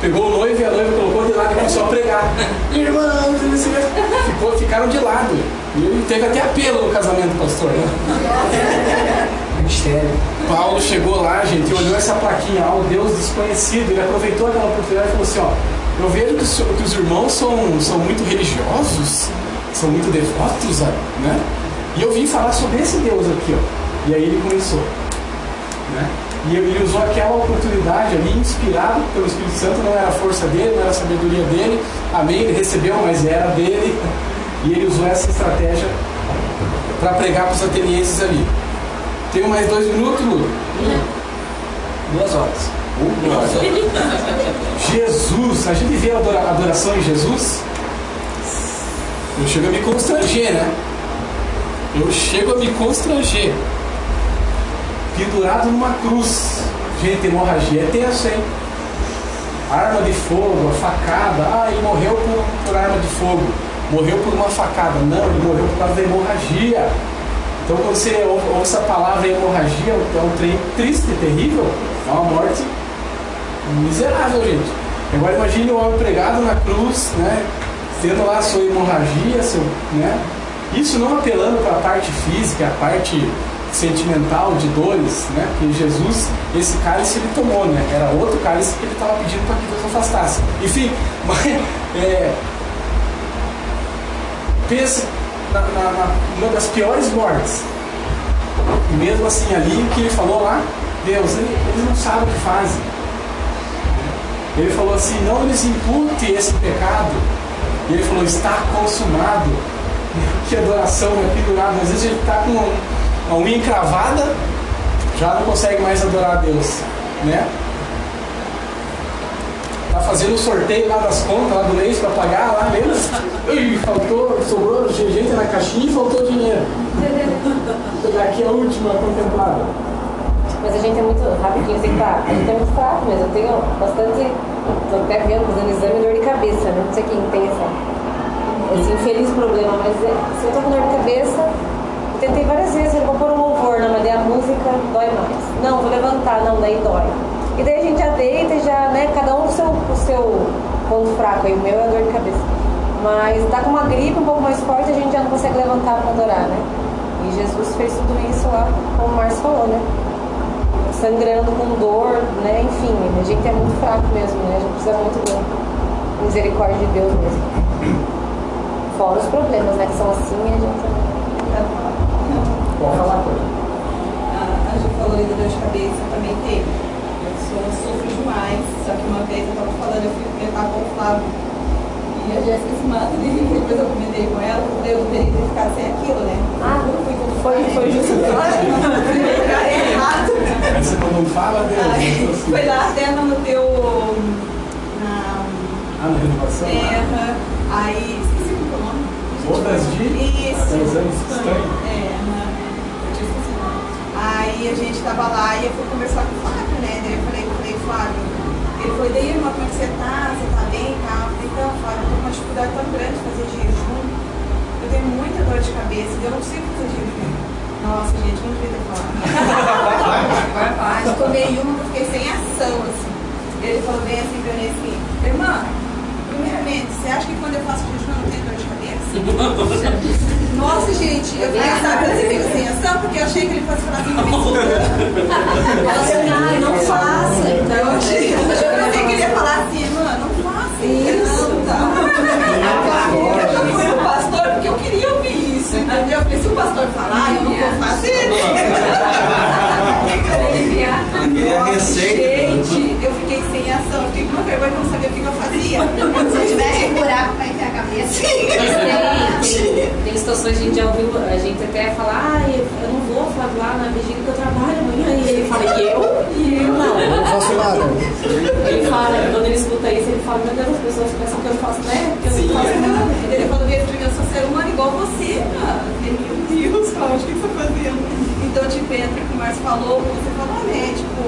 Pegou o noivo e a noiva colocou de lado e começou a pregar. Irmãos, o. Ficou, ficaram de lado. E teve até apelo no casamento do pastor, né? Mistério. Paulo chegou lá, gente, e olhou essa plaquinha, ó, o Deus desconhecido. Ele aproveitou aquela oportunidade e falou assim: ó, eu vejo que os, que os irmãos são, são muito religiosos, são muito devotos, né? E eu vim falar sobre esse Deus aqui, ó. E aí ele começou, né? E ele usou aquela oportunidade ali, inspirado pelo Espírito Santo, não era a força dele, não era a sabedoria dele, amém, ele recebeu, mas era dele. E ele usou essa estratégia para pregar para os atenienses ali. Tenho mais dois minutos, Lu? Duas horas. Jesus, a gente vê a adora- a adoração em Jesus. Eu chego a me constranger, né? Eu chego a me constranger. Pendurado numa cruz. Gente, hemorragia é tenso, hein? Arma de fogo, a facada. Ah, ele morreu por, por arma de fogo. Morreu por uma facada. Não, ele morreu por causa da hemorragia. Então, quando você ou- ouça a palavra hemorragia, é um trem triste, terrível. É uma morte miserável, gente. Agora imagine o homem pregado na cruz, né? Tendo lá sua hemorragia, seu, né? Isso não apelando para a parte física, a parte sentimental de dores, né? Porque Jesus, esse cálice ele tomou, né? Era outro cálice que ele estava pedindo para que Deus afastasse. Enfim, mas é, pense na, na- na- uma das piores mortes. E mesmo assim ali, o que ele falou lá, Deus, ele- eles não sabem o que fazem. Ele falou assim, não lhes impute esse pecado. E ele falou, está consumado. Que adoração, né? Pendurado. Às vezes ele está com a unha encravada, já não consegue mais adorar a Deus. Né? Tá fazendo o sorteio lá das contas, lá do mês pra pagar lá? Ih, faltou, sobrou gente na caixinha e faltou dinheiro. Aqui é a última contemplada. Mas a gente é muito rapidinho, assim, tá? A gente é muito fraco mesmo. Eu tenho bastante. Tô até vendo, fazendo exame dor de cabeça, né? Não sei quem tem essa, esse infeliz problema, mas é, se eu tô com dor de cabeça, eu tentei várias vezes, eu vou pôr um louvor, não, mas daí a música dói mais. Não, vou levantar, não, daí dói. E daí a gente já deita e já, né, cada um o seu, o seu ponto fraco, aí o meu é a dor de cabeça. Mas tá com uma gripe um pouco mais forte, a gente já não consegue levantar para adorar, né? E Jesus fez tudo isso lá, como o Márcio falou, né? sangrando com dor, né? Enfim, a gente é muito fraco mesmo, né? A gente precisa muito da misericórdia de Deus mesmo. Fora os problemas, né? Que são assim, a gente. Pode falar coisa. A Ju falou aí da dor de cabeça, eu também teve. Eu sofro demais, só que uma vez eu tava falando, eu fui comentar com o Flávio. E a Jéssica se mata dele, depois eu comentei com ela, eu falei, eu deveria ter ficado sem aquilo, né? Ah, eu fui com foi, foi justo. É errado. Essa quando não fala, Deus. Aí, assim. foi lá até no teu. Na, Ah, na renovação? é, aham. aí, esqueci como que é o nome. Bodas de Isso. anos estranhos. Aí a gente tava lá e eu fui conversar com o Flávio, né? Daí eu falei, eu falei, Flávio, ele falou, daí irmã, como é que você tá? Você tá bem? Tá? Eu falei, então, Flávio, eu tô com uma dificuldade tão grande de fazer jejum. Eu tenho muita dor de cabeça, e eu não consigo fazer jejum. Nossa, gente, não devia ter falado. Eu tomei uma que eu fiquei sem ação, assim. Ele falou bem assim pra mim assim, irmã, primeiramente, você acha que quando eu faço jejum eu não tenho dor de cabeça? Nossa, gente, eu fiquei, sabe, eu fiquei sem ação porque eu achei que ele fosse falar assim, me Ela assim, não faça. Então, eu achei, eu achei que ele ia falar assim, irmã, não faça. Isso. Não, tá. Eu fui no pastor porque eu queria ouvir isso, entendeu? Porque se o pastor falar, eu não vou fazer. Ele queria Nossa, receita. Gente, fiquei com uma vergonha que eu não sabia o que eu fazia. Se eu tivesse um buraco pra enfiar a cabeça. tem, tem, tem situações que a gente já ouviu, a gente até fala, ah, eu não vou falar lá na vigília que eu trabalho amanhã. E ele fala, e eu? E eu não. Eu não faço nada. Ele fala, quando ele escuta isso, ele fala, meu Deus, as pessoas pensam que eu faço, né? Que eu não faço nada. Ele falou, minha filha, eu sou ser humano igual você, cara. Meu Deus, Cláudio, o que você tá fazendo? Então, tipo, entra o que o Márcio falou, você falou, né? Tipo,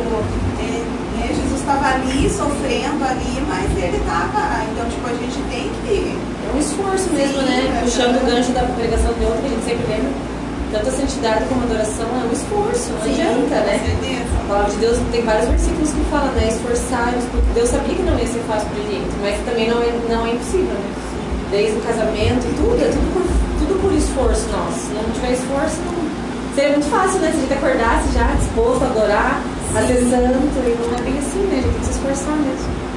é, né, Jesus estava ali, sofrendo ali, mas ele estava. Então, tipo, a gente tem que. É um esforço mesmo, Sim, né? é Puxando o gancho da pregação de ontem, a gente sempre lembra. Tanto a santidade como a adoração é um esforço, não adianta, Com né? certeza. A palavra de Deus tem vários versículos que falam, né? Esforçar-nos, porque Deus sabia que não ia ser fácil pro jeito, mas também não é, não é impossível, né? Desde o casamento, tudo, é tudo por, tudo por esforço nosso. Se não tiver esforço, não... seria muito fácil, né? Se a gente acordasse já disposto a adorar, a ser santo, e não é bem assim, né? Gente tem que se esforçar mesmo.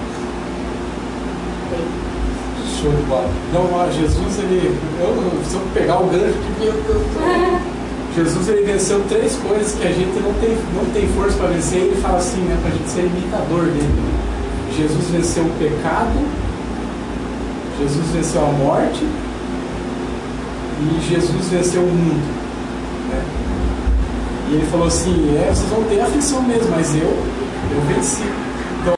Show de bola. Não, ó, Jesus, ele. Eu, se eu pegar o gancho aqui, eu, eu, eu- Jesus ele venceu três coisas que a gente não tem, não tem força para vencer. Ele fala assim, né, para a gente ser imitador dele. Jesus venceu o pecado, Jesus venceu a morte e Jesus venceu o mundo. né? E ele falou assim: é, vocês vão ter aflição mesmo, mas eu, eu venci.